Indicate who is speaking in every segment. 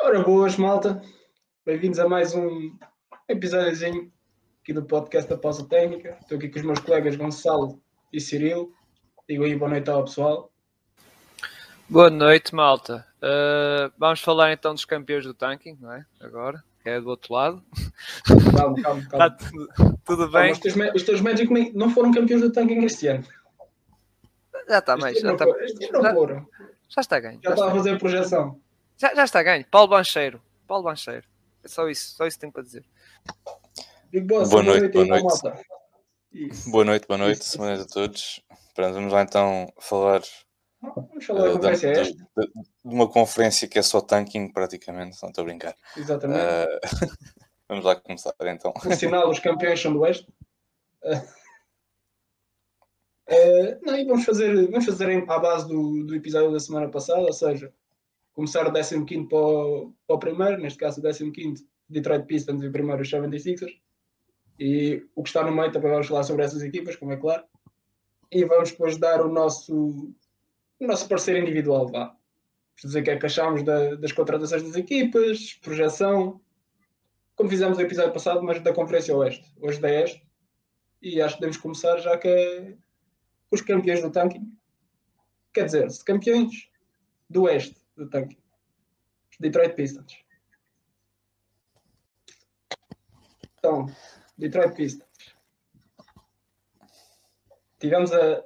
Speaker 1: Ora, boas, malta. Bem-vindos a mais um episódiozinho aqui do podcast da Pausa Técnica. Estou aqui com os meus colegas Gonçalo e Cirilo. Digo aí boa noite ao pessoal.
Speaker 2: Boa noite, malta. Uh, vamos falar então dos campeões do tanking, não é? Agora, que é do outro lado.
Speaker 1: Calma, calma, calma.
Speaker 2: Está tudo, tudo bem?
Speaker 1: Os teus, ma- os teus Magic nem- não foram campeões do tanking este ano.
Speaker 2: Já está,
Speaker 1: Este
Speaker 2: mas já
Speaker 1: não
Speaker 2: está, já, já está ganho.
Speaker 1: Já
Speaker 2: Já
Speaker 1: estava a
Speaker 2: está,
Speaker 1: fazer a projeção.
Speaker 2: Já, já está ganho. Paulo Bancheiro. Paulo Bancheiro. É só isso, só isso que tenho para dizer.
Speaker 1: Boss,
Speaker 3: Boa noite, boa noite. Boa noite, boa noite,
Speaker 1: Isso.
Speaker 3: boa noite a todos. Pronto, vamos lá então falar
Speaker 1: Vamos falar da
Speaker 3: eh, da- da-
Speaker 1: esta.
Speaker 3: de, de uma conferência que é só tanking praticamente, não estou a brincar.
Speaker 1: Exatamente.
Speaker 3: Eh, vamos lá começar então.
Speaker 1: Por sinal, os campeões são do Oeste. Eh, não, e vamos fazer, vamos fazer à base do, do episódio da semana passada, ou seja, começar o 15 para o, para o primeiro, neste caso o 15 Detroit Pistons e o primeiro os 76ers. E o que está no meio também vamos falar sobre essas equipas, como é claro. E vamos depois dar o nosso, o nosso parecer individual, vá. Vamos dizer o que é que achamos da- das contratações das equipas, projeção, como fizemos no episódio passado, mas da Conferência Oeste. Hoje da Este. E acho que podemos começar já que é os campeões do tanking. Quer dizer, campeões do Oeste do. Os Detroit Pistons. Então, Detroit Pistons. Tivemos a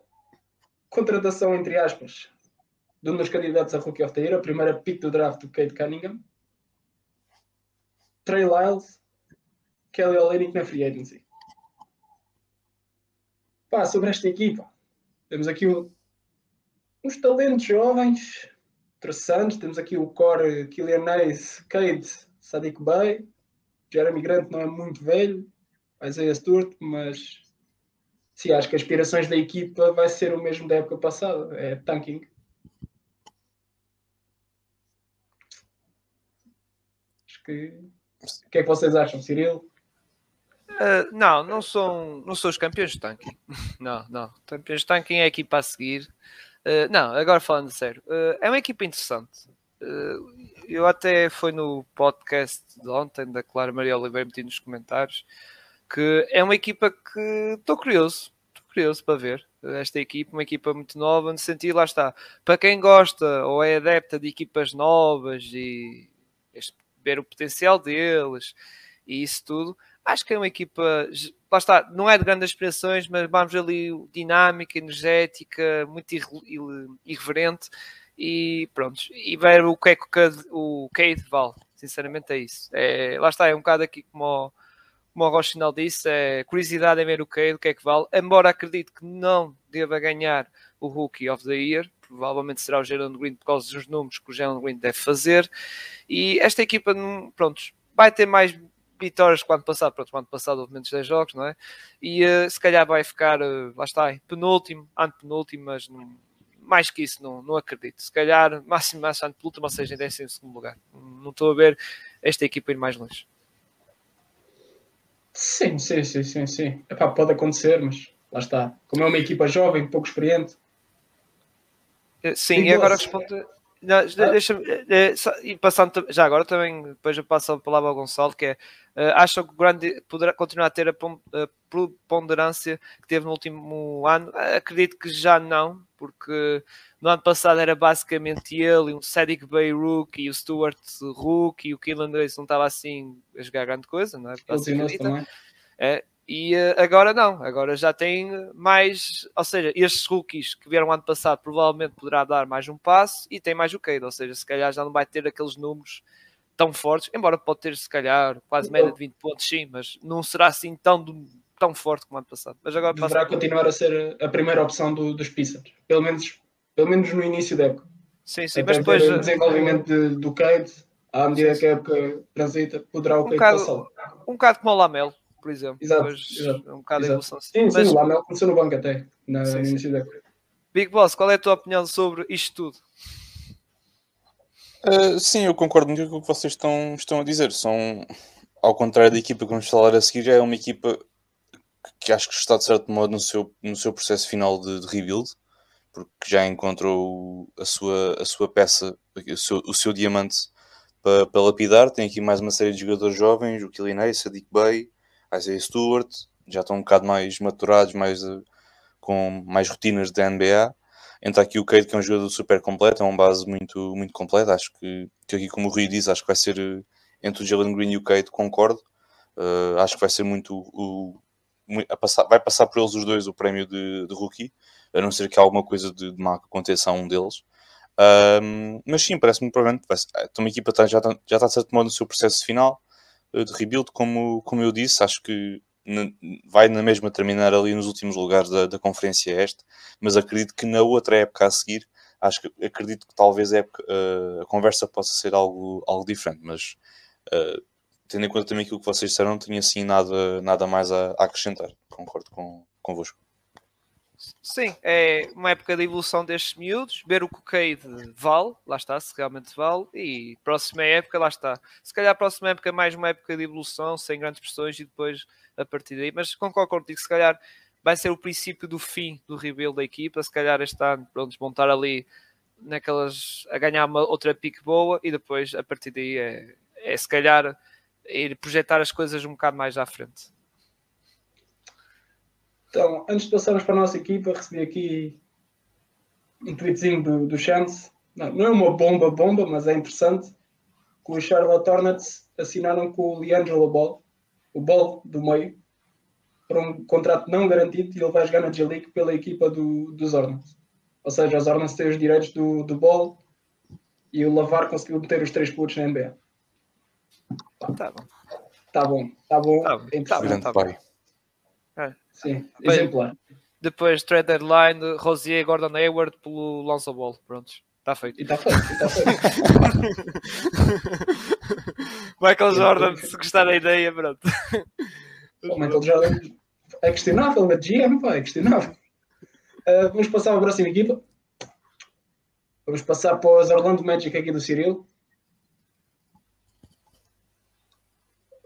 Speaker 1: contratação, entre aspas, de um dos candidatos a Rookie of the Year, a primeira pick do draft do Kate Cunningham. Trey Lyles, Kelly Olynyk na free agency. Pá, sobre esta equipa, temos aqui um- uns talentos jovens, interessantes. Temos aqui o core Killian Hayes, Cade, Sadiq Bey. Jeremy Grant não é muito velho, Isaiah Stewart, mas sim, acho que as aspirações da equipa vai ser o mesmo da época passada, é tanking. Acho que. O que é que vocês acham, Cirilo?
Speaker 2: Uh, não, não são, não são os campeões de tanking. Não, não. Campeões de tanking é a equipa a seguir. Uh, não, agora falando sério, uh, é uma equipa interessante. Uh, eu até foi no podcast de ontem da Clara Maria Oliveira meti nos comentários que é uma equipa que estou curioso, estou curioso para ver esta equipa, uma equipa muito nova, no sentido, lá está, para quem gosta ou é adepta de equipas novas e este- ver o potencial deles e isso tudo, acho que é uma equipa, lá está, não é de grandes aspirações, mas vamos ali dinâmica, energética, muito irre- irre- irreverente e pronto, e ver o que é que o Cade- vale, sinceramente é isso. É, lá está, é um bocado aqui como como o Rochinal disse, é curiosidade em ver o Cade, o que é que vale, embora acredito que não deva ganhar o Rookie of the Year, provavelmente será o Jalen Green por causa dos números que o Jalen Green deve fazer, e esta equipa, pronto, vai ter mais vitórias que o ano passado, pronto, o ano passado houve menos 10 jogos, não é? E eh, se calhar vai ficar, eh, lá está, penúltimo, antepenúltimo, mas não- mais que isso não, não acredito. Se calhar máximo, máximo antepenúltimo, ou seja, em 12 segundo lugar. Não estou a ver esta equipa ir mais longe.
Speaker 1: Sim, sim, sim, sim, sim. Epá, pode acontecer, mas lá está. Como é uma equipa jovem, pouco experiente,
Speaker 2: Eh, Sim, e agora responde. Não,
Speaker 1: Ah.
Speaker 2: deixa-me, eh, eh, só- e passando já agora também, depois eu passo a palavra ao Gonçalo, que é eh, acham que o grande poderá continuar a ter a pon- a preponderância que teve no último ano? Acredito que já não, porque no ano passado era basicamente ele, e um Sadiq Bey Rook e o Stuart Rook e o Killan Grace não estava assim a jogar grande coisa, não é?
Speaker 1: também.
Speaker 2: É, e eh, agora não, agora já tem mais, ou seja, estes rookies que vieram ano passado provavelmente poderá dar mais um passo e tem mais o Cade, ou seja, se calhar já não vai ter aqueles números tão fortes, embora pode ter se calhar quase média de 20 pontos sim, mas não será assim tão, tão forte como ano passado. Mas agora passa
Speaker 1: Deverá continuar a ser a primeira opção do- dos Pistons. Pelo menos, pelo menos no início da época.
Speaker 2: Sim, sim,
Speaker 1: Até
Speaker 2: mas depois
Speaker 1: o
Speaker 2: eh,
Speaker 1: desenvolvimento de- do Cade, à medida
Speaker 2: Sim,
Speaker 1: que a época transita, poderá o
Speaker 2: Um
Speaker 1: Cade
Speaker 2: bocado-
Speaker 1: passar.
Speaker 2: um bocado como o Lamelo, por exemplo.
Speaker 1: Exato,
Speaker 2: Depois,
Speaker 1: exato,
Speaker 2: um bocado de
Speaker 1: exato.
Speaker 2: evolução.
Speaker 1: Sim, sim,
Speaker 2: Mas,
Speaker 1: o Lamel começou no banco até, na,
Speaker 2: Sim,
Speaker 1: no
Speaker 2: sim.
Speaker 1: início da época.
Speaker 2: Big Boss, qual é a tua opinião sobre isto tudo?
Speaker 3: Uh, sim, eu concordo muito com o que vocês estão, estão a dizer. São, ao contrário da equipa que vamos falar a seguir, é uma equipa que acho que está de certo modo no seu, no seu processo final de, de rebuild, porque já encontrou a sua, a sua peça, o seu, o seu diamante para, para lapidar. Tem aqui mais uma série de jogadores jovens, o Killinay, Sadiq Bey, Isaiah Stewart, já estão um bocado mais maturados, mais, uh, com mais rotinas da NBA. Entra aqui o Cade, que é um jogador super completo, é uma base muito, muito completa. Acho que, que aqui, como o Rui diz, acho que vai ser uh, entre o Jalen Green e o Cade, concordo. Uh, acho que vai ser muito o, passar, vai passar por eles os dois o prémio de, de rookie, a não ser que alguma coisa de, de má aconteça a um deles. Um, mas sim, parece-me provavelmente vai, então, a equipa tá, já, está, já está de certo modo no seu processo final de rebuild, como, como eu disse, acho que vai na mesma terminar ali nos últimos lugares da, da conferência este, mas acredito que na outra época a seguir, acho que acredito que talvez a, época, uh, a conversa possa ser algo, algo diferente, mas uh, tendo em conta também aquilo que vocês disseram, não tinha assim nada, nada mais a, a acrescentar. Concordo com, convosco.
Speaker 2: Sim, é uma época de evolução destes miúdos, ver o que o Cade vale, lá está, se realmente vale, e próxima época, lá está. Se calhar a próxima época é mais uma época de evolução, sem grandes pressões, e depois a partir daí. Mas concordo contigo, se calhar vai ser o princípio do fim do rebuild da equipa, se calhar este ano, pronto, vão estar ali naquelas, a ganhar uma outra pique boa, e depois a partir daí é, é se calhar ir projetar as coisas um bocado mais à frente.
Speaker 1: Então, antes de passarmos para a nossa equipa, recebi aqui um tweetzinho do, do Chance. Não, não é uma bomba, bomba, mas é interessante. Que os Charlotte Hornets assinaram com o Leandro Ball, o Ball do meio, para um contrato não garantido e ele vai jogar na G-League pela equipa do, dos Hornets. Ou seja, os Hornets têm os direitos do, do Ball e o Lavar conseguiu meter os três pontos na NBA. Tá bom. Tá bom, tá bom. Tá,
Speaker 3: tá, tá bom.
Speaker 1: É. Sim, exemplar.
Speaker 2: Depois, trade deadline, Rosier, Gordon Hayward pelo Lonzo Ball. Prontos. Está feito.
Speaker 1: E está feito, está feito.
Speaker 2: Michael Jordan, se gostar da ideia, pronto.
Speaker 1: O Michael Jordan é questionável, na GM, pá, é questionável. Uh, vamos passar para a próxima equipa. Vamos passar para os Orlando Magic aqui do Cyril.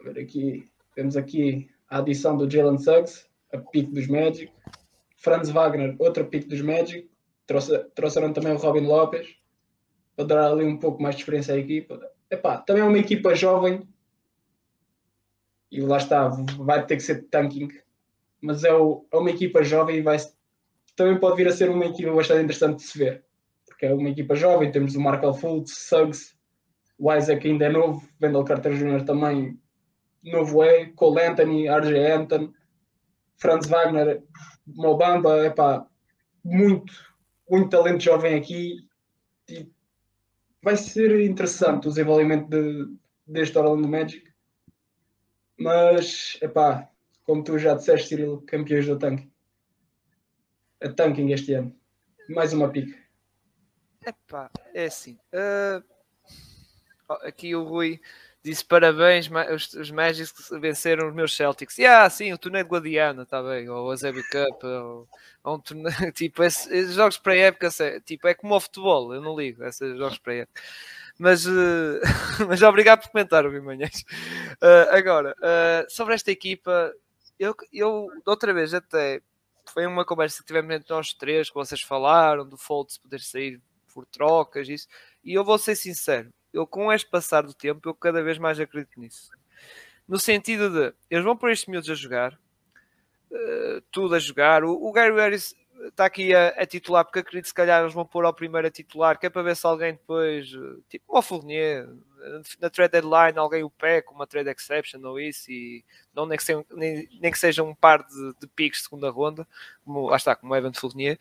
Speaker 1: ver aqui, temos aqui a adição do Jalen Suggs, a pique dos Magic. Franz Wagner, outra pique dos Magic. Trouxe, trouxeram também o Robin Lopes para dar ali um pouco mais de experiência à equipa. Epá, também é uma equipa jovem e lá está, vai ter que ser tanking, mas é, o, é uma equipa jovem e vai, também pode vir a ser uma equipa bastante interessante de se ver, porque é uma equipa jovem, temos o Markel Fultz, Suggs, o Isaac ainda é novo, Wendell Carter Jr. também novo é, Cole Anthony, RJ Franz Wagner, Mobamba, epá, muito, muito talento jovem aqui e vai ser interessante o desenvolvimento de, deste Orlando Magic. Mas, epá, como tu já disseste, Cirilo, campeões do tanque. A tanking este ano. Mais uma pica.
Speaker 2: Epá, é assim. Uh... Aqui o Rui disse parabéns, os, os venceram os meus Celtics. E ah, sim, o torneio de Guadiana, está bem, ou a Zebby Cup, ou, ou um torneio, tipo, esses, esses jogos para época, tipo, é como o futebol, eu não ligo, esses jogos para época. Mas, uh, mas obrigado por comentar, Bimanhães. Uh, agora, uh, sobre esta equipa, eu, eu outra vez até foi uma conversa que tivemos entre nós três, que vocês falaram do Foltz poder sair por trocas, isso, e eu vou ser sincero, eu com este passar do tempo, eu cada vez mais acredito nisso. No sentido de, eles vão pôr estes miúdos a jogar, uh, tudo a jogar. O, o Gary Harris está aqui a, a, titular, porque acredito se calhar eles vão pôr ao primeiro a titular, que é para ver se alguém depois, eh, tipo o Fournier, na trade deadline, alguém o pé com uma trade exception ou isso, e não nem que seja, nem, nem que seja um par de, de picks de segunda ronda, como lá está, como Evan Fournier.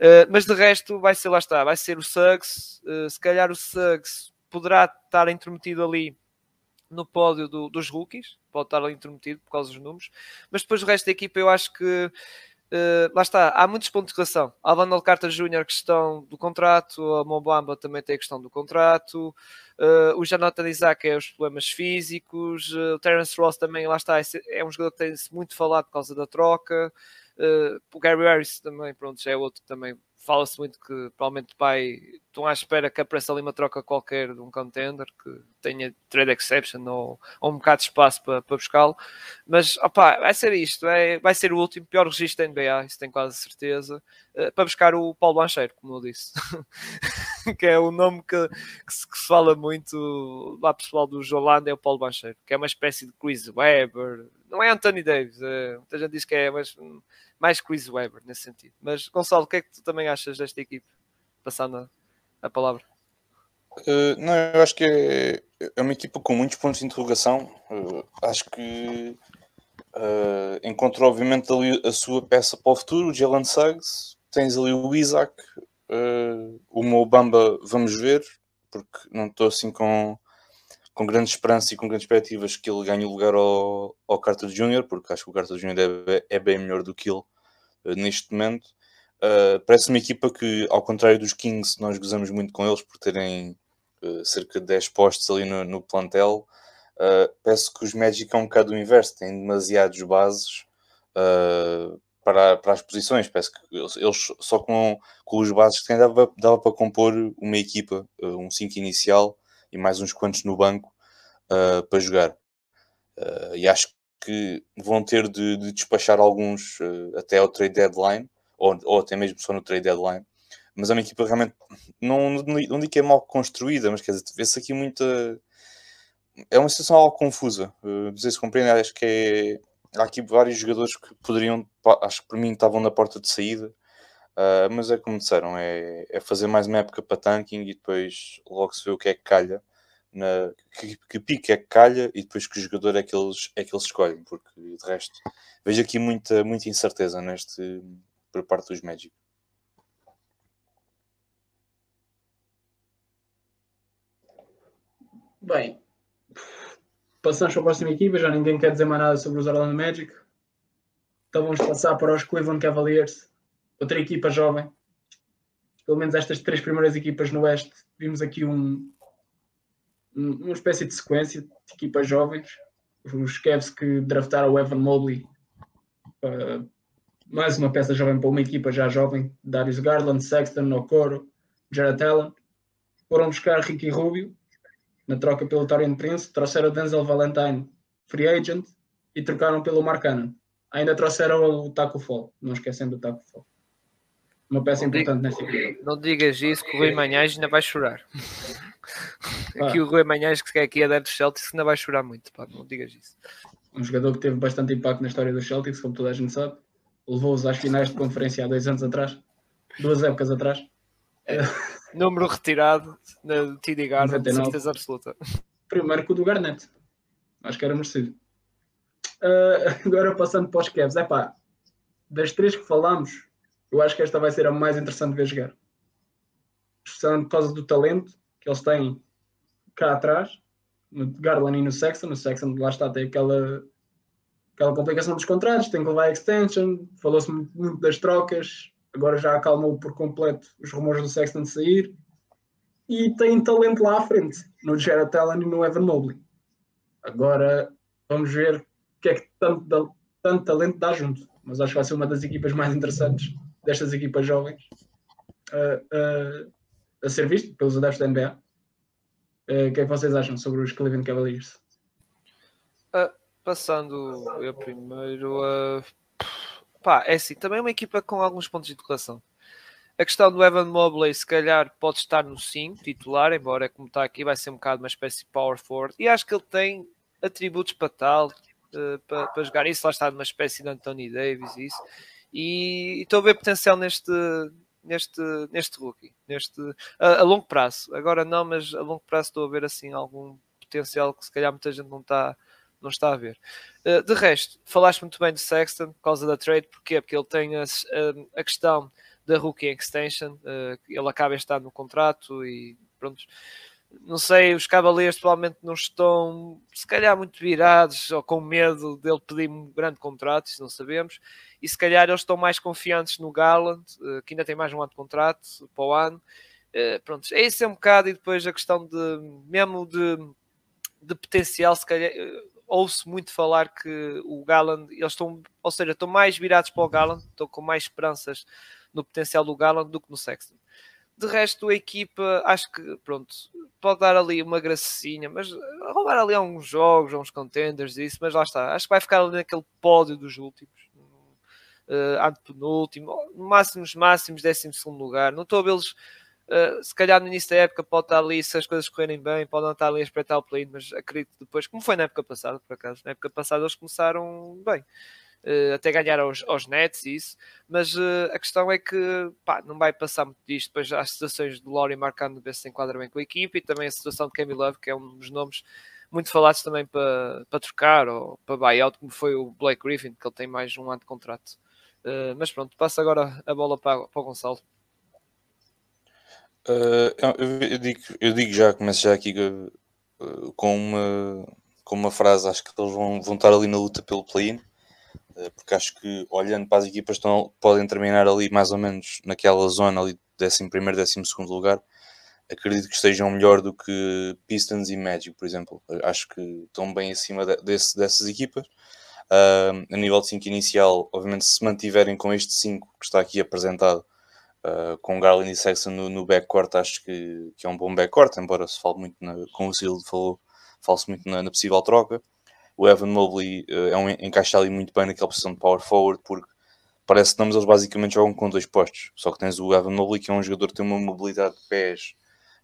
Speaker 2: Uh, mas de resto vai ser lá está, vai ser o Suggs, uh, se calhar o Suggs poderá estar intrometido ali no pódio do, dos rookies, pode estar ali por causa dos números, mas depois o resto da equipa eu acho que uh, lá está, há muitos pontos de relação. Há Vandal Carter Jr. questão do contrato, a Mobamba também tem a questão do contrato, uh, o Jonathan Isaac é os problemas físicos, uh, o Terence Ross também, lá está, é um jogador que tem-se muito falado por causa da troca, o Gary Harris também, pronto, já é outro também fala-se muito que provavelmente vai. Estão à espera que apareça ali uma troca qualquer de um contender que tenha trade exception ou, ou um bocado de espaço para, para buscá-lo. Mas opa, vai ser isto, é, vai ser o último pior registro da NBA, isso tenho quase certeza, uh, para buscar o Paulo Bancheiro, como eu disse. que é o nome que, que, se, que, se, fala muito lá pessoal do Jolanda, é o Paulo Bancheiro, que é uma espécie de Chris Webber. Não é Anthony Davis, é, muita gente diz que é mais, mais Chris Webber nesse sentido. Mas Gonçalo, o que é que tu também achas desta equipe? Passando a, a palavra.
Speaker 3: Uh, não, eu acho que é, é, uma equipa com muitos pontos de interrogação. Uh, acho que uh, encontrou, obviamente, ali a sua peça para o futuro, o Jalen Suggs. Tens ali o Isaac, uh, o Mobamba, vamos ver, porque não estou assim com, com grande esperança e com grandes expectativas que ele ganhe o lugar ao, ao Carter Jr., porque acho que o Carter Jr. é, é bem melhor do que ele neste momento. Uh, parece uma equipa que, ao contrário dos Kings, nós gozamos muito com eles por terem uh, cerca de 10 postos ali no, no plantel. Uh, parece que os Magic é um bocado o inverso, têm demasiados bases uh, para, para as posições. Parece que eles, só com, com os bases que têm dava, dava para compor uma equipa, um 5 inicial e mais uns quantos no banco para jogar. e acho que vão ter de, de despachar alguns até ao trade deadline ou, ou até mesmo só no trade deadline. Mas é uma equipa realmente, não, não, digo que é mal construída, mas quer dizer, vê-se aqui muita. É uma situação algo confusa. Uh, não sei se compreende, acho que é. Há aqui vários jogadores que poderiam, acho que por mim estavam na porta de saída, uh, mas é como disseram, é, é fazer mais uma época para tanking e depois logo se vê o que é que calha, na, que, que pique é que calha e depois que jogador é que eles, é que eles escolhem, porque de resto vejo aqui muita, muita incerteza neste, por parte dos Magic.
Speaker 1: Bem, passamos para a próxima equipa, já ninguém quer dizer mais nada sobre os Orlando Magic. Então vamos passar para os Cleveland Cavaliers, outra equipa jovem. Pelo menos estas três primeiras equipas no Oeste, vimos aqui um, uma espécie de sequência de equipas jovens. Os Cavs que draftaram o Evan Mobley uh, mais uma peça jovem para uma equipa já jovem, Darius Garland, Sexton, Okoro, Jared Allen. Foram buscar Ricky Rubio na troca pelo Torian Prince, trouxeram Denzel Valentine, free agent, e trocaram pelo Mark Cannon. Ainda trouxeram o Taco Fall, não esquecendo o Taco Fall. Uma peça não importante nessa equipa.
Speaker 2: Não digas isso que o Rui Manhães ainda vai chorar. Ah. Aqui o Rui Manhães que é aqui a dar do Celtics ainda vai chorar muito, pá, não digas isso.
Speaker 1: Um jogador que teve bastante impacto na história dos Celtics, como toda a gente sabe levou-os às finais de conferência há dois anos atrás, duas épocas atrás.
Speaker 2: É. Número retirado na TD Garden, de certeza absoluta.
Speaker 1: Primeiro que o do Garnett. Acho que era merecido. Uh, agora passando para os Cavs. É pá, das três que falamos, eu acho que esta vai ser a mais interessante de ver jogar. Especialmente por causa do talento que eles têm cá atrás, no Garland e no Sexton. No Sexton, lá está, tem aquela aquela complicação dos contratos, tem que levar a extension, falou-se muito das trocas, agora já acalmou por completo os rumores do Sexton de sair, e tem talento lá à frente, no Jared Allen e no Evan Mobley. Agora vamos ver o que é que tanto, tanto talento dá junto, mas acho que vai ser uma das equipas mais interessantes destas equipas jovens a ser visto pelos adeptos da NBA. Uh, o que é que vocês acham sobre os Cleveland Cavaliers?
Speaker 2: Uh, Passando eu primeiro pá, é assim, também é uma equipa com alguns pontos de interrogação. A questão do Evan Mobley, se calhar, pode estar no 5 titular, embora como está aqui, vai ser um bocado uma espécie de power forward. E acho que ele tem atributos para tal, uh, para, para, jogar isso. Lá está numa espécie de Anthony Davis, isso. E, estou a ver potencial neste, neste, neste rookie, neste, a, a, longo prazo. Agora não, mas a longo prazo estou a ver assim algum potencial que se calhar muita gente não está não está a ver. Uh, de resto, falaste muito bem de Sexton por causa da trade, porquê? Porque ele tem a, a, a questão da rookie extension, uh, ele acaba este ano no contrato e pronto. Não sei, os Cavaleiros provavelmente não estão, se calhar, muito virados ou com medo dele pedir um grande contrato, não sabemos. E se calhar eles estão mais confiantes no Garland, que ainda tem mais um ano de contrato para o ano. Pronto, é isso é um bocado. E depois a questão de, mesmo de, de potencial, se calhar, ouço muito falar que o Galland, eles estão, ou seja, estão mais virados para o Galland, estão com mais esperanças no potencial do Galland do que no Sexton. De resto, a equipa, acho que, pronto, pode dar ali uma gracinha, mas roubar ali alguns jogos, uns contenders, isso, mas lá está. Acho que vai ficar ali naquele pódio dos últimos. Uh, antepenúltimo, máximos, máximos, décimo segundo lugar. Não estou a vê-los Uh, se calhar no início da época pode estar ali, se as coisas correrem bem, pode não estar ali a espreitar o play mas acredito depois, como foi na época passada, por acaso, na época passada eles começaram bem. Uh, até ganhar aos, aos Nets e isso, mas uh, a questão é que pá, não vai passar muito disto. Depois as situações de Laurie marcando ver se enquadra bem com a equipe e também a situação de Kevin Love, que é um dos nomes muito falados também para, para trocar ou para buyout, como foi o Blake Griffin, que ele tem mais um ano de contrato. Uh, mas pronto, passo agora a bola para, para o Gonçalo.
Speaker 3: Eu, eu, digo, eu digo já, começo já aqui com, uma, com uma frase, acho que eles vão, vão estar ali na luta pelo play-in eh, porque acho que olhando para as equipas estão, podem terminar ali mais ou menos naquela zona ali 11 primeiro, 12 segundo lugar. Acredito que estejam melhor do que Pistons e Magic, por exemplo. Acho que estão bem acima de, desse, dessas equipas. Uh, a nível de 5 inicial, obviamente se mantiverem com este 5 que está aqui apresentado uh, com Garland e Sexton no, no backcourt, acho que, que é um bom backcourt, embora se fale muito, na, como o Silvio falou, fale-se muito na, na possível troca o Evan Mobley uh, é um, encaixa ali muito bem naquela posição de power forward, porque parece que eles basicamente jogam com dois postos. Só que tens o Evan Mobley, que é um jogador que tem uma mobilidade de pés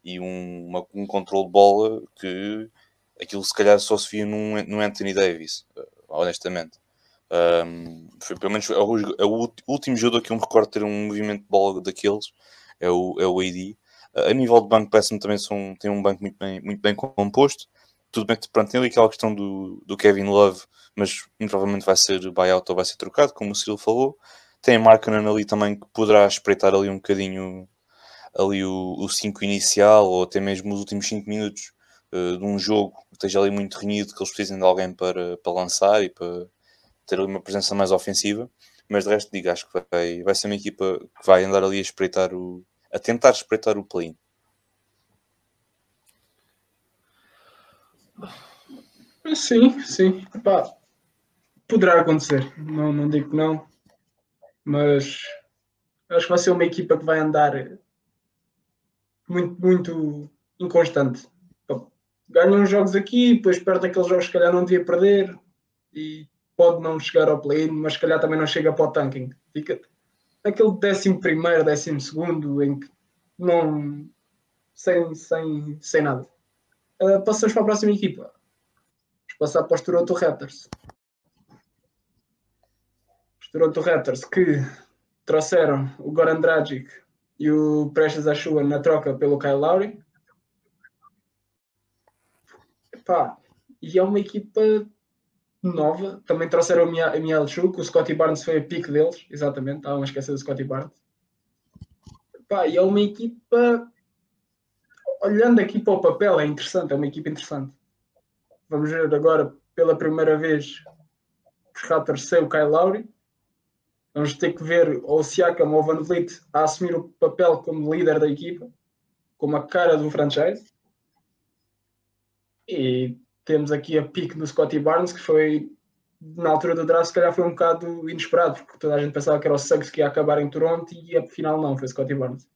Speaker 3: e um, uma, um controle de bola que aquilo se calhar só se via num, num Anthony Davis, uh, honestamente. Um, foi pelo menos é o, é o, último jogador que eu me recordo ter um movimento de bola daqueles, é o, é o AD. Uh, a nível de banco, parece-me também são, tem um banco muito bem, muito bem composto tudo bem que pronto, tem ali aquela questão do, do Kevin Love, mas provavelmente vai ser buyout ou vai ser trocado, como o Cyril falou. Tem a Markkanen ali também que poderá espreitar ali um bocadinho ali o 5 inicial ou até mesmo os últimos 5 minutos uh, de um jogo esteja ali muito renhido, que eles precisem de alguém para, para lançar e para ter uma presença mais ofensiva. Mas de resto, digo, acho que vai, vai ser uma equipa que vai andar ali a espreitar o. a tentar espreitar o play-in.
Speaker 1: Sim, sim. Epá, poderá acontecer. Não, não digo que não. Mas acho que vai ser uma equipa que vai andar muito, muito inconstante. Ganha uns jogos aqui, depois perde aqueles jogos que calhar não devia perder e pode não chegar ao play-in, mas se calhar também não chega para o tanking. Fica aquele décimo primeiro, décimo segundo em que não sem, sem, sem nada. Uh, passamos para a próxima equipa. Vamos passar para os Toronto Raptors. Os Toronto Raptors que trouxeram o Goran Dragic e o Prestes Achua na troca pelo Kyle Lowry. Epá, e é uma equipa nova. Também trouxeram a Miel Chuk, o Scotty Barnes foi a pique deles, exatamente. Estavam a esquecer do Scotty Barnes. Epá, e é uma equipa olhando aqui para o papel, é interessante, é uma equipa interessante. Vamos ver agora pela primeira vez os Raptors sem o Kyle Lowry. Vamos ter que ver o Siakam ou o Van Vliet a assumir o papel como líder da equipa, como a cara do franchise. E temos aqui a pique do Scotty Barnes, que foi na altura do draft, se calhar foi um bocado inesperado, porque toda a gente pensava que era o Suggs que ia acabar em Toronto e afinal não, foi Scotty Barnes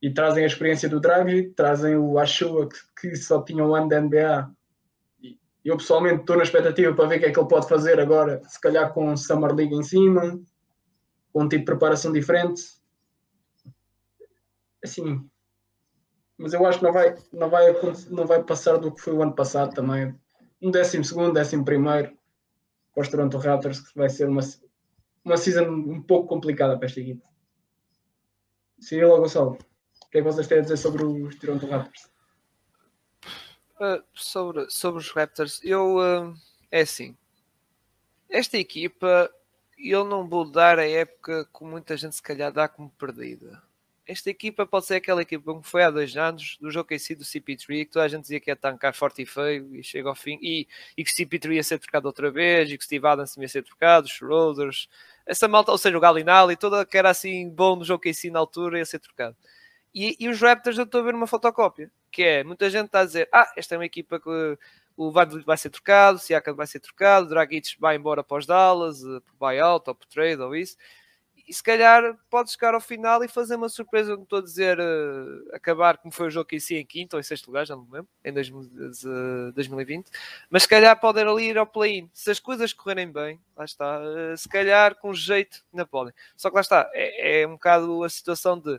Speaker 1: e trazem a experiência do Draghi, trazem o Ashua que, que só tinha um ano de NBA. E eu pessoalmente estou na expectativa para ver o que é que ele pode fazer agora, se calhar com Summer League em cima, com um tipo de preparação diferente. Assim, mas eu acho que não vai, não vai, não vai passar do que foi o ano passado também. Um décimo segundo, décimo primeiro para os Toronto Raptors, que vai ser uma, uma season um pouco complicada para esta equipe. Sim, logo Gonçalo. O que é que vocês têm a dizer sobre os Toronto Raptors?
Speaker 2: Uh, sobre, sobre os Raptors, eu uh, é assim. Esta equipa, eu não vou dar a época que muita gente se calhar dá como perdida. Esta equipa pode ser aquela equipa que foi há dois anos, do jogo que do CP3, que toda a gente dizia que ia tancar forte e feio e chega ao fim, e, e que o CP3 ia ser trocado outra vez, e que Steve Adams ia ser trocado, os Schroeders, essa malta, ou seja, o Galinali, toda que era assim bom no jogo que na altura ia ser trocado. E, e os Raptors eu estou a ver uma fotocópia, que é, muita gente está a dizer, ah, esta é uma equipa que o Van vai ser trocado, o Siakam vai ser trocado, o Dragic vai embora para os Dallas, por buyout ou por trade ou isso. E se calhar pode chegar ao final e fazer uma surpresa, não estou a dizer uh, acabar como foi o jogo que si em quinto ou em sexto lugar, já não me lembro, em 2020, mas se calhar podem ali ir ao play-in. Se as coisas correrem bem, lá está, uh, se calhar com jeito não podem. Só que lá está, é, é um bocado a situação de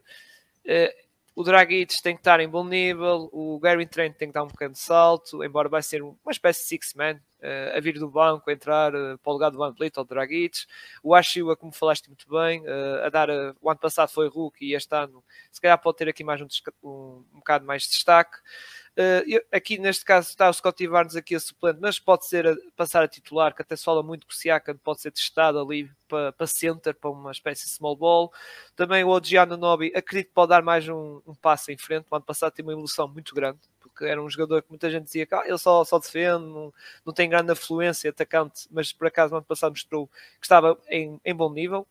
Speaker 2: o Dragic tem que estar em bom nível, o Gary Trent tem que dar um pequeno salto, embora vai ser uma espécie de six-man uh, a vir do banco, a entrar uh, para o lugar do Van Vliet ou do Dragic. O Ashiwa, como falaste muito bem, uh, a dar, o ano passado foi Hulk e este ano se calhar pode ter aqui mais um, um, um bocado mais de destaque. Eu, aqui neste caso está o Scottie Barnes aqui a suplente, mas pode ser a, passar a titular, que até se fala muito que o Siakam pode ser testado ali para, para center, para uma espécie de small ball. Também o Odiano Nobi, acredito que pode dar mais um, um passo em frente. O ano passado tem uma evolução muito grande, porque era um jogador que muita gente dizia que ah, ele só, só defende, não, não tem grande afluência atacante, mas por acaso no ano passado mostrou que estava em, em bom nível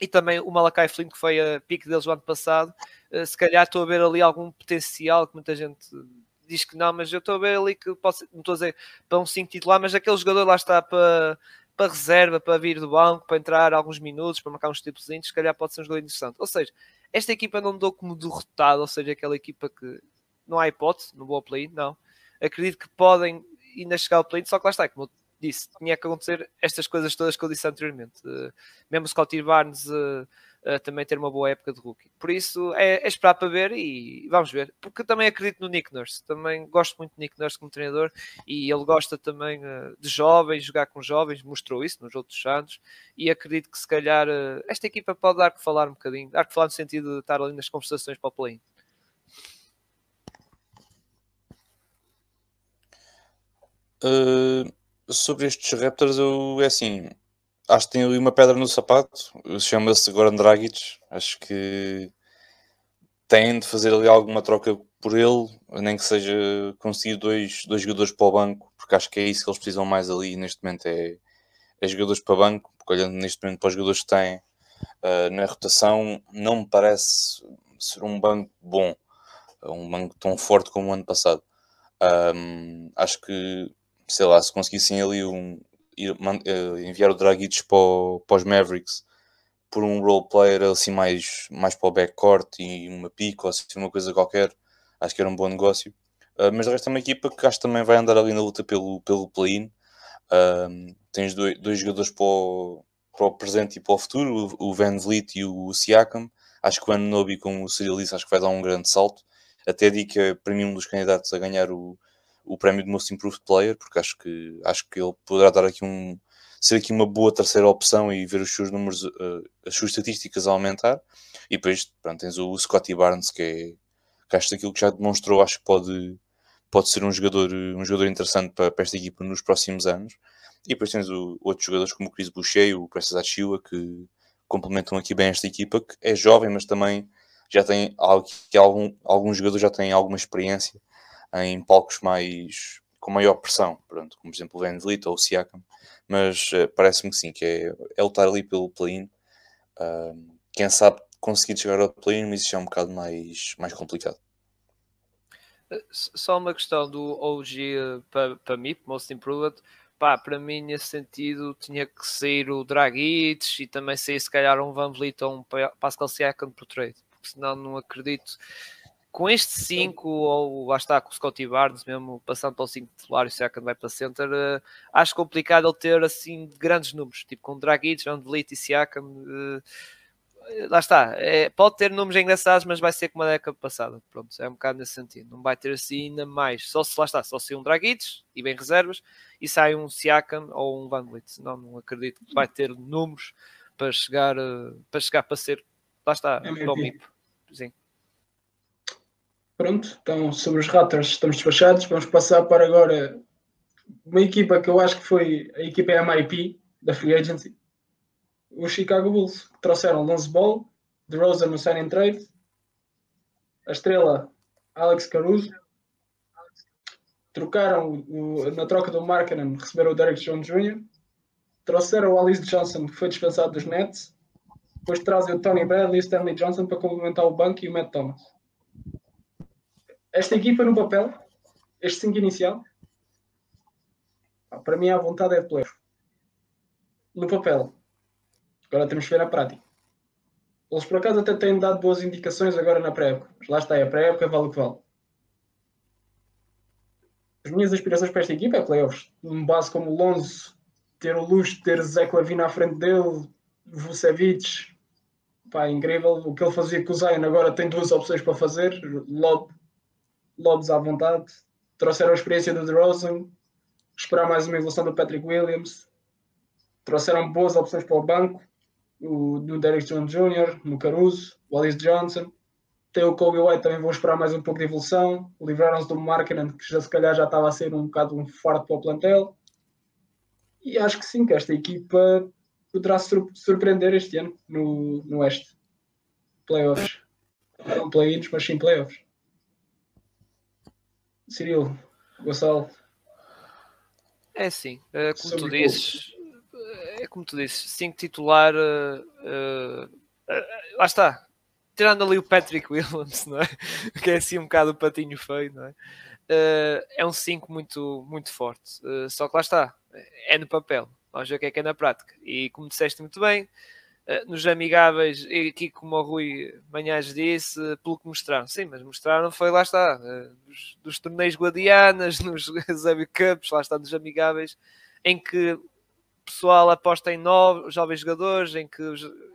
Speaker 2: e também o Malakai Flynn, que foi a pique deles o ano passado. Uh, se calhar estou a ver ali algum potencial que muita gente diz que não, mas eu estou a ver ali que ser, não estou a dizer para um 5 titular, mas aquele jogador lá está para, para reserva, para vir do banco, para entrar alguns minutos, para marcar uns tipos, se calhar pode ser um jogador interessante. Ou seja, esta equipa não dou como derrotada, ou seja, aquela equipa que não há hipótese no boa play, não. Acredito que podem ainda chegar ao play, só que lá está, como disse, tinha que acontecer estas coisas todas que eu disse anteriormente. Uh, mesmo Scottie Barnes. Uh, uh, também ter uma boa época de rookie. Por isso é, é, esperar para ver e vamos ver. Porque também acredito no Nick Nurse, também gosto muito de Nick Nurse como treinador e ele gosta também de jovens, jogar com jovens, mostrou isso nos outros anos e acredito que se calhar esta equipa pode dar que falar um bocadinho, dar que falar no sentido de estar ali nas conversações para o play.
Speaker 3: Uh, sobre estes Raptors, eu é assim, acho que tem ali uma pedra no sapato, chama-se Goran Dragic, acho que tem de fazer ali alguma troca por ele, nem que seja conseguir dois, dois jogadores para o banco, porque acho que é isso que eles precisam mais ali neste momento, é, é jogadores para banco, porque olhando neste momento para os jogadores que têm uh, na rotação, não me parece ser um banco bom, um banco tão forte como o ano passado. Um, acho que, sei lá, se conseguissem ali um, ir, uh, enviar o Dragic para, para os Mavericks por um role player assim mais, mais para o backcourt e uma pico ou assim, uma coisa qualquer, acho que era um bom negócio. Uh, mas de resto é uma equipa que acho que também vai andar ali na luta pelo, pelo play-in. Uh, tens dois, dois jogadores para o, para o presente e para o futuro, o, o Van Vliet e o Siakam. Acho que o Anunobi com o Cyril acho que vai dar um grande salto. Até digo que é para mim um dos candidatos a ganhar o, o prémio de Most Improved Player, porque acho que, acho que ele poderá dar aqui um ser aqui uma boa terceira opção e ver os seus números, uh, as suas estatísticas a aumentar. E depois, pronto, tens o Scotty Barnes, que é que acho daquilo que já demonstrou, acho que pode, pode ser um jogador, um jogador interessante para, para esta equipa nos próximos anos. E depois tens o, outros jogadores como o Chris Boucher e o Prestes Achille, que complementam aqui bem esta equipa, que é jovem, mas também já tem que algum, alguns jogadores já têm alguma experiência em palcos mais com maior pressão, pronto, como por exemplo o Van Vliet ou o Siakam, mas uh, parece-me que sim, que é, é lutar ali pelo play-in. Uh, quem sabe conseguir chegar ao play-in, mas isso é um bocado mais, mais complicado.
Speaker 2: Eh, só uma questão do OG uh, para, para mim, Most Improved, pá, para mim nesse sentido tinha que sair o Dragic e também sair se calhar um Van Vliet ou um Pascal Siakam por trade, porque senão não acredito com este 5, ou lá está com o Scotty Barnes, mesmo passando para o 5 titular e o Siakam vai para center, uh, acho complicado ele ter assim grandes números, tipo com Dragic, Vliet e Siakam. Uh, lá está, é, pode ter números engraçados, mas vai ser como a década passada. Pronto, é um bocado nesse sentido. Não vai ter assim ainda mais. Só se lá está, só se um Dragic e bem reservas e sai um Siakam ou um Van Vliet. Senão não acredito que vai ter números para chegar, para chegar para ser. Lá está, é para o MIP. Sim.
Speaker 1: Pronto, então sobre os Raptors estamos despachados. Vamos passar para agora uma equipa que eu acho que foi a equipa MIP da Free Agency, os Chicago Bulls, que trouxeram Lonzo Ball, Rosa no sign and trade, a estrela Alex Caruso, trocaram o, na troca do Markkanen, receberam o Derek Jones Jr., trouxeram o Alice Johnson, que foi dispensado dos Nets, depois trazem o Tony Bradley e Stanley Johnson para complementar o banco e o Matt Thomas esta equipa no papel, este 5 inicial, para mim a vontade é de playoff. No papel. Agora temos que ver na prática. Eles por acaso até têm dado boas indicações agora na pré-época. Mas lá está, a pré-época vale o que vale. As minhas aspirações para esta equipa é playoffs. Um base como o Lonzo, ter o luxo de ter Zé Lavina à frente dele, Vucevic, pá, incrível. O que ele fazia com o Zion agora tem duas opções para fazer: lob, lobs à vontade. Trouxeram a experiência do DeRozan, esperar mais uma evolução do Patrick Williams. Trouxeram boas opções para o banco, o, do Derek Jones Jr., no Caruso, o Alice Johnson. Tem o Kobe White, também vão esperar mais um pouco de evolução. Livraram-se do Markkinen, que já se calhar já estava a ser um bocado um farto para o plantel. E acho que sim, que esta equipa poderá surpreender este ano no, no Oeste. Playoffs. Não play-ins, mas sim playoffs. Cirilo, Gonçalo.
Speaker 2: É assim, é, como tu dizes, é como tu dizes, cinco titular, uh, uh, lá está, tirando ali o Patrick Williams, não é? que é assim um bocado o patinho feio, não é? Uh, é um 5 muito, muito forte. Só que lá está, é no papel. Vamos ver o que é que é na prática. E como disseste muito bem, nos amigáveis, aqui como o Rui Manhães disse, pelo que mostraram. Sim, mas mostraram foi, lá está, eh, dos, dos torneios guadianas, nos Zabi Cups, lá está, dos amigáveis, em que o pessoal aposta em novos, jovens jogadores, em que,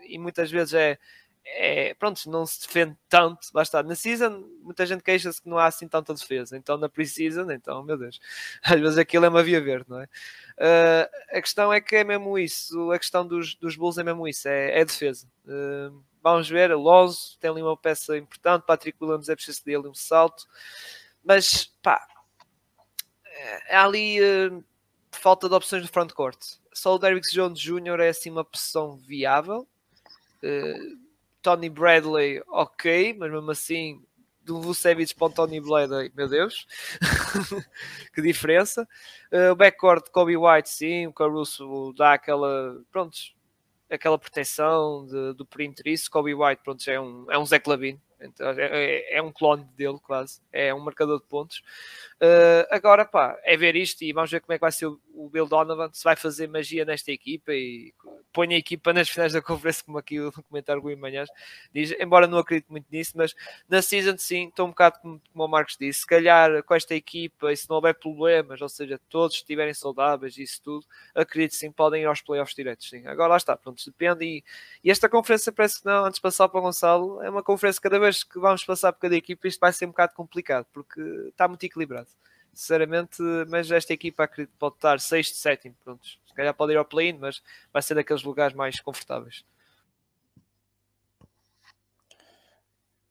Speaker 2: e muitas vezes é é, pronto, não se defende tanto, está, na season muita gente queixa-se que não há assim tanta defesa, então na pre-season, então, meu Deus, às vezes aquilo é uma via verde, não é? Uh, a questão é que é mesmo isso, a questão dos, dos Bulls é mesmo isso, é, é defesa. Uh, vamos ver, Alonso tem ali uma peça importante, Patrick Williams é preciso dele um salto, mas pá, é ali uh, falta de opções no frontcourt. Só o Derrick Jones Jr. é assim uma posição viável. Uh, Tony Bradley, ok, mas mesmo assim, do Vucevic para o Tony Bradley, meu Deus, que diferença. Uh, o backcourt de Kobe White, sim, o Caruso dá aquela, pronto, aquela proteção de, do perímetro. Isso, Kobe White, pronto, é um, é um Zé Clavin, então, é, é, é, um clone dele, quase. É um marcador de pontos. Uh, agora, pá, é ver isto e vamos ver como é que vai ser o, Bill Donovan, se vai fazer magia nesta equipa e põe a equipa nas finais da conferência, como aqui o comentário do Manhãs diz. Embora não acredite muito nisso, mas na season, sim, estou um bocado como, como o Marcos disse. Se calhar com esta equipa, e se não houver problemas, ou seja, todos estiverem saudáveis e isso tudo, acredito sim, podem ir aos playoffs diretos. Sim. Agora lá está, pronto, depende. E, e esta conferência parece que não, antes de passar para o Gonçalo, é uma conferência cada vez que vamos passar por cada equipa, isto vai ser um bocado complicado, porque está muito equilibrado. Sinceramente, mas esta equipa acredito pode estar 6 de 7, pronto. Se calhar pode ir ao play-in, mas vai ser daqueles lugares mais confortáveis.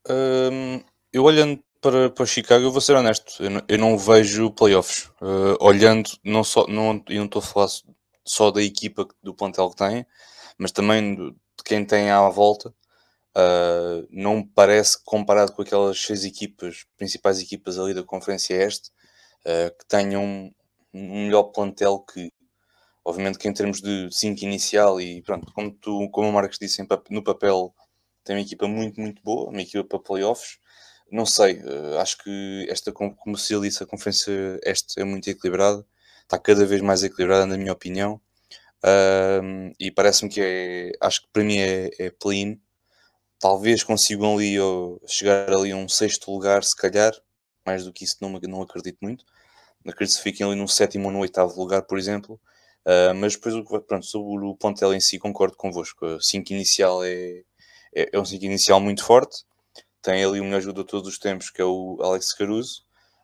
Speaker 3: Hum, eu olhando para, para Chicago, eu vou ser honesto, eu não, eu não vejo playoffs. Uh, olhando, não só, não, não estou a falar só da equipa do plantel que tem, mas também de quem tem à volta. Uh, não me parece, comparado com aquelas seis equipas, principais equipas ali da Conferência Este, uh, que tenham um melhor plantel que, obviamente, que em termos de 5 inicial e pronto, como, tu, como o Marcos disse, no papel tem uma equipa muito, muito boa, uma equipa para playoffs. Não sei, uh, acho que esta, como se disse, a Conferência Este é muito equilibrada, está cada vez mais equilibrada, na minha opinião. e parece-me que é, acho que para mim é, é talvez consigam ali chegar ali a um sexto lugar, se calhar, mais do que isso não, não acredito muito. Que fiquem ali no sétimo ou no oitavo lugar, por exemplo. Uh, mas depois, pronto, sobre o Pontel em si, concordo convosco. O 5 inicial é, é, é um 5 inicial muito forte. Tem ali o melhor jogador de todos os tempos, que é o Alex Caruso.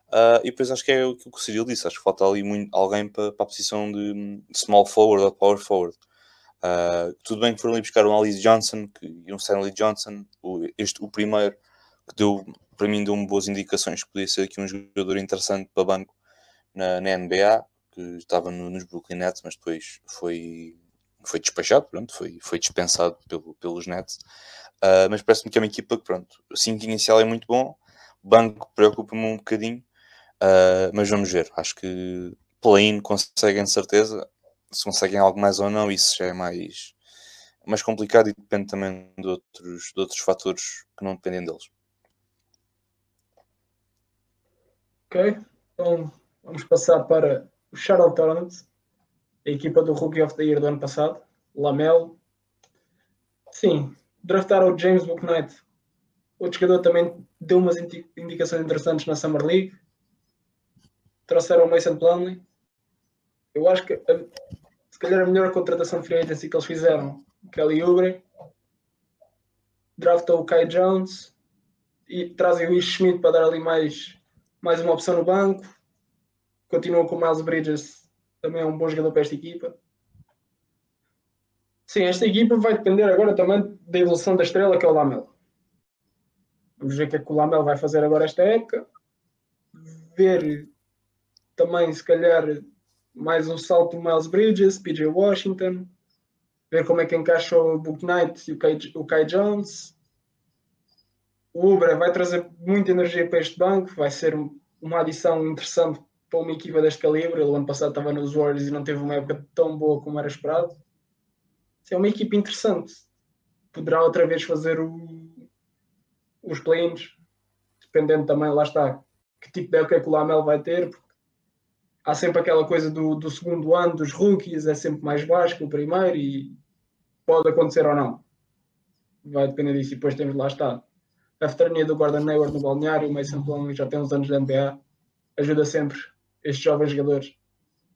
Speaker 3: Uh, e depois acho que é o que o Cyril disse. Acho que falta ali muito, alguém para, para a posição de, de small forward ou power forward. Uh, tudo bem que foram ali buscar um Alice Johnson que, e um Stanley Johnson, o, este, o primeiro, que deu, para mim deu-me boas indicações que podia ser aqui um jogador interessante para banco na, na NBA, que estava no, nos Brooklyn Nets, mas depois foi, foi despachado, pronto, foi, foi dispensado pelo, pelos Nets. Uh, mas parece-me que é uma equipa que, pronto, o 5 inicial é muito bom, o banco preocupa-me um bocadinho, uh, mas vamos ver. Acho que play-in conseguem certeza se conseguem algo mais ou não, isso já é mais, mais complicado e depende também de outros, de outros fatores que não dependem deles.
Speaker 1: Ok, então vamos passar para o Charlotte Hornets, a equipa do Rookie of the Year do ano passado, Lamelo. Sim, draftaram o James Booknight. O jogador também deu umas indicações interessantes na Summer League. Trouxeram o Mason Plumlee. Eu acho que se calhar a melhor contratação de free agency que eles fizeram, Kelly Oubre. draftou o Kai Jones e trazem o Ish Schmidt para dar ali mais, mais uma opção no banco. Continua com o Miles Bridges, também é um bom jogador para esta equipa. Sim, esta equipa vai depender agora também da evolução da estrela que é o Lamelo. Vamos ver o que é que o Lamelo vai fazer agora esta época. Ver também, se calhar, mais um salto do Miles Bridges, PJ Washington. Ver como é que encaixa o Book Knight e o Kai, o Kai Jones. O Ubra vai trazer muita energia para este banco. Vai ser uma adição interessante para uma equipa deste calibre. Ele ano passado estava nos Warriors e não teve uma época tão boa como era esperado é uma equipe interessante. Poderá outra vez fazer o, os play-ins, dependendo também, lá está, que tipo de época é que o Lamel vai ter. Há sempre aquela coisa do, do segundo ano, dos rookies, é sempre mais baixo que o primeiro e pode acontecer ou não. Vai depender disso. E depois temos, lá está, a veterania do Gordon Hayward no balneário, o Mason Plumlee já tem uns anos de NBA, ajuda sempre estes jovens jogadores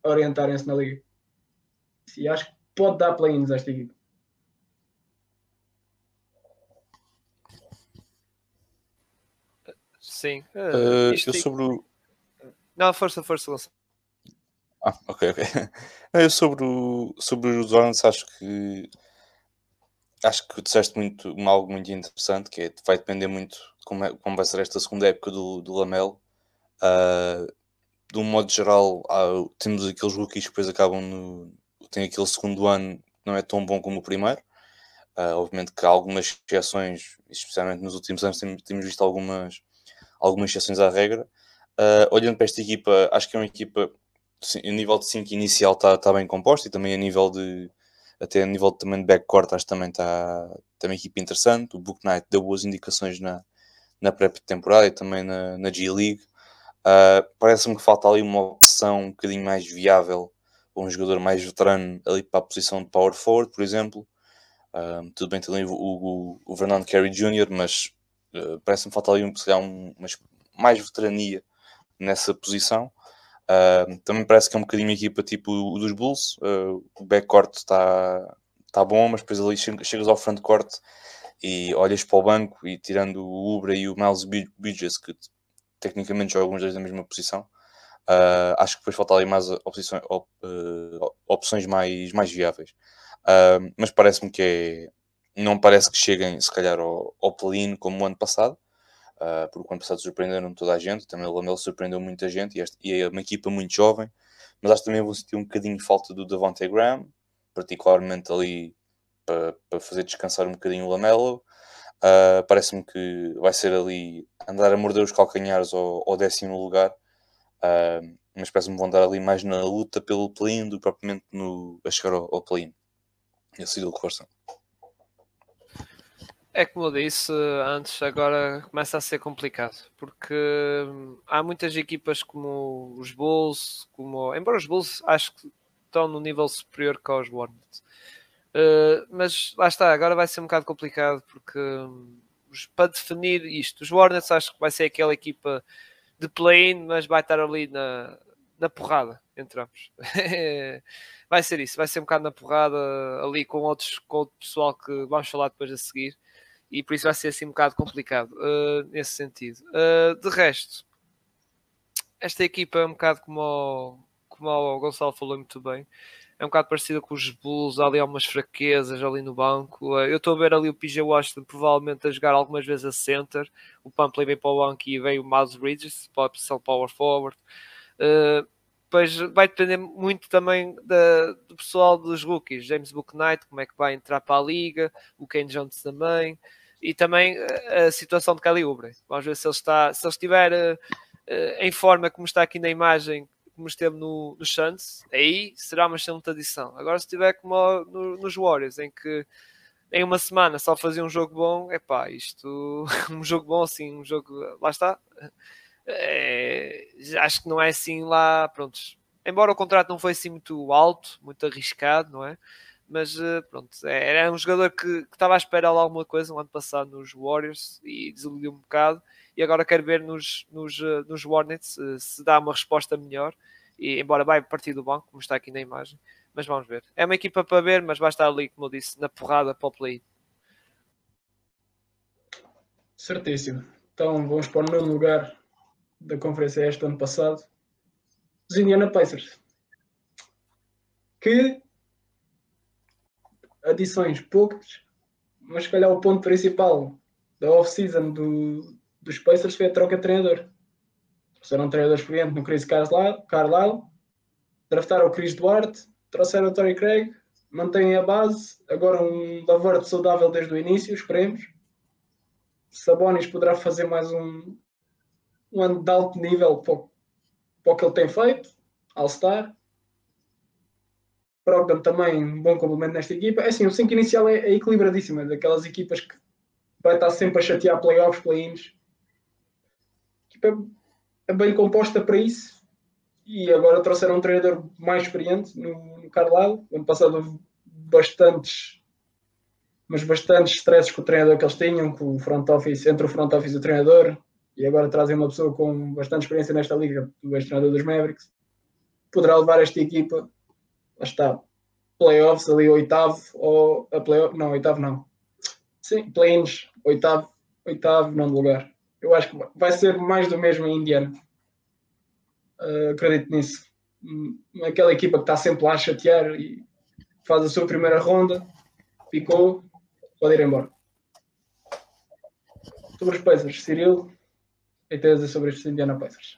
Speaker 1: a orientarem-se na liga. E acho que pode dar play-ins a esta equipa.
Speaker 2: Sim.
Speaker 3: Uh, uh, eu sobre o.
Speaker 2: Não, força, força, Gonçalo.
Speaker 3: Ah, ok, ok. Eu sobre, o, sobre os Hornets acho que acho que disseste muito, algo muito interessante, que é, vai depender muito como, é, como vai ser esta segunda época do, do Lamelo. Uh, de um modo geral, uh, temos aqueles rookies que depois acabam no, tem aquele segundo ano que não é tão bom como o primeiro. Uh, obviamente que há algumas exceções, especialmente nos últimos anos temos, temos visto algumas, algumas exceções à regra. Uh, olhando para esta equipa, acho que é uma equipa, a nível de 5 inicial está tá bem composta e também a nível de, até a nível de, também de backcourt, acho que também está tá uma equipa interessante. O Book Knight deu boas indicações na, na pré-temporada e também na, na G-League. Uh, Parece-me que falta ali uma opção um bocadinho mais viável um jogador mais veterano ali para a posição de power forward, por exemplo. Uh, tudo bem, tem ali o, o, o Vernon Carey Jr., mas uh, parece-me faltar ali um, um, mais veterania nessa posição. Uh, também parece que é um bocadinho uma equipa tipo o dos Bulls. o backcourt está tá bom, mas depois ali chegas ao frontcourt e olhas para o banco e tirando o Ubra e o Miles Bridges, que tecnicamente jogam os dois na mesma posição, Uh, acho que depois falta ali mais opções, op, uh, opções mais, mais viáveis. Uh, mas parece-me que é, não parece que cheguem, se calhar, ao, ao play-in como o ano passado, porque o ano passado surpreenderam toda a gente, também o Lamelo surpreendeu muita gente e, este, e, é uma equipa muito jovem. Mas acho que também vou sentir um bocadinho falta do Devontae Graham, particularmente ali para, para fazer descansar um bocadinho o Lamelo. Parece-me que vai ser ali andar a morder os calcanhares ao, ao décimo lugar Uh, mas parece-me vão dar ali mais na luta pelo play-in do que propriamente no, a chegar ao, ao play-in. E assim do que força.
Speaker 2: É como eu disse antes, agora começa a ser complicado, porque há muitas equipas como os Bulls, como embora os Bulls acho que estão no nível superior que os Warnets. Uh, mas lá está, agora vai ser um bocado complicado porque um, para definir isto, os Warnets acho que vai ser aquela equipa de play-in, mas vai estar ali na, na porrada, entramos. vai ser isso, vai ser um bocado na porrada ali com outros com outro pessoal que vamos falar depois a seguir e por isso vai ser assim um bocado complicado uh, nesse sentido. Uh, de resto, esta equipa é um bocado como o, como o Gonçalo falou muito bem é um bocado parecida com os Bulls, há ali algumas fraquezas ali no banco. Eh, eu estou a ver ali o PJ Washington provavelmente a jogar algumas vezes a center, o Pumpley vem para o banco e vem o Miles Bridges para a posição power forward. Uh, vai depender muito também da, do pessoal dos rookies, James Booknight, como é que vai entrar para a liga, o Ken Jones também, e também eh, a situação de Kelly Oubre. Vamos ver se ele está, se ele estiver uh, em forma como está aqui na imagem, como esteve no, no Suns, aí será uma excelente adição. Agora, se estiver como no, nos Warriors, em que em uma semana só fazia um jogo bom, é pá, isto, um jogo bom assim, um jogo, lá está. É, acho que não é assim lá, prontos. Embora o contrato não foi assim muito alto, muito arriscado, não é? Mas eh, pronto, é, era um jogador que, que estava à espera de alguma coisa no ano passado nos Warriors e desiludiu um bocado e agora quero ver nos, nos, eh, nos Hornets se, se dá uma resposta melhor. E embora vai partir do banco, como está aqui na imagem, mas vamos ver. É uma equipa para ver, mas vai estar ali, como eu disse, na porrada para o play.
Speaker 1: Certíssimo. Então vamos para o nono lugar da Conferência Este ano passado. Os Indiana Pacers. Que adições poucas, mas se calhar o ponto principal da off-season do, dos Pacers foi a troca de treinador. Trouxeram um treinador experiente no Chris Carlisle, draftaram o Chris Duarte, trouxeram o Torrey Craig, mantêm a base, agora um Lavert saudável desde o início, esperemos. Sabonis poderá fazer mais um, um ano de alto nível para o, para o que ele tem feito, All-Star. Brogdon também um bom complemento nesta equipa. É assim, o 5 inicial é, é equilibradíssimo, é daquelas equipas que vai estar sempre a chatear playoffs, play-ins. A equipa é bem composta para isso e agora trouxeram um treinador mais experiente no, no Carlisle. Ano passado houve bastantes, mas bastantes stresses com o treinador que eles tinham, com o front office, entre o front office e o treinador, e agora trazem uma pessoa com bastante experiência nesta liga, o ex-treinador dos Mavericks. Poderá levar esta equipa, lá está, playoffs ali, oitavo, ou a playoff, não, oitavo não. Sim, play-ins, oitavo, oitavo, não lugar. Eu acho que vai ser mais do mesmo em Indiana. Uh, acredito nisso. Hum, aquela equipa que está sempre lá a chatear e faz a sua primeira ronda, ficou, pode ir embora. Sobre os Pacers, Cirilo, e a dizer sobre estes Indiana Pacers?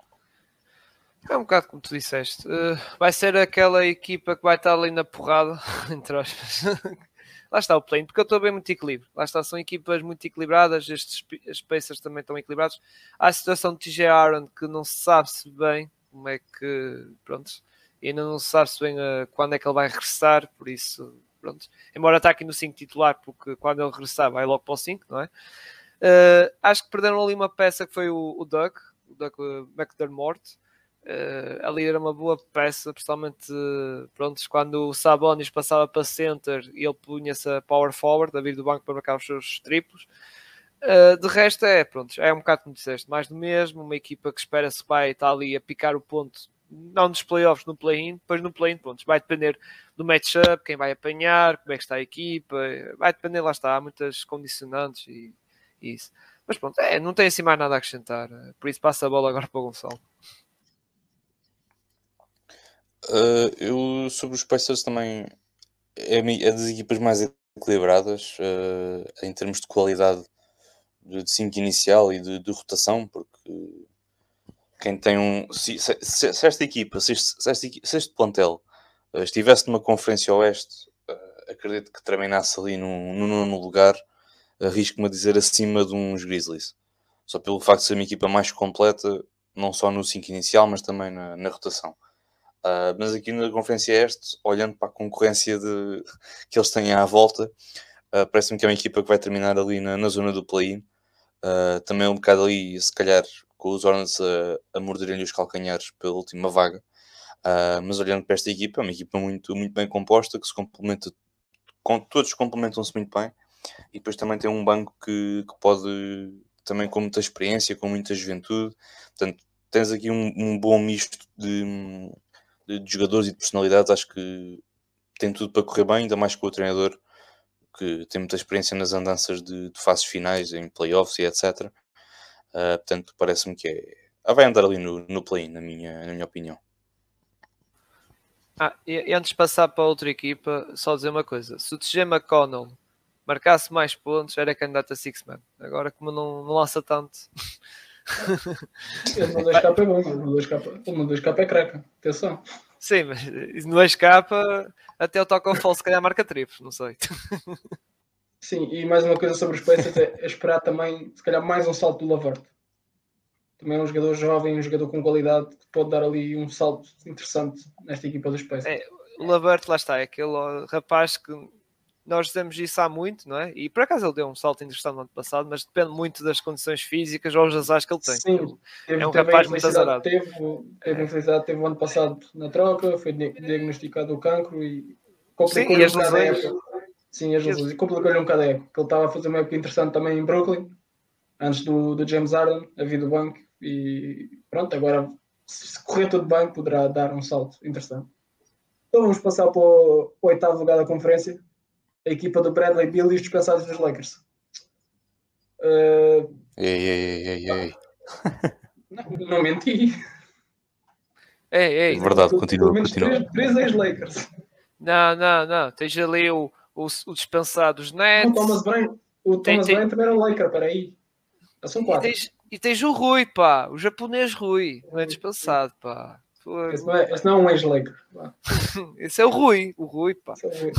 Speaker 2: É um bocado como tu disseste. Uh, vai ser aquela equipa que vai estar ali na porrada, entre aspas. Lá está o plane, porque eu estou bem muito equilíbrio. Lá está, são equipas muito equilibradas, estes Pacers também estão equilibrados. Há a situação de TJ Aaron que não se sabe se bem como é que, pronto, ainda não se sabe se bem uh, quando é que ele vai regressar, por isso, pronto. Embora está aqui no 5 titular, porque quando ele regressar vai logo para o 5, não é? Uh, acho que perderam ali uma peça que foi o, o Doug, o Doug McDermott. Uh, ali era uma boa peça, principalmente pronto, quando o Sabonis passava para center e ele punha-se a power forward, a vir do banco para marcar os seus triplos. Uh, de resto é, pronto, é um bocado como disseste, mais do mesmo, uma equipa que espera-se vai estar ali a picar o ponto, não nos playoffs, no play-in, depois no play-in, pronto, vai depender do matchup, quem vai apanhar, como é que está a equipa, vai depender, lá está, há muitas condicionantes e, e isso. Mas pronto, é, não tem assim mais nada a acrescentar, por isso passa a bola agora para o Gonçalo.
Speaker 3: Uh, eu sobre os Pacers também é, é das equipas mais equilibradas uh, em termos de qualidade de 5 inicial e de, de, rotação, porque quem tem um. Se, se, se esta equipa, se este, este, se este plantel uh, estivesse numa conferência oeste, uh, acredito que terminasse ali no, no nono lugar, arrisco-me a dizer acima de uns Grizzlies. Só pelo facto de ser uma equipa mais completa, não só no 5 inicial, mas também na, na rotação. Uh, mas aqui na Conferência Este, olhando para a concorrência de, que eles têm à volta, uh, parece-me que é uma equipa que vai terminar ali na, na zona do play-in. Uh, também um bocado ali, se calhar, com os Hornets a, a morderem-lhe os calcanhares pela última vaga. Mas olhando para esta equipa, é uma equipa muito, muito bem composta, que se complementa, com, todos complementam-se muito bem. E depois também tem um banco que, que pode, também com muita experiência, com muita juventude. Portanto, tens aqui um, um bom misto de, de, jogadores e de personalidades. Acho que tem tudo para correr bem, ainda mais com o treinador que tem muita experiência nas andanças de, de fases finais, em playoffs e etc. Uh, ah, portanto, parece-me que é... Ah, vai andar ali no, no play, na minha, na minha opinião.
Speaker 2: Ah, e, antes de passar para outra equipa, só dizer uma coisa: se o TG McConnell marcasse mais pontos, era candidato a Six-Man. Agora, como não, não lança tanto.
Speaker 1: Ele no 2K é bom, no 2K é craca. Atenção.
Speaker 2: Sim, mas no escapa até o Toca Fall se calhar marca triplos, não sei.
Speaker 1: Sim, e mais uma coisa sobre os Pacers é, é esperar também, se calhar, mais um salto do Lavert. Também é um jogador jovem, um jogador com qualidade que pode dar ali um salto interessante nesta equipa dos Pacers.
Speaker 2: É, o Lavert, lá está, é aquele rapaz que nós dizemos isso há muito, não é? E por acaso ele deu um salto interessante no ano passado, mas depende muito das condições físicas ou os azares que ele tem.
Speaker 1: Sim, teve, é um rapaz muito azarado. Teve, teve é. infelicidade, teve o ano passado na troca, foi diagnosticado o cancro e complicou-lhe um bocado a época. Sim, as lesões. E complicou-lhe um bocado a época. Ele estava a fazer uma época interessante também em Brooklyn, antes do, do James Harden, a vida do banco. E pronto, agora se correr tudo bem, poderá dar um salto interessante. Então vamos passar para o oitavo lugar da conferência a equipa do Bradley Bill e os dispensados dos Lakers. Uh,
Speaker 3: Ei, ei, ei, ei, ei.
Speaker 1: Não, não menti.
Speaker 2: Ei, ei,
Speaker 3: É verdade, continua,
Speaker 1: menos
Speaker 3: continua.
Speaker 1: três, três ex-Lakers.
Speaker 2: não, não, não. Tens ali o, o, o dispensado dos
Speaker 1: O
Speaker 2: Nets.
Speaker 1: Thomas Bryant, o
Speaker 2: Tem-
Speaker 1: Thomas
Speaker 2: tem-
Speaker 1: Bryant também era um Laker, peraí. Já são
Speaker 2: E
Speaker 1: quatro.
Speaker 2: tens, e tens o Rui, pá. O japonês Rui. Não é dispensado, pá.
Speaker 1: Esse não é, esse não é um ex-Laker.
Speaker 2: Esse é o Rui. O Rui, pá.
Speaker 1: só ver.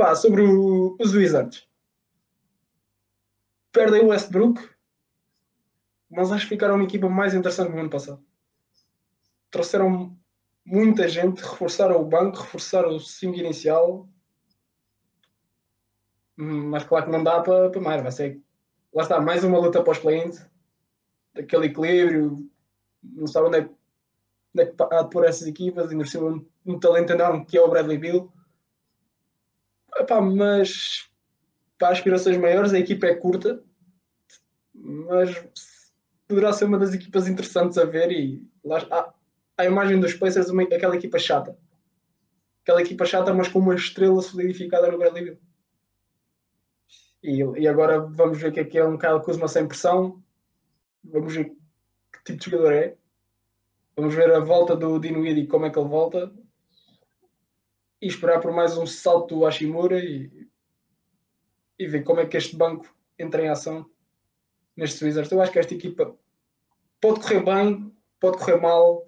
Speaker 1: Pá, sobre o- os Wizards. Perdem o Westbrook, mas acho que ficaram uma equipa mais interessante no ano passado. Trouxeram muita gente, reforçaram o banco, reforçaram o 5 inicial. Hum, Mas claro que não dá para, para mais. Vai ser, lá está, mais uma luta para os play-ins. Aquele equilíbrio. Não sabe onde é, onde é que há de pôr essas equipas. E no um, um talento enorme que é o Bradley Bill. Epá, mas para aspirações maiores a equipa é curta. Mas poderá ser uma das equipas interessantes a ver. E lá, há, a imagem dos Pacers, uma, aquela equipa chata. Aquela equipa chata, mas com uma estrela solidificada no Bill. E, e agora vamos ver o que é que é um Kyle Kuzma sem pressão. Vamos ver que tipo de jogador é. Vamos ver a volta do Dinwiddie e como é que ele volta. E esperar por mais um salto do Hashimura e, e ver como é que este banco entra em ação nestes Wizards. Eu acho que esta equipa pode correr bem, pode correr mal.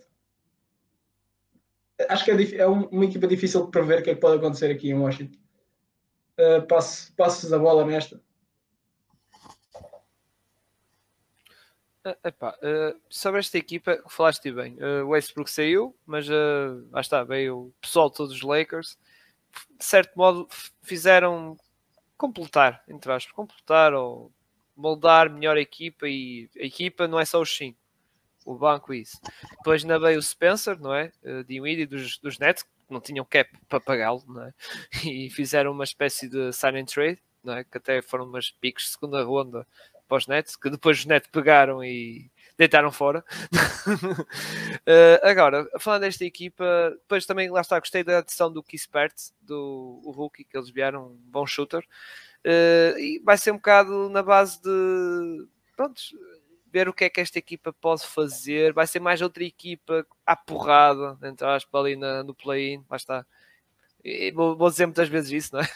Speaker 1: Acho que é, é um- uma equipa difícil de prever o que é que pode acontecer aqui em Washington. Uh, passo, passos a bola nesta.
Speaker 2: Epá, ah, sobre esta equipa, falaste bem. ah, o Westbrook saiu, mas ah, lá está, veio o pessoal todos os Lakers. De certo modo, fizeram completar, entre aspas, completar ou moldar melhor a equipa. E a equipa não é só os 5, o banco isso. Depois ainda veio o Spencer, não é? Uh, Dinwiddie dos, dos Nets, que não tinham cap para pagá-lo, não é? E fizeram uma espécie de sign and trade, não é? Que até foram umas piques de segunda ronda para os Nets, que depois os Nets pegaram e deitaram fora. Uh, agora, falando desta equipa, depois também lá está, gostei da adição do Kispert, do o rookie que eles vieram, um bom shooter. Uh, e vai ser um bocado na base de pronto, ver o que é que esta equipa pode fazer. Vai ser mais outra equipa à porrada, entre aspas, ali na, no play-in, lá está. E vou, vou dizer muitas vezes isso, não é?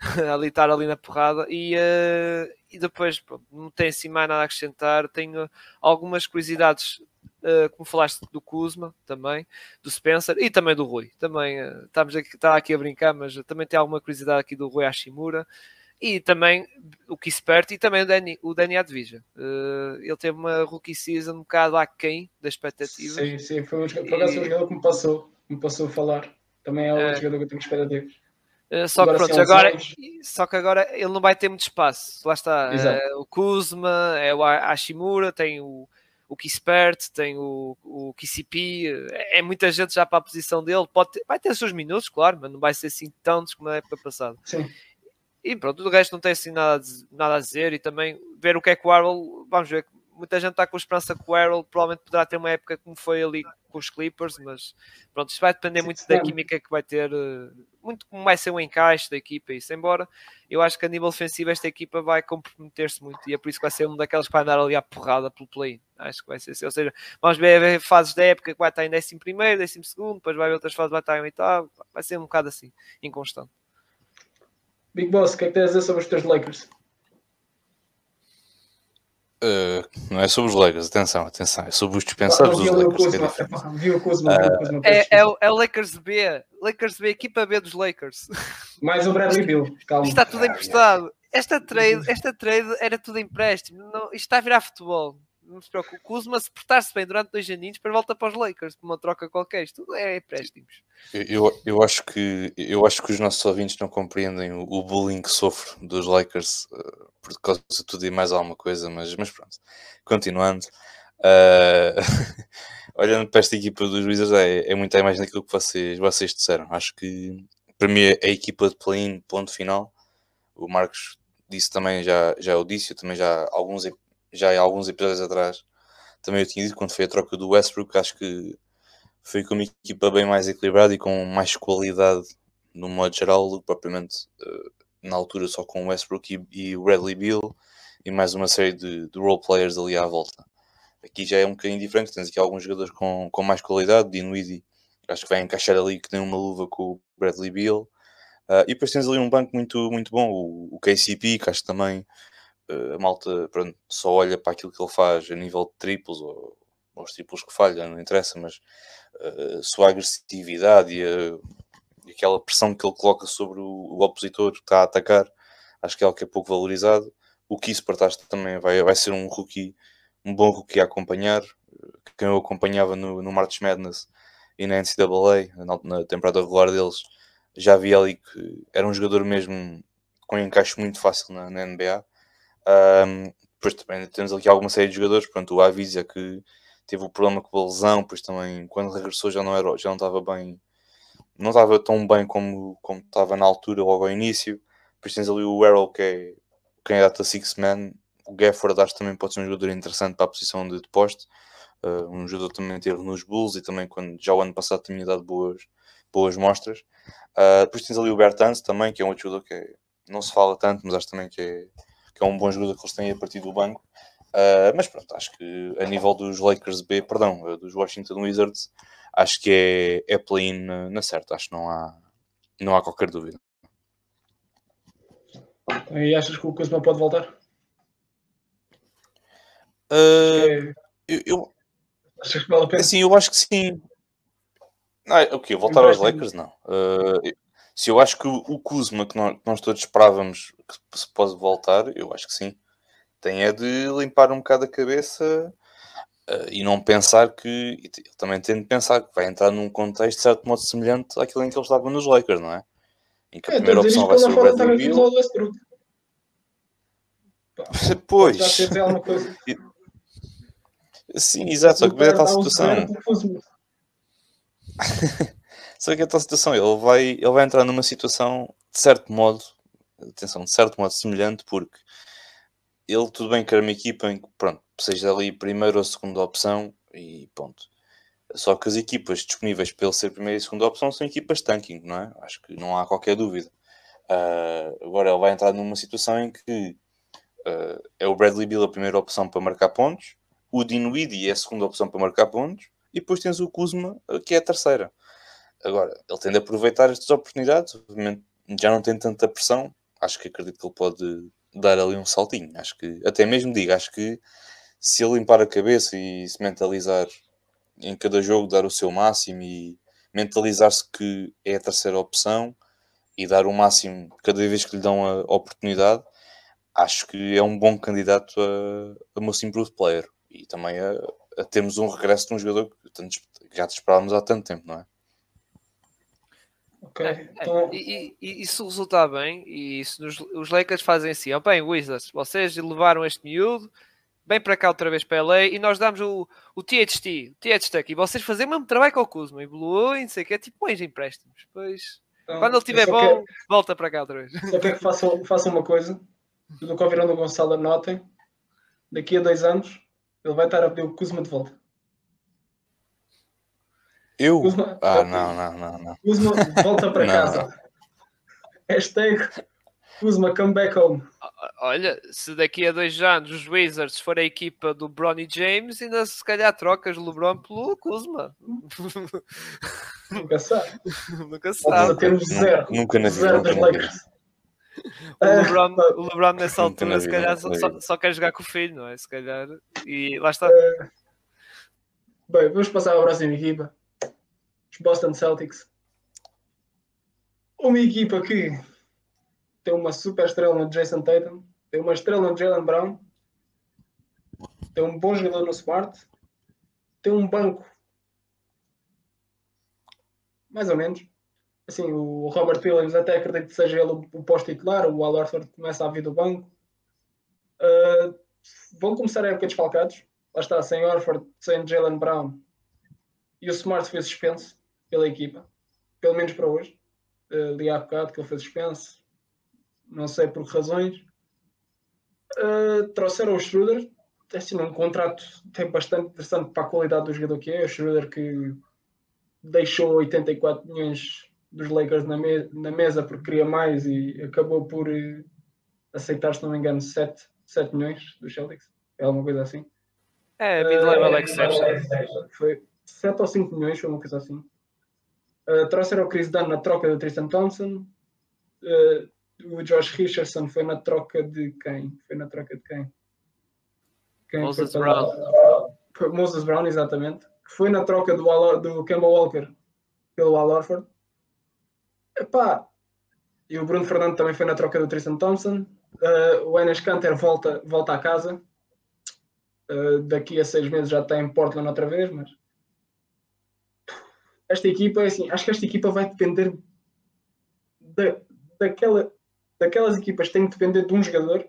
Speaker 2: ali estar ali na porrada e, uh, e depois pronto, não tem assim mais nada a acrescentar. Tenho algumas curiosidades, uh, como falaste do Kuzma também, do Spencer e também do Rui. Também uh, estamos aqui, está aqui a brincar, mas também tem alguma curiosidade aqui do Rui Hashimura e também o Kispert e também o Danny, o Danny Advija. Uh, ele teve uma rookie season um bocado aquém das expectativas.
Speaker 1: Sim, sim, foi um, um jogador que me passou, me passou a falar. Também é outro
Speaker 2: É.
Speaker 1: jogador que eu tenho expectativas.
Speaker 2: Uh, só que pronto, agora, só que agora ele não vai ter muito espaço. Lá está, uh, o Kuzma, é o Hashimura, tem o, o Kispert, tem o, o KCP, uh, é muita gente já para a posição dele. Pode ter- vai ter os seus minutos, claro, mas não vai ser assim tantos como na época passada.
Speaker 1: Sim.
Speaker 2: E pronto, o resto não tem assim nada a, dizer, nada a dizer. E também ver o que é que o Arrow, vamos ver. Muita gente está com esperança que o Arrow provavelmente poderá ter uma época como foi ali com os Clippers, mas pronto, isto vai depender muito da química que vai ter, eh, muito como vai ser o encaixe da equipa. e Isso, embora eu acho que a nível defensivo esta equipa vai comprometer-se muito e é por isso que vai ser uma daquelas que vai andar ali à porrada pelo play. Acho que vai ser assim. Ou seja, vamos ver, fases da época que vai estar em 11 primeiro, 12 segundo, depois vai ver outras fases vai estar em oitavo, vai ser um bocado assim, inconstante.
Speaker 1: Big Boss, o que é que tens a dizer sobre os teus Lakers?
Speaker 3: Uh, não é sobre os Lakers, atenção, atenção, é sobre os
Speaker 1: Ah,
Speaker 3: dispensados dos Lakers. que é
Speaker 1: o
Speaker 2: É, é, o, é o Lakers B, Lakers B, equipa B dos Lakers.
Speaker 1: Mais o Bradley Bill, calma.
Speaker 2: Isto está tudo emprestado. Esta trade, esta trade era tudo empréstimo. Não, isto está a virar futebol. Não se preocupe. O Kuzma, se portar-se bem durante dois aninhos, depois volta para os Lakers, por uma troca qualquer. Isto tudo é empréstimos.
Speaker 3: Eu, eu, acho que, eu acho que os nossos ouvintes não compreendem o, o bullying que sofro dos Lakers uh, por causa de tudo e mais alguma coisa, mas, mas pronto. Continuando, uh, olhando para esta equipa dos Wizards, é, é muito a imagem daquilo que vocês, vocês disseram. Acho que para mim é a equipa de play-in, ponto final. O Marcos disse também, já, já o disse, eu também já alguns, já há alguns episódios atrás também eu tinha dito quando foi a troca do Westbrook, acho que foi com uma equipa bem mais equilibrada e com mais qualidade no modo geral do que propriamente eh, na altura só com o Westbrook e, o Bradley Beal e mais uma série de, de role players ali à volta. Aqui já é um bocadinho diferente, tens aqui alguns jogadores com, com mais qualidade, Dinwiddie acho que vai encaixar ali que tem uma luva com o Bradley Beal. Uh, e depois tens ali um banco muito, muito bom, o, o KCP, que acho que também a malta pronto, só olha para aquilo que ele faz a nível de triplos ou, ou os triplos que falha, não interessa, mas uh, a sua agressividade e, a, e, aquela pressão que ele coloca sobre o, o, opositor que está a atacar, acho que é algo que é pouco valorizado. O Kispert acho que também vai, vai ser um rookie, um bom rookie a acompanhar. Quem eu acompanhava no, no March Madness e na NCAA, na, na temporada regular deles, já vi ali que era um jogador mesmo com um encaixe muito fácil na, na NBA. Um, depois também temos aqui alguma série de jogadores, pronto, o Avisa que teve o problema com a lesão, depois também quando regressou já não, era, já não estava bem, não estava tão bem como, como estava na altura, logo ao início. Depois tens ali o Errol, que é candidato a Six Man. O Gafford acho que também pode ser um jogador interessante para a posição de, de poste. Uh, um jogador também teve nos Bulls e também quando já o ano passado tinha dado boas, boas mostras. Uh, depois tens ali o Bertans também, que é um outro jogador que é, não se fala tanto, mas acho também que é, que é um bom jogador que eles têm a partir do banco. Uh, mas pronto, acho que a nível dos Lakers B, perdão, dos Washington Wizards, acho que é, é play-in na, certa, acho que não há, não há qualquer dúvida.
Speaker 1: E achas que o Kuzma pode voltar?
Speaker 3: Uh, eu, eu,
Speaker 1: Achas que vale a pena?
Speaker 3: Assim, eu acho que sim. Ah, o quê? Voltar aos Lakers? Não. Uh, se eu acho que o Kuzma, que nós, que nós, todos esperávamos que se pode voltar, eu acho que sim. Tem é de limpar um bocado a cabeça uh, e não pensar que. Ele também tem de pensar que vai entrar num contexto de certo modo semelhante àquilo em que ele estava nos Lakers, não é? Em que a é, primeira opção vai ser o Bradley Beal. Pois. Sim, exato, só que veio a tal situação. só que a tal situação, ele vai, ele vai entrar numa situação de certo modo, atenção, de certo modo semelhante, porque ele tudo bem que era uma equipa em que, pronto, seja ali primeira ou segunda opção e ponto. Só que as equipas disponíveis para ele ser primeira e segunda opção são equipas tanking, não é? Acho que não há qualquer dúvida. Uh, agora ele vai entrar numa situação em que uh, é o Bradley Bill a primeira opção para marcar pontos o Dinwiddie é a segunda opção para marcar pontos, e depois tens o Kuzma, que é a terceira. Agora, ele tem de aproveitar estas oportunidades, obviamente já não tem tanta pressão, acho que acredito que ele pode dar ali um saltinho. Acho que, até mesmo digo, acho que se ele limpar a cabeça e se mentalizar em cada jogo, dar o seu máximo e mentalizar-se que é a terceira opção e dar o máximo cada vez que lhe dão a oportunidade, acho que é um bom candidato a, a Most Improved Player e também a, a termos um regresso de um jogador que já esperávamos há tanto tempo, não é?
Speaker 2: Ok. É, então... e, e, se resultar bem, e se nos, os Lakers fazem assim, oh, bem, Wizards, vocês levaram este miúdo, bem para cá outra vez para a LA e nós damos o, o THT, o THT aqui, vocês fazem o mesmo trabalho com o Kuzma e Blue, e não sei o que, é tipo bons empréstimos. Depois, então, quando ele estiver bom, que... volta para cá outra vez.
Speaker 1: Só quero que façam, façam uma coisa, do que ouviram do Gonçalo, anotem, daqui a dois anos ele vai estar a pedir o Kuzma de volta.
Speaker 3: Eu? Kuzma, ah, não, não, não, não.
Speaker 1: Kuzma volta para casa. Não. Hashtag Kuzma come back home.
Speaker 2: Olha, se daqui a dois anos os Wizards for a equipa do Bronny James, ainda se calhar trocas LeBron pelo Kuzma.
Speaker 1: Nunca sabe.
Speaker 2: Nunca sabe.
Speaker 1: Temos zero.
Speaker 3: Nunca na
Speaker 1: vida. Zero das Lakers.
Speaker 2: O LeBron, o LeBron nessa altura, se calhar, só, só, quer jogar com o filho, não é? Se calhar. E lá está. Uh,
Speaker 1: bem, vamos passar à próxima equipa. Os Boston Celtics. Uma equipa que tem uma super estrela no Jason Tatum, tem uma estrela no Jalen Brown, tem um bom jogador no Smart, tem um banco mais ou menos assim, o Robert Williams até acredito que seja ele o, posto titular, o Al Horford começa a vir do banco. Uh, vão começar a época desfalcados. Lá está, sem Horford, sem Jalen Brown. E o Smart foi suspenso pela equipa, pelo menos para hoje. Uh, li há bocado que ele foi suspenso, não sei por que razões. Uh, trouxeram o Schroeder, assim, um contrato tem bastante interessante para a qualidade do jogador que é. O Schroeder que deixou 84 milhões dos Lakers na, me na mesa porque queria mais e acabou por uh, aceitar, se não me engano, 7, 7 milhões do Celtics. É alguma coisa assim.
Speaker 2: É, mid-level
Speaker 1: Uh,
Speaker 2: exception.
Speaker 1: Foi 7 ou 5 milhões, foi uma coisa assim. Uh, trouxeram o Chris Dunn na troca do Tristan Thompson. Uh, o Josh Richardson foi na troca de quem? Foi na troca de quem? quem
Speaker 2: Moses
Speaker 1: para- Foi Moses Brown, exatamente. Que foi na troca do, Al do Kemba Walker pelo Al Horford. Epá, e o Bruno Fernando também foi na troca do Tristan Thompson. Uh, o Enes Kanter volta, volta a casa. Uh, daqui a seis meses já está em Portland outra vez, mas esta equipa, é assim, acho que esta equipa vai depender da, daquela, daquelas equipas que têm que depender de um jogador.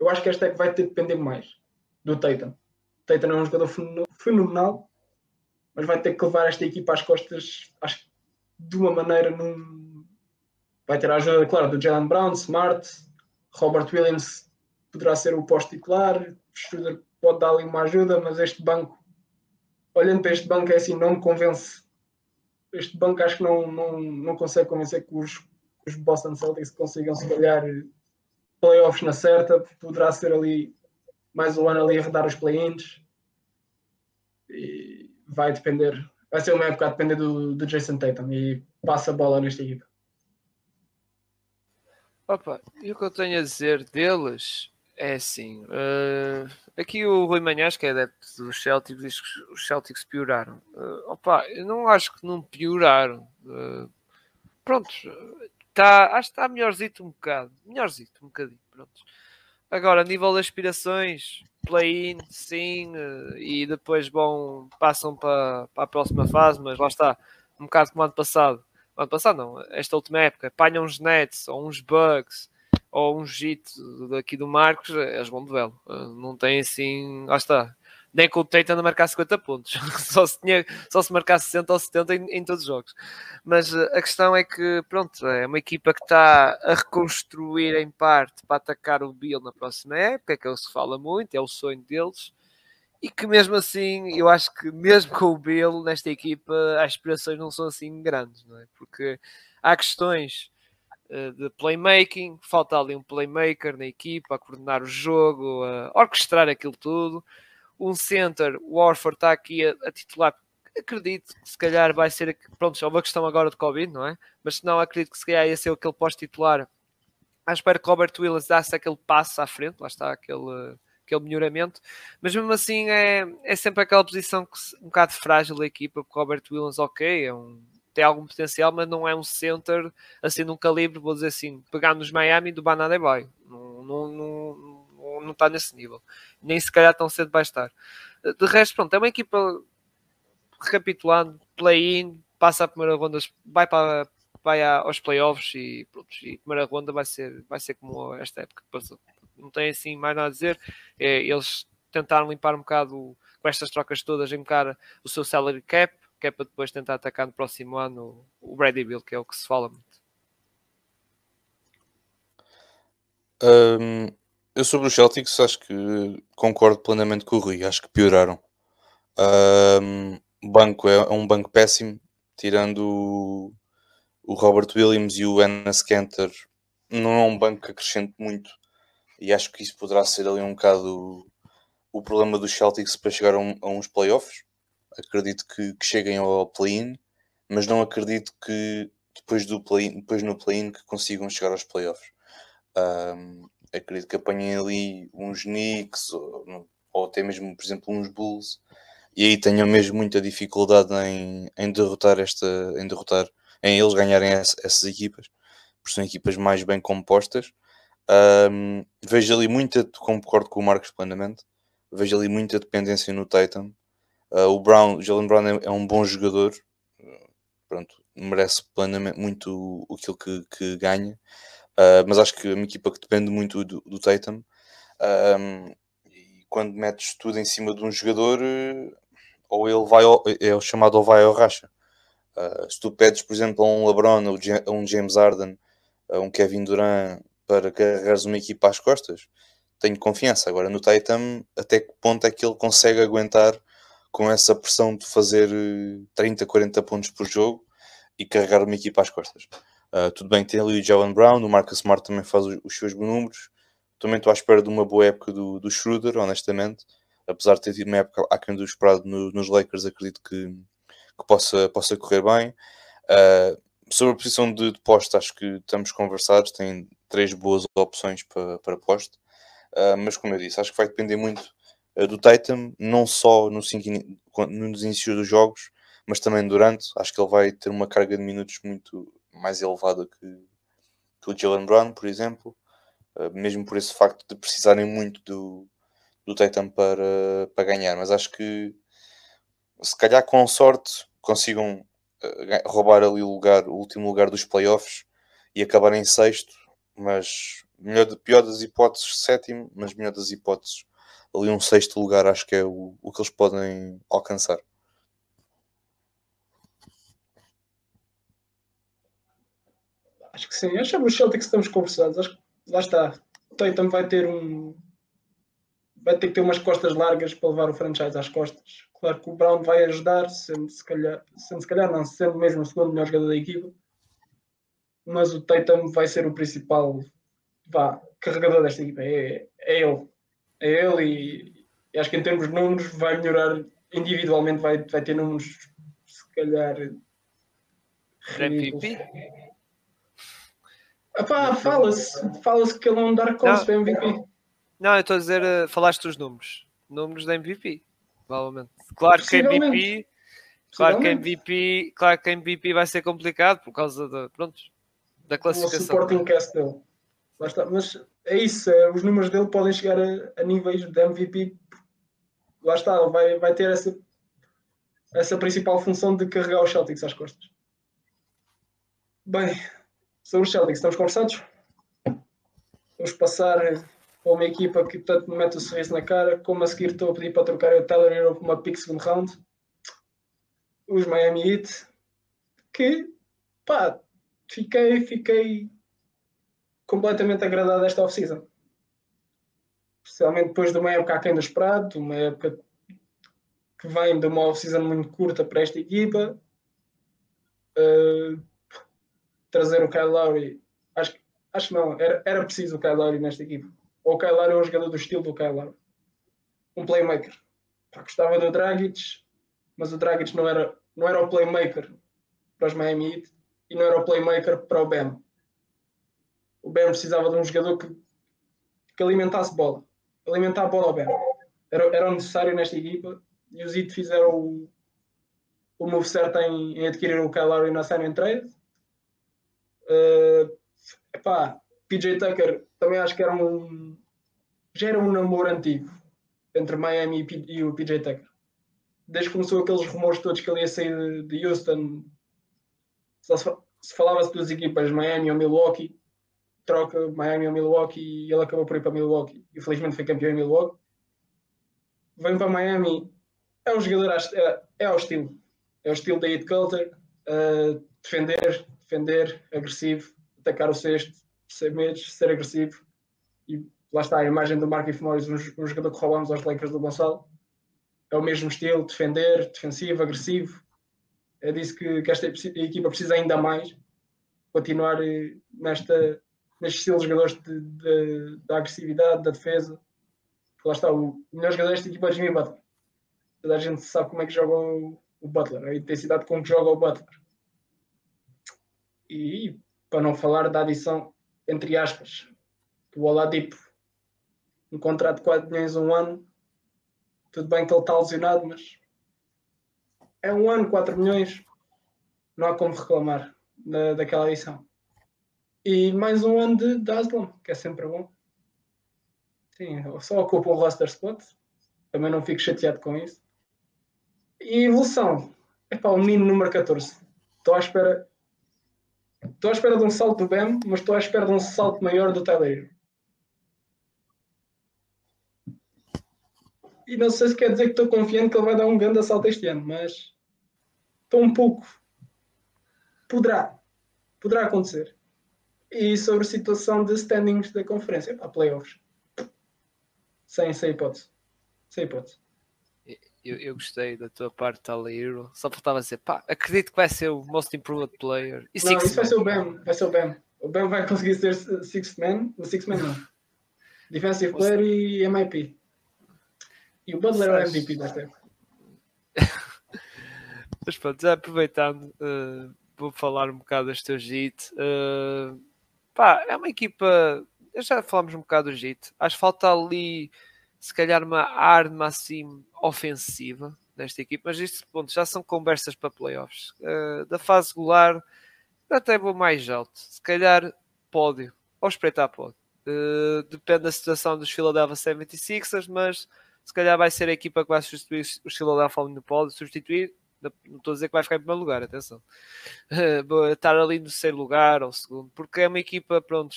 Speaker 1: Eu acho que esta é que vai ter de depender mais do Tatum. Tatum é um jogador feno- fenomenal, mas vai ter que levar esta equipa às costas, acho de uma maneira num... vai ter a ajuda, claro, do Jalen Brown, Smart, Robert Williams poderá ser o pós titular, Schroeder pode dar ali uma ajuda, mas este banco, olhando para este banco, é assim, não me convence. Este banco acho que não, não, não consegue convencer que os, os Boston Celtics consigam, se calhar, playoffs na certa, poderá ser ali mais um ano ali a rodar os play-ins. E vai depender, vai ser uma época a depender do, do Jason Tatum e passa a bola nesta equipa.
Speaker 2: Opa, e o que eu tenho a dizer deles é assim. eh, aqui o Rui Manhães, que é adepto dos Celtics, diz que os Celtics pioraram. Eh, opa, eu não acho que não pioraram. Eh, pronto, tá, acho que está melhorzito um bocado. Melhorzito um bocadinho. Pronto. Agora, a nível de aspirações, play-in, sim, e depois vão, passam para, para a próxima fase, mas lá está, um bocado como ano passado. Ano passado não, esta última época, apanham uns Nets ou uns Bugs ou um Jit daqui do Marcos, eles vão de velo. Eh, Não tem assim, lá está. Nem com o Tatum a marcar 50 pontos. só, se tinha, só se marcar 60 ou 70 em, em todos os jogos. Mas eh, a questão é que, pronto, é uma equipa que está a reconstruir em parte para atacar o Bill na próxima época, que é o que se fala muito, é o sonho deles. E que mesmo assim, eu acho que mesmo com o Bill nesta equipa, as aspirações não são assim grandes, não é? Porque há questões de playmaking, falta ali um playmaker na equipa a coordenar o jogo, a orquestrar aquilo tudo. Um center, o Warford está aqui a, a titular. Acredito que se calhar vai ser. Pronto, é uma questão agora de Covid, não é? Mas se não, acredito que se calhar ia ser aquele pós-titular. À espera que Robert Williams desse aquele passo à frente, lá está aquele, aquele melhoramento. Mas mesmo assim é, é sempre aquela posição que, um bocado frágil da equipa, porque Robert Williams, ok, é um, tem algum potencial, mas não é um center assim num calibre, vou dizer assim, pegar nos Miami do Banana Boy. Não, não, não, não, está nesse nível. Nem se calhar tão cedo vai estar. De resto, pronto, é uma equipa recapitulando, play-in, passa a primeira ronda, vai para vai aos playoffs e, pronto, e a primeira ronda vai ser, vai ser como esta época passou. Não tem assim mais nada a dizer. É, eles tentaram limpar um bocado com estas trocas todas, limpar o seu salary cap, que é para depois tentar atacar no próximo ano o Brady Bill, que é o que se fala muito.
Speaker 3: Hum, eu sobre os Celtics acho que concordo plenamente com o Rui, acho que pioraram. O banco é, é um banco péssimo, tirando o, o Robert Williams e o Enes Kanter, não é um banco que acrescente muito e acho que isso poderá ser ali um bocado o, o problema dos Celtics para chegar a, um- a uns playoffs. Acredito que, que cheguem ao play-in, mas não acredito que depois, do play depois no play-in que consigam chegar aos playoffs. Um, acredito que apanhem ali uns Knicks ou, ou até mesmo, por exemplo, uns Bulls e aí tenham mesmo muita dificuldade em, em derrotar esta, em derrotar, em eles ganharem essa- essas equipas, porque são equipas mais bem compostas. Um, vejo ali muita, concordo com o Marcos plenamente, vejo ali muita dependência no Titan. Uh, o Brown, o Jalen Brown é, é um bom jogador, pronto, merece plenamente muito aquilo que, que ganha. Uh, mas acho que é uma equipa que depende muito do, do Tatum. Um, e quando metes tudo em cima de um jogador, ou ele vai ao, é o chamado ou vai ao racha. Uh, se tu pedes, por exemplo, a um LeBron, a um James Harden, a um Kevin Durant para carregares uma equipa às costas, tenho confiança. Agora no Tatum, até que ponto é que ele consegue aguentar com essa pressão de fazer uh, 30, 40 pontos por jogo e carregar uma equipa às costas? Uh, tudo bem tem ali o Jalen Brown, o Marcus Smart também faz os, seus números, Também estou à espera de uma boa época do, do Schroeder, honestamente. Apesar de ter tido uma época aquém do esperado no, nos Lakers, acredito que, que possa, possa correr bem. Uh, sobre a posição de, de posto, acho que estamos conversados. Tem três boas opções para, para posto. Uh, mas, como eu disse, acho que vai depender muito do Tatum, não só no nos inícios dos jogos, mas também durante. Acho que ele vai ter uma carga de minutos muito mais elevada que, que o Jalen Brown, por exemplo. Uh, mesmo por esse facto de precisarem muito do, do Tatum para, para ganhar. Mas acho que, se calhar com sorte, consigam roubar ali o lugar, o último lugar dos playoffs e acabar em sexto, mas melhor, pior das hipóteses, sétimo, mas melhor das hipóteses, ali um sexto lugar acho que é o, o que eles podem alcançar.
Speaker 1: Acho que sim, acho que os Celtics estamos conversados, acho que lá está. Tatum vai ter um vai ter que ter umas costas largas para levar o franchise às costas. Claro que o Brown vai ajudar, sendo se calhar, sendo se calhar não, sendo mesmo o segundo melhor jogador da equipa, mas o Tatum vai ser o principal vá, carregador desta equipa. É, é ele. É ele e, e, acho que em termos de números vai melhorar individualmente, vai, vai ter números se calhar.
Speaker 2: MVP?
Speaker 1: Fala-se fala que ele é um Dark Horse para MVP.
Speaker 2: Não, eu estou a dizer, uh, falaste dos números. Números da MVP, provavelmente. Claro que MVP. Claro que MVP, claro que MVP vai ser complicado por causa da, pronto, da classificação. O
Speaker 1: supporting cast dele. Mas é isso, é, os números dele podem chegar a, a níveis de MVP. Lá está, ele vai, vai ter essa, essa principal função de carregar os Celtics às costas. Bem, sobre os Celtics, estamos conversados? Vamos passar para uma equipa que tanto me mete o sorriso na cara, como a seguir estou a pedir para trocar o Tyler Hero por uma pick second round. Os Miami Heat, que pá, fiquei, fiquei completamente agradado esta off-season. Especialmente depois de uma época aquém do esperado, uma época que vem de uma off-season muito curta para esta equipa. Uh, trazer o Kyle Lowry, acho, acho não, era, era preciso o Kyle Lowry nesta equipa. Ou o Kyle Lowry é um jogador do estilo do Kyle Lowry. Um playmaker. Gostava do Dragic, mas o Dragic não era, não era o playmaker para os Miami Heat e não era o playmaker para o Bam o Ben precisava de um jogador que, que alimentasse bola. Alimentar a bola ao Ben. Era, era necessário nesta equipa e os IT fizeram o, o move certo em, em adquirir o Kyle na sign and trade. Uh, epá, PJ Tucker também acho que era um já era um namoro antigo entre Miami e, e o PJ Tucker. Desde que começou aqueles rumores todos que ele ia sair de, de Houston, só se, se falava-se das equipas Miami ou Milwaukee troca Miami ou Milwaukee e ele acabou por ir para Milwaukee. E felizmente foi campeão em Milwaukee. Vem para Miami, é um jogador, é, é ao estilo. É o estilo da Heat Culture, uh, defender, defender, agressivo, atacar o sexto, ser medos, ser agressivo. E lá está a imagem do Mark Morris, um, um jogador que roubamos aos Lakers do Gonçalo. É o mesmo estilo, defender, defensivo, agressivo. É disso que, que esta equipa precisa ainda mais continuar eh, nesta, neste estilo de jogadores de, de, da agressividade, da defesa. Lá está, o melhor jogador desta equipa é Jimmy Butler. Toda a gente sabe como é que joga o, o Butler, a intensidade com que joga o Butler. E para não falar da adição, entre aspas, do Oladipo, um contrato de 4 milhões um ano. Tudo bem que ele está lesionado, mas é um ano, 4 milhões, não há como reclamar da, daquela adição. E mais um ano de, Aslan, que é sempre bom. Sim, só ocupa o roster spot. Também não fico chateado com isso. E evolução. É para o menino número 14. Estou à espera. Estou à espera de um salto do Bam, mas estou à espera de um salto maior do Tyler. E não sei se quer dizer que estou confiante que ele vai dar um grande salto este ano, mas estou um pouco. Poderá. Poderá acontecer. E sobre a situação de standings da conferência, para playoffs. Sem, sem hipótese. Sem hipótese.
Speaker 2: Eu, eu gostei da tua parte, Taliro. Só faltava dizer, pá, acredito que vai ser o Most Improved Player.
Speaker 1: E não, isso vai ser o Bam. Vai ser o Bam. O Bam vai conseguir ser Sixth Man. O Sixth Man não. Defensive Player e MIP. E o Butler é o MVP desta época.
Speaker 2: Mas pronto, já aproveitando, uh, vou falar um bocado deste teu JIT. Uh, pá, é uma equipa. Já falámos um bocado do JIT. Acho que falta ali, se calhar, uma arma assim ofensiva nesta equipa. Mas isto, ponto, já são conversas para playoffs. Uh, da fase regular, até vou mais alto. Se calhar, pódio. Ou espreitar pódio. Uh, depende da situação dos Philadelphia 76ers, mas se calhar vai ser a equipa que vai substituir os Philadelphia no pódio, substituir não estou a dizer que vai ficar em primeiro lugar, atenção. Estar ali no terceiro lugar ou segundo, porque é uma equipa, pronto,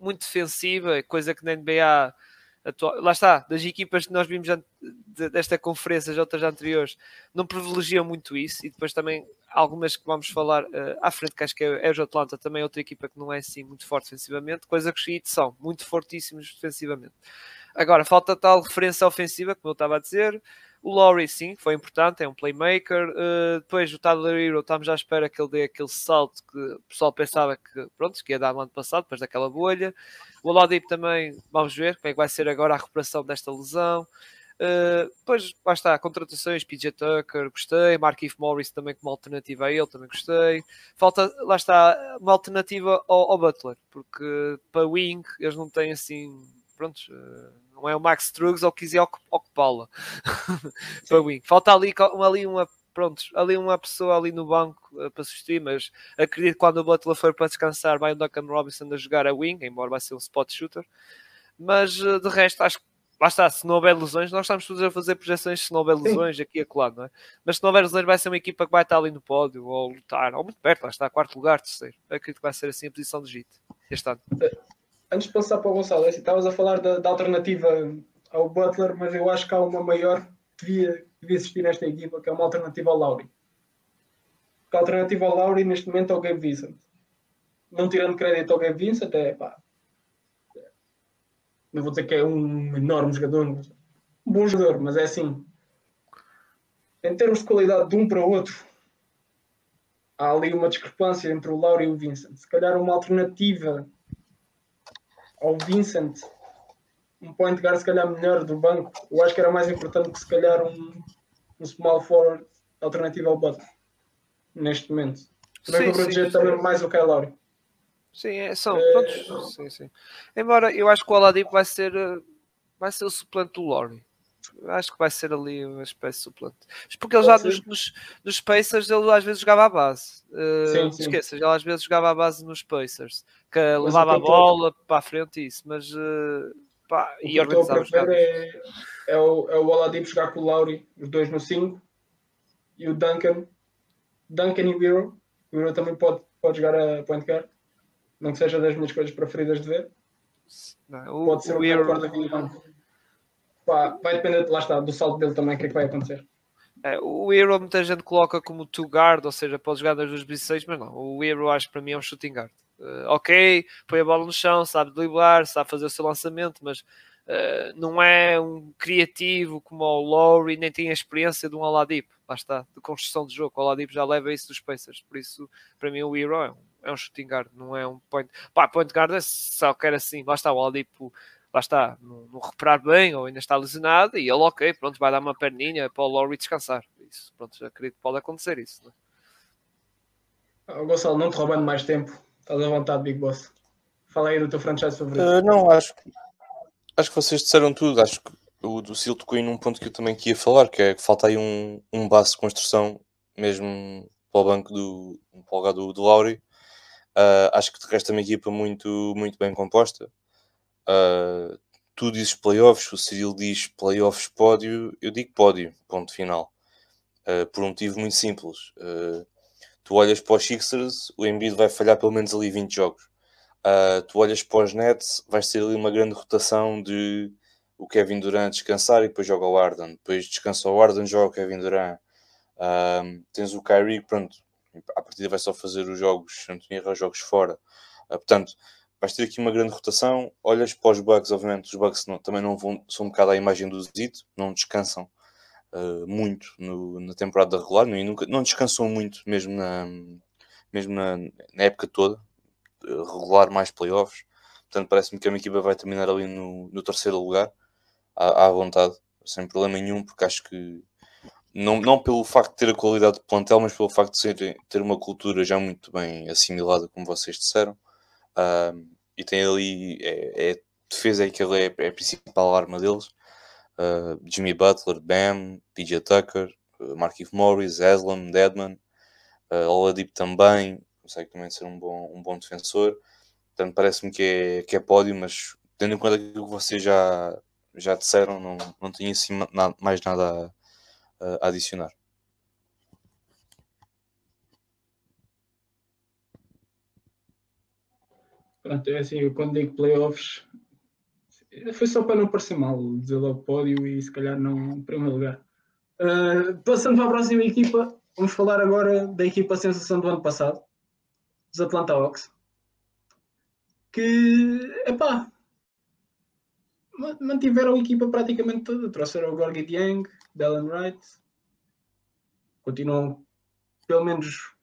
Speaker 2: muito defensiva, coisa que na NBA atual, lá está, das equipas que nós vimos desta conferência, as outras anteriores, não privilegiam muito isso, e depois também algumas que vamos falar uh, à frente, que acho que é, é o Atlanta, também é outra equipa que não é assim muito forte defensivamente, coisa que os Heat são, muito fortíssimos defensivamente. Agora, falta tal referência ofensiva, como eu estava a dizer, o Laurie, sim, foi importante, é um playmaker. Uh, depois o Tyler Hero, estamos à espera que ele dê aquele salto que o pessoal pensava que, pronto, que ia dar no ano passado, depois daquela bolha. O Oladipo também, vamos ver como é que vai ser agora a recuperação desta lesão. Uh, depois, lá está, contratações, PJ Tucker, gostei. Markif Morris também como alternativa a ele, também gostei. Falta, lá está, uma alternativa ao, ao Butler, porque para Wing eles não têm assim, pronto, uh, não é o Max Strugs ou quiser ocupá-la para wing. Falta ali, ali uma pronto, ali uma pessoa ali no banco uh, para substituir, mas acredito que quando o Butler for para descansar vai o Duncan Robinson a jogar a wing, embora vai ser um spot shooter. Mas uh, de resto, acho que lá está, se não houver lesões, nós estamos todos a fazer projeções se não houver lesões Sim. aqui e acolá, não é? Mas se não houver lesões, vai ser uma equipa que vai estar ali no pódio ou lutar, ou muito perto, lá está, quarto lugar, terceiro. acredito que vai ser assim a posição do JIT este ano
Speaker 1: antes de passar para o Gonçalo, é assim, estavas a falar da, da, alternativa ao Butler, mas eu acho que há uma maior que devia, devia existir nesta equipa, que é uma alternativa ao Lauri. Porque a alternativa ao Lauri neste momento é o Gabe Vincent. Não tirando crédito ao Gabe Vincent, é pá. Não vou dizer que é um enorme jogador, um bom jogador, mas é assim. Em termos de qualidade de um para o outro, há ali uma discrepância entre o Lauri e o Vincent. Se calhar uma alternativa ao Vincent, um point guard se calhar melhor do banco, eu acho que era mais importante que se calhar um, um small forward alternativo ao Butler neste momento. Também para proteger também mais o Kyle Lowry.
Speaker 2: Sim, é, são é... todos. Sim, sim. Embora eu acho que o Oladipo vai ser, vai ser o suplente do Lowry. Acho que vai ser ali uma espécie de suplente. Porque ele já nos, nos, nos, Pacers ele às vezes jogava à base. Uh, sim, sim. Esqueças, ele às vezes jogava à base nos Pacers que mas levava a bola para a frente e isso, mas uh, pá,
Speaker 1: o e organizava os é, é, o, é o Oladipo jogar com o Lauri, os dois no 5 e o Duncan, Duncan e o Hero. O Hero também pode, pode jogar a point guard, não que seja das minhas coisas preferidas de ver. Não, o, pode ser o, o Hero. Vai depender, lá está, do salto dele também, o que é que vai acontecer.
Speaker 2: É, o Hero muita gente coloca como two guard, ou seja, pode jogar nas duas posições, mas não. O Hero acho que para mim é um shooting guard. Uh, ok, põe a bola no chão, sabe driblar, sabe fazer o seu lançamento, mas uh, não é um criativo como o Lowry, nem tem a experiência de um Oladipo. Lá está, de construção de jogo. O Oladipo já leva isso dos Pacers, por isso, para mim, o Hero é um, é um shooting guard, não é um point. Pá, point guard é só quer assim, lá está, o Oladipo lá está, não, não, recuperar bem ou ainda está lesionado e ele, ok, pronto, vai dar uma perninha para o Lowry descansar. Isso, pronto, acredito que pode acontecer isso. Né?
Speaker 1: Oh, Gonçalo, não te roubando mais tempo, Estás à vontade, Big Boss. Fala aí do teu franchise favorito.
Speaker 3: Uh, não, acho, acho que vocês disseram tudo. Acho que o do Sil tocou em um ponto que eu também queria falar, que é que falta aí um, um base de construção, mesmo para o banco do, para o lugar do, do Lauri. Uh, acho que de resto é uma equipa muito, muito bem composta. Uh, tu dizes playoffs, o Cyril diz playoffs pódio, eu digo pódio, ponto final. Uh, por um motivo muito simples. Uh, Tu olhas para os Sixers, o Embiid vai falhar pelo menos ali 20 jogos. Tu olhas para os Nets, vai ser ali uma grande rotação de o Kevin Durant descansar e depois joga o Arden. Depois descansa o Arden, joga o Kevin Durant. Tens o Kyrie, pronto, a partida vai só fazer os jogos, não tinha os jogos fora. Portanto, vais ter aqui uma grande rotação. Olhas para os Bucks, obviamente, os Bucks não, também não vão, são um bocado a imagem do Zito, não descansam uh, muito no, na temporada regular e nunca, não descansou muito mesmo na, mesmo na, na época toda, regular mais playoffs. portanto parece-me que a minha equipa vai terminar ali no, no terceiro lugar, à, à, vontade, sem problema nenhum, porque acho que não, não pelo facto de ter a qualidade de plantel, mas pelo facto de ser, ter uma cultura já muito bem assimilada, como vocês disseram, uh, e tem ali, é, é defesa é que ele é, é a principal arma deles. Uh, Jimmy Butler, Bam, PJ Tucker, uh, Markif Morris, Aslam, Deadman, uh, também, consegue também ser um bom, um bom defensor. Portanto, parece-me que é, que é pódio, mas tendo em conta aquilo que vocês já, já disseram, não, não tenho assim mais nada a, a adicionar.
Speaker 1: Pronto, é assim, eu quando digo playoffs, foi só para não parecer mal dizer logo pódio e se calhar não primeiro lugar. Uh, passando para a próxima equipa, vamos falar agora da equipa sensação do ano passado, os Atlanta Hawks. Que, epá, mantiveram a equipa praticamente toda. Trouxeram o Gorgie Dieng, Dallin Wright. Continuam pelo menos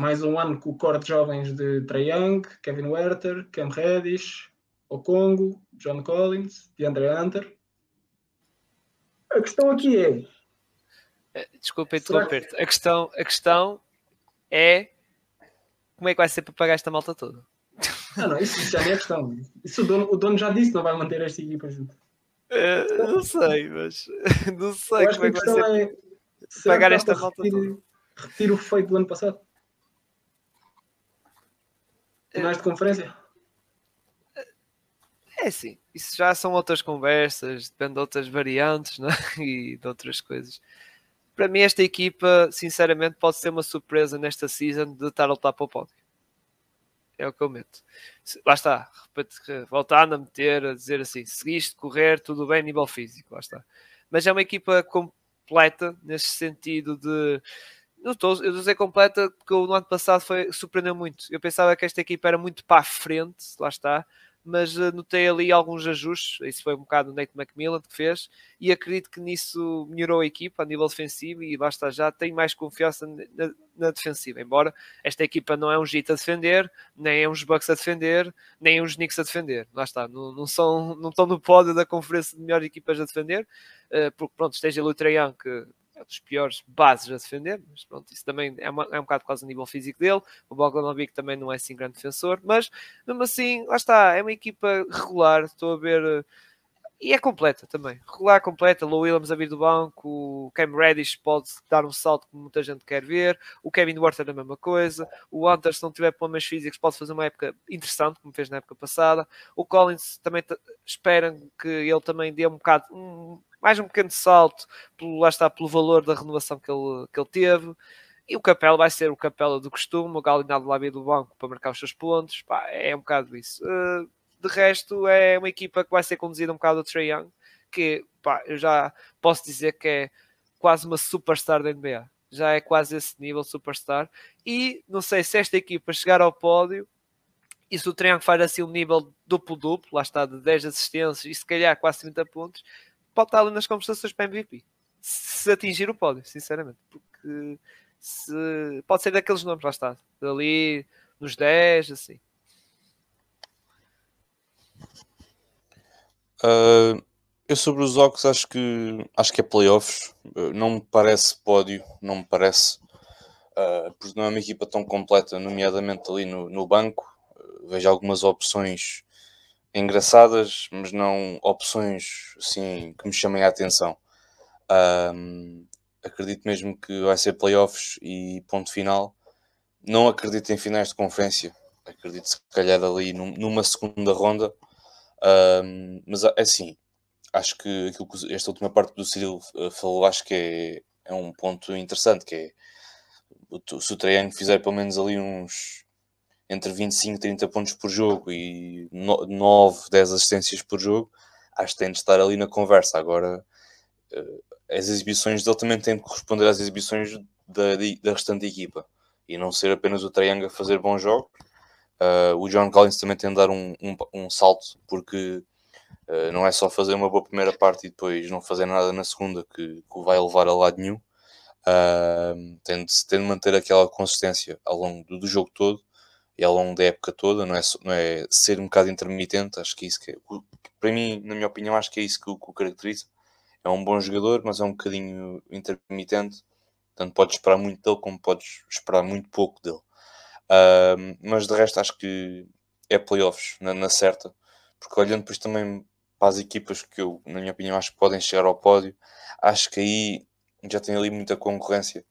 Speaker 1: mais um ano com o corte de jovens de Trae Young, Kevin Werther, Cam Reddish, Okongo, John Collins, DeAndre Hunter. A questão aqui é.
Speaker 2: Eh, desculpa interromper-te. Que... A, questão, a questão é como é que vai ser para pagar esta malta toda?
Speaker 1: Não, não, isso já é questão. Isso o dono, o dono já disse, não vai manter esta equipa junto.
Speaker 2: Uh, não sei, mas não sei como é que vai ser é, pagar esta malta repetir, toda.
Speaker 1: Repetir o feito do ano passado. Finais de conferência?
Speaker 2: É sim, isso já são outras conversas, depende de outras variantes né? e de outras coisas. Para mim, esta equipa, sinceramente, pode ser uma surpresa nesta season de estar a lutar para o pódio. É o que eu meto. Lá está, voltando a meter, a dizer assim: seguiste correr, tudo bem, nível físico, lá está. Mas é uma equipa completa nesse sentido de não estou, eu dizer completa porque o ano passado foi, surpreendeu muito. Eu pensava que esta equipa era muito para a frente, lá está, mas uh, notei ali alguns ajustes. Isso foi um bocado o Nate McMillan que fez, e acredito que nisso melhorou a equipa a nível defensivo. E basta já, tenho mais confiança na, na defensiva. Embora esta equipa não é um Gita a defender, nem é uns Bucks a defender, nem é uns Knicks a defender. Lá está, não, não, são, não estão no pódio da conferência de melhores equipas a defender, uh, porque pronto, esteja o Trajan que é dos piores bases a defender, mas pronto, isso também é, uma, é um bocado quase o nível físico dele. O Bogdanovic também não é assim grande defensor, mas mesmo assim, lá está, é uma equipa regular. Estou a ver. Eh, e é completa também, regular, completa. Low Williams a vir do banco, o Cam Reddish pode dar um salto que muita gente quer ver, o Kevin Werther a mesma coisa, o Hunter, se não tiver problemas físicos, pode fazer uma época interessante, como fez na época passada. O Collins também esperam que ele também dê um bocado, um, mais um pequeno salto, pelo, lá está, pelo valor da renovação que ele, que ele teve. E o Capela vai ser o Capela do costume, o Galinado lá do banco para marcar os seus pontos. Pá, é um bocado isso. Uh, de resto, é uma equipa que vai ser conduzida um bocado o Trey Young, que pá, eu já posso dizer que é quase uma superstar da NBA. Já é quase esse nível superstar. E não sei se esta equipa chegar ao pódio, e se o Triângulo faz assim um nível duplo-duplo, lá está de 10 assistências e se calhar quase 30 pontos, pode estar ali nas conversações para MVP. Se atingir o pódio, sinceramente. Porque se, pode ser daqueles nomes, lá está. Ali nos 10, assim.
Speaker 3: Uh, eu sobre os Ox acho que acho que é playoffs. Uh, não me parece pódio, não me parece. Uh, porque não é uma equipa tão completa, nomeadamente ali no, no banco. vejo algumas opções engraçadas, mas não opções assim que me chamem a atenção. Acredito mesmo que vai ser playoffs e ponto final. Não acredito em finais de conferência. Acredito se calhar ali num, numa segunda ronda. Um, mas é assim, acho que aquilo que esta última parte do Cyril eh, falou, acho que é, é um ponto interessante, que é se o Triângulo fizer pelo menos ali uns entre 25 e 30 pontos por jogo e 9, 10 assistências por jogo, acho que tem de estar ali na conversa. Agora, eh, as exibições dele também têm de corresponder às exibições da, da restante equipa e não ser apenas o Triangle a fazer bons jogos. Uh, o John Collins também tem de dar um, um, um salto, porque uh, não é só fazer uma boa primeira parte e depois não fazer nada na segunda que, o vai levar a lado nenhum. Uh, tem, de, tem de manter aquela consistência ao longo do, do jogo todo e ao longo da época toda, não é, não é ser um bocado intermitente, acho que é isso que é, para mim, na minha opinião, acho que é isso que o, que o caracteriza. É um bom jogador, mas é um bocadinho intermitente, tanto podes esperar muito dele como podes esperar muito pouco dele. Uh, mas de resto acho que é playoffs na, na certa, porque olhando depois também para as equipas que eu, na minha opinião, acho que podem chegar ao pódio, acho que aí já tem ali muita concorrência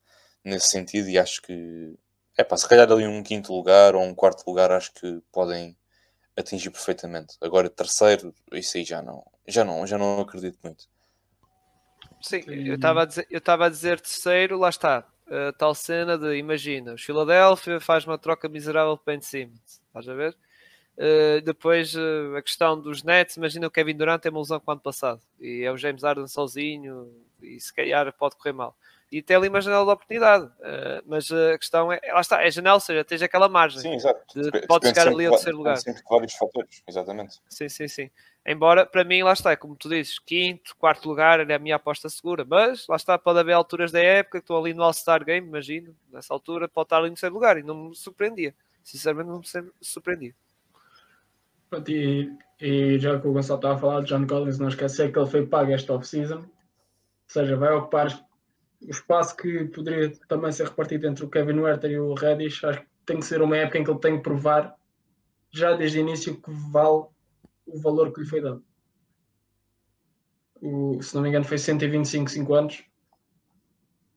Speaker 3: nesse sentido e acho que é pá, se calhar ali um quinto lugar ou um quarto lugar acho que podem atingir perfeitamente. Agora terceiro, isso aí já não, já não, já não acredito muito.
Speaker 2: Sim, eu estava a dizer, eu estava a dizer terceiro, lá está. A tal cena de imagina, os Philadelphia faz uma troca miserável para Ben Simmons, estás a ver? Uh, depois uh, a questão dos Nets, imagina o Kevin Durant tem uma lesão com o ano passado e é o James Harden sozinho e se calhar pode correr mal e tem ali uma janela de oportunidade. Uh, mas a questão é, lá está, é janela, ou seja, tens aquela margem.
Speaker 3: Sim, exato.
Speaker 2: De, pode chegar ali ao terceiro lugar.
Speaker 3: Sempre vários fatores, exatamente.
Speaker 2: Sim, sim, sim. Embora, para mim, lá está, é como tu dizes, quinto, quarto lugar é a minha aposta segura. Mas, lá está, pode haver alturas da época que estou ali no All-Star Game, imagino, nessa altura, pode estar ali no terceiro lugar e não me surpreendia. Sinceramente, não me surpreendia.
Speaker 1: E, e já que o Gonçalo estava a falar de John Collins, não esquecer que ele foi pago esta off-season. Ou seja, vai ocupar o espaço que poderia também ser repartido entre o Kevin Werther e o Reddish, acho que tem que ser uma época em que ele tem que provar já desde o início que vale o valor que lhe foi dado. O, se não me engano, foi 125, 5 anos.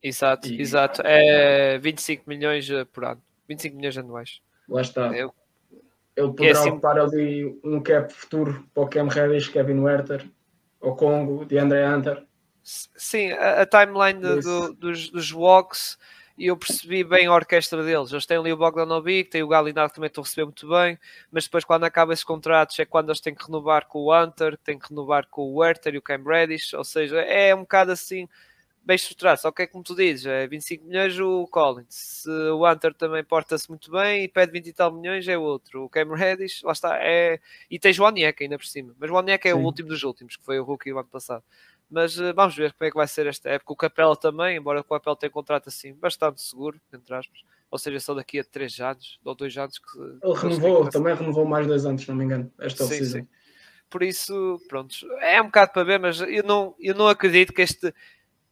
Speaker 2: Exato, e... exato. É 25 milhões eh, por ano, 25 milhões anuais.
Speaker 1: Lá está. Eu... Ele poderá é assim... ocupar ali um cap futuro para o Cam Reddish, Kevin Werther, o Congo, de André Hunter
Speaker 2: Sim, a, a timeline de, do, dos, dos walks e eu percebi bem a orquestra deles. Eles têm ali o Bogdanovic, tem o Galinard que também estão a receber muito bem, mas depois quando acabam esses contratos é quando eles têm que renovar com o Hunter, têm que renovar com o Werther e o Cam Reddish, ou seja, é um bocado assim bem estruturado, só que é como tu dizes, é 25 milhões o Collins, se o Hunter também porta-se muito bem e pede 20 e tal milhões é outro, o Cam Reddish, lá está, é... e tens o Onyeka ainda por cima, mas o Onyeka é o último dos últimos, que foi o rookie o ano passado. Mas uh, vamos ver como é que vai ser esta época. O Capela também, embora o Capela tenha contrato assim bastante seguro, entre aspas. Ou seja, só daqui a 3 anos ou 2 anos que.
Speaker 1: Ele renovou, também renovou mais 2 anos, se não me engano, esta sim, sim.
Speaker 2: Por isso, pronto, é um bocado para ver, mas eu não, eu não acredito que este.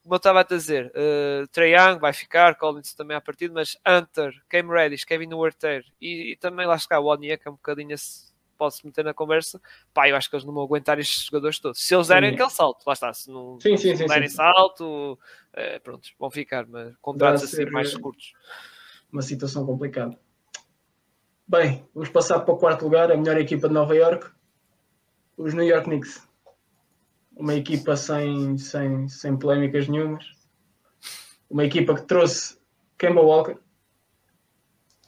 Speaker 2: Como eu estava a dizer, uh, Trae Young vai ficar, Collins também a partir, mas Hunter, Cam Reddish, Kevin Werther e, e também lá está o Onyeka, é um bocadinho esse pode-se meter na conversa, pá, eu acho que eles não vão aguentar estes jogadores todos. Se eles derem aquele salto, lá está, se não,
Speaker 1: sim, sim,
Speaker 2: se
Speaker 1: não
Speaker 2: derem salto, é, pronto, vão ficar, mas contratos assim mais curtos.
Speaker 1: Uma situação complicada. Bem, vamos passar para o quarto lugar, a melhor equipa de Nova York, os New York Knicks. Uma equipa sem, sem, sem polémicas nenhumas. Uma equipa que trouxe Kemba Walker,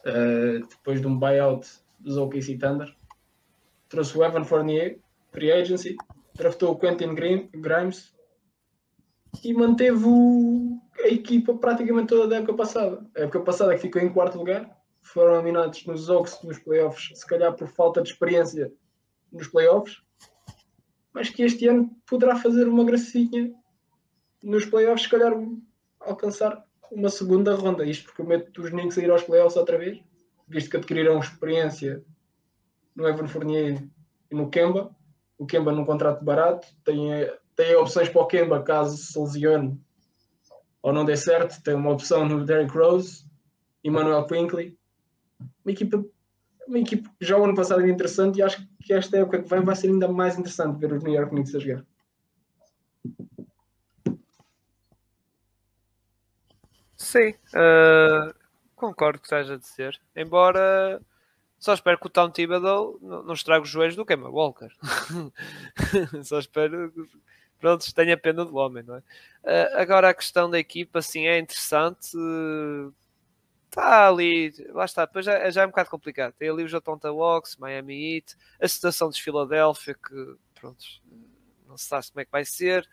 Speaker 1: uh, depois de um buyout dos OKC Thunder trouxe o Evan Fournier, free agency, draftou o Quentin Grimes e manteve o, a equipa praticamente toda da época passada. A época passada que ficou em quarto lugar, foram eliminados nos jogos dos playoffs, se calhar por falta de experiência nos playoffs, mas que este ano poderá fazer uma gracinha nos playoffs, se calhar alcançar uma segunda ronda. Isto porque eu meto os Knicks a ir aos playoffs outra vez, visto que adquiriram experiência no Evan Fournier e no Kemba. O Kemba num contrato barato, tem, tem opções para o Kemba caso se lesione ou não dê certo. Tem uma opção no Derrick Rose, Emmanuel Quinkley. Uma equipa, uma equipa que já o ano passado interessante e acho que esta época que vem vai ser ainda mais interessante ver os New York Knicks a jogar.
Speaker 2: Sim, uh, concordo com o que estás a dizer. Embora só espero que o Tom Thibodeau não estrague os joelhos do Kemba Walker. Só espero que pronto, tenha pena do homem, não é? Uh, agora a questão da equipa, assim, é interessante. Está ali, lá está, depois já, já, é um bocado complicado. Tem ali os Atlanta Walks, Miami Heat, a situação dos Philadelphia, que pronto, não se sabe como é que vai ser,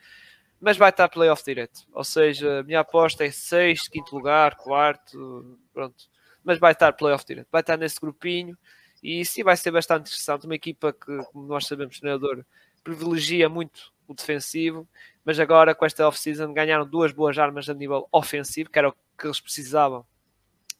Speaker 2: mas vai estar playoff direto. Ou seja, a minha aposta é sexto, quinto lugar, quarto, pronto mas vai estar playoff direto, vai estar nesse grupinho e sim vai ser bastante interessante. Uma equipa que, como nós sabemos, o treinador privilegia muito o defensivo, mas agora com esta off-season ganharam duas boas armas a nível ofensivo, que era o que eles precisavam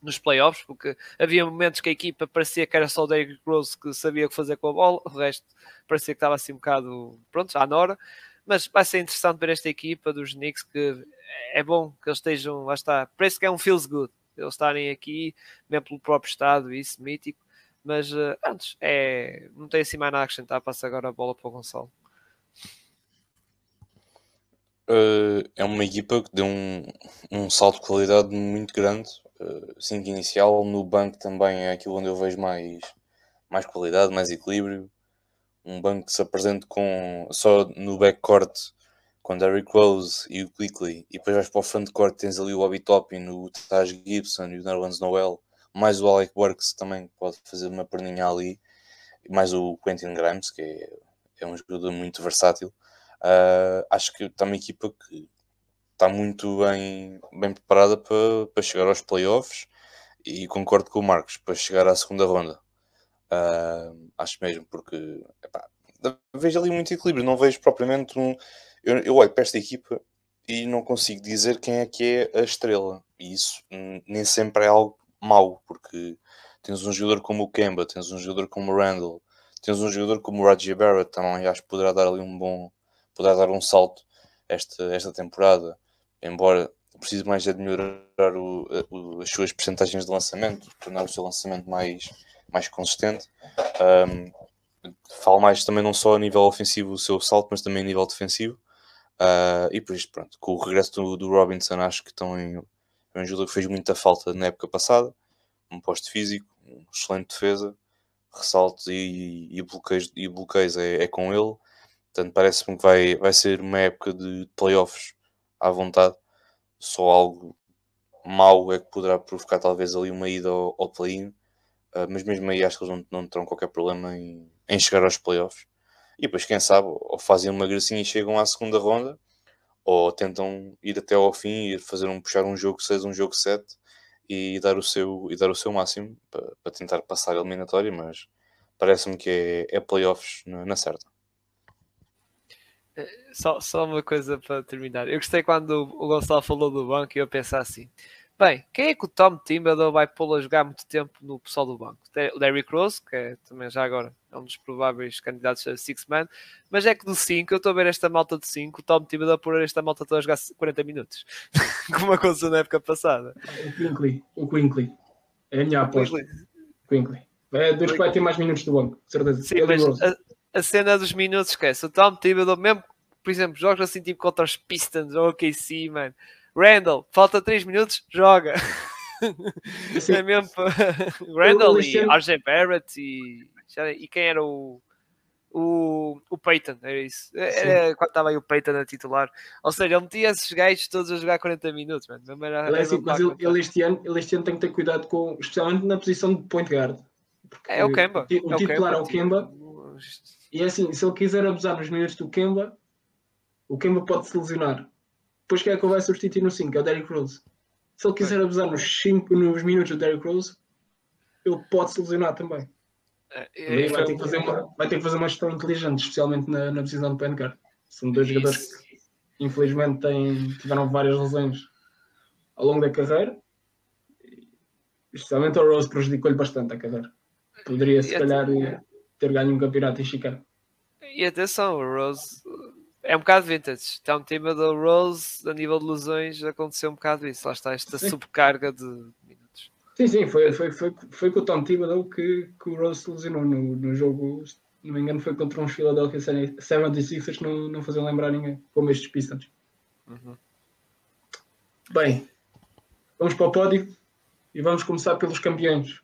Speaker 2: nos playoffs, porque havia momentos que a equipa parecia que era só o Derrick Rose que sabia o que fazer com a bola, o resto parecia que estava assim um bocado, pronto, à Nora. Mas vai ser interessante ver esta equipa dos Knicks, que é bom que eles estejam, lá está, parece que é um feels good, eles estarem aqui, mesmo pelo próprio estado, isso, mítico. Mas uh, antes, é, não tem assim mais nada a acrescentar, passa agora a bola para o Gonçalo.
Speaker 3: Uh, é uma equipa que deu um, um salto de qualidade muito grande. Uh, assim que inicial, no banco também é aquilo onde eu vejo mais, mais qualidade, mais equilíbrio. Um banco que se apresente com só no backcourt com Derrick Rose e o Quickly, e depois vais para o frontcourt, tens ali o Bobby Toppin, o Taj Gibson e o Nerlens Noel, mais o Alec Burks também pode fazer uma perninha ali, mais o Quentin Grimes, que é, é um jogador muito versátil. Uh, acho que está uma equipa que está muito bem, bem preparada para, para chegar aos playoffs e concordo com o Marcos para chegar à segunda ronda. Uh, acho mesmo, porque epá, vejo ali muito equilíbrio, não vejo propriamente um. Eu, eu olho para esta equipa e não consigo dizer quem é que é a estrela, e isso nem sempre é algo mau, porque tens um jogador como o Kemba, tens um jogador como o Randall, tens um jogador como o Raji Barrett, também acho que poderá dar ali um bom poderá dar um salto esta, esta temporada, embora precise mais de melhorar o, o, as suas percentagens de lançamento, tornar o seu lançamento mais, mais consistente. Um, falo mais também não só a nível ofensivo o seu salto, mas também a nível defensivo. Uh, e por isto, pronto, com o regresso do, do Robinson, acho que estão em, é um jogador que fez muita falta na época passada. Um posto físico, um excelente defesa, ressaltos e, e, bloqueios, e bloqueios é, é com ele. Portanto, parece-me que vai, vai ser uma época de playoffs à vontade. Só algo mau é que poderá provocar talvez ali uma ida ao, ao play-in. Uh, mas mesmo aí acho que eles não, não terão qualquer problema em, em chegar aos playoffs. E depois, quem sabe, ou fazem uma gracinha e chegam à segunda ronda, ou tentam ir até ao fim e fazer um, puxar um jogo 6, um jogo 7 e dar o seu, e dar o seu máximo para, para tentar passar a eliminatória, mas parece-me que é, é playoffs na, na certa.
Speaker 2: Só, só uma coisa para terminar. Eu gostei quando o Gonçalo falou do banco e eu pensar assim: bem, quem é que o Tom Thibodeau vai pô-lo a jogar muito tempo no pessoal do banco? O Derrick Rose, que é também já agora é um dos prováveis candidatos a Six Man, mas é que do 5, eu estou a ver esta malta de 5, o Tom Thibodeau por esta malta toda a jogar 40 minutos, como aconteceu na época passada.
Speaker 1: O Quinkly, o Quinkly, é a minha aposta. Quinkly. É dos que vai ter mais minutos do banco, certeza.
Speaker 2: Sim, mas a, a, cena dos minutos, esquece. O Tom Thibodeau, mesmo por exemplo, jogos assim tipo contra os Pistons ou OKC, mano. Randall, falta 3 minutos, joga. Assim, é mesmo Randall e RJ Barrett e, e quem era o o, o Peyton, era isso. Era quando estava aí o Peyton a titular. Ou seja, ele metia esses gajos todos a jogar 40 minutos, mano. Era,
Speaker 1: ele é assim, mas ele, ele, este ano, ele este ano tem que ter cuidado com, especialmente na posição de point guard.
Speaker 2: É o Kemba.
Speaker 1: O, o
Speaker 2: é
Speaker 1: titular é o Kemba. E é assim, se ele quiser abusar nos minutos do Kemba, o Kemba pode se lesionar. Depois quem é que vai substituir no 5? É o Derrick Rose. Se ele quiser abusar nos 5 nos minutos do Derrick Rose, ele pode se lesionar também. É, é, vai, ter que fazer uma, vai ter que fazer uma gestão inteligente, especialmente na, na decisão do point São dois Isso. jogadores que infelizmente têm, tiveram várias lesões ao longo da carreira. Especialmente o Rose prejudicou-lhe bastante a carreira. Poderia se calhar ter ganho um campeonato em Chicago.
Speaker 2: E atenção, o Rose é um bocado vintage. Está um tema da Rose, a nível de lesões, aconteceu um bocado isso. Lá está esta sim. subcarga de minutos.
Speaker 1: Sim, sim, foi, foi, foi, foi com o Tom Thibodeau que, que o Rose se lesionou no, no jogo. Se não me engano, foi contra uns Philadelphia 76ers, não, não faziam lembrar ninguém, como estes Pistons. Uhum. Bem, vamos para o pódio e vamos começar pelos campeões.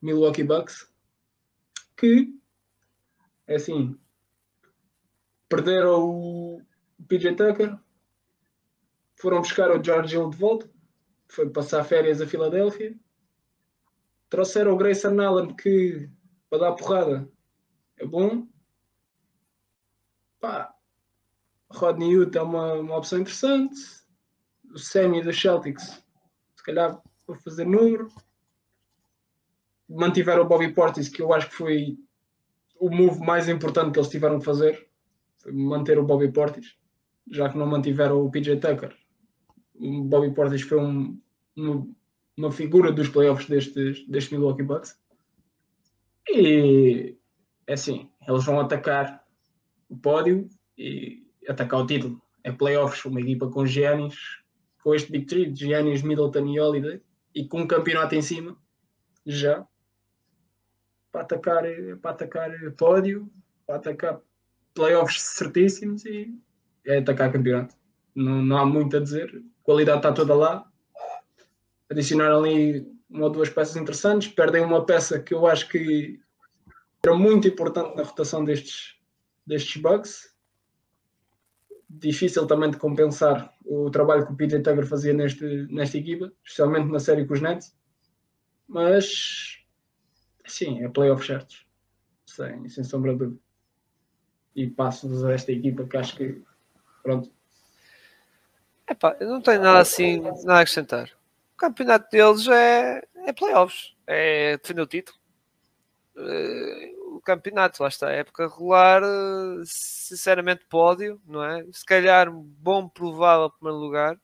Speaker 1: Milwaukee Bucks, que é assim, perderam o PJ Tucker, foram buscar o George Hill de volta, foi passar férias a Filadélfia, trouxeram o Grayson Allen que para dar porrada é bom. Pá, Rodney Hood é uma, uma opção interessante. O Semi dos Celtics, se calhar para fazer número. Mantiveram o Bobby Portis, que eu acho que foi o move mais importante que eles tiveram que fazer manter o Bobby Portis, já que não mantiveram o PJ Tucker. O Bobby Portis foi um, um uma figura dos playoffs destes, deste Milwaukee Bucks. E é assim, eles vão atacar o pódio e atacar o título. É playoffs, uma equipa com Giannis, com este Big Three, Giannis, Middleton e Holiday, e com um campeonato em cima, já, para atacar, para atacar pódio, para atacar playoffs certíssimos e é atacar campeonato. Não, não há muito a dizer. A qualidade está toda lá. Adicionaram ali uma ou duas peças interessantes. Perdem uma peça que eu acho que era muito importante na rotação destes, destes bugs. Difícil também de compensar o trabalho que o Peter Tucker fazia neste, nesta equipa, especialmente na série com os Nets. Mas, sim, é playoff certos. Sem, sem sombra de dúvida. E passo a esta equipa que acho que, pronto.
Speaker 2: Epá, eu não tenho nada assim, nada a acrescentar. O campeonato deles é, é playoffs, é defender o título. Uh, o campeonato, lá está, época regular, uh, sinceramente, pódio, não é? Se calhar, bom, provável primeiro lugar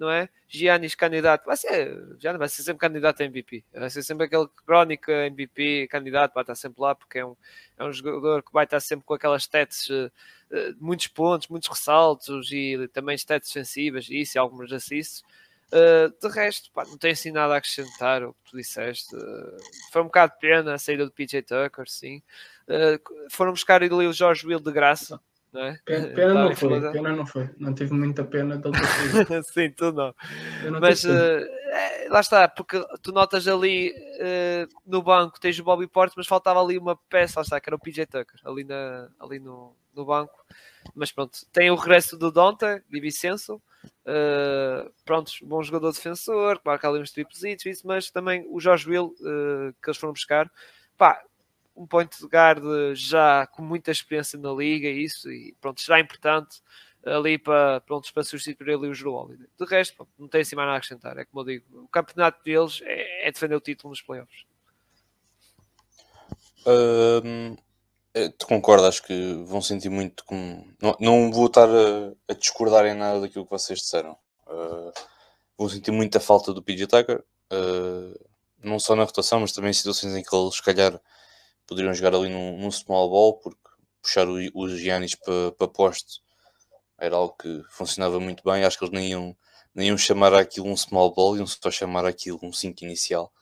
Speaker 2: não é? Giannis candidato, vai ser, Giannis vai ser sempre candidato a MVP, vai ser sempre aquele crónica MVP candidato, vai estar sempre lá porque é um, é um jogador que vai estar sempre com aquelas stats, uh, muitos pontos, muitos ressaltos e também stats defensivas, isso e algumas assists. Uh, de resto, pá, não tem assim nada a acrescentar o que tu disseste. Uh, foi um bocado de pena a saída do PJ Tucker, sim. foram buscar ali o Jorge Will de graça é?
Speaker 1: Pena, pena não foi, pena não foi. Não tive muita pena dele
Speaker 2: Sim, tu não. não Mas uh, é, lá está, porque tu notas ali uh, no banco, tens o Bobby Porter, mas faltava ali uma peça, lá está, que era o PJ Tucker, ali, na, ali no, no banco. Mas pronto, tem o regresso do Donta, de Vicenço. Uh, pronto, bom jogador defensor, marca ali uns triplos, isso, mas também o Jorge Will, uh, que eles foram buscar. Pá, um point guard já com muita experiência na liga isso, e pronto, será importante ali para, pronto, para substituir ali o Drew. De resto, pronto, não tem assim mais nada a acrescentar. É como eu digo, o campeonato deles é, é defender o título nos playoffs.
Speaker 3: Um, tu concordo, acho que vão sentir muito como. Não, não vou estar a, a, discordar em nada daquilo que vocês disseram. Uh, vão sentir muita falta do PJ Tucker, uh, não só na rotação, mas também em situações em que eles, se calhar, poderiam jogar ali num, num small ball, porque puxar o, os Giannis para, para poste era algo que funcionava muito bem. Acho que eles nem iam, nem iam chamar aquilo um small ball, iam só chamar aquilo um 5 inicial.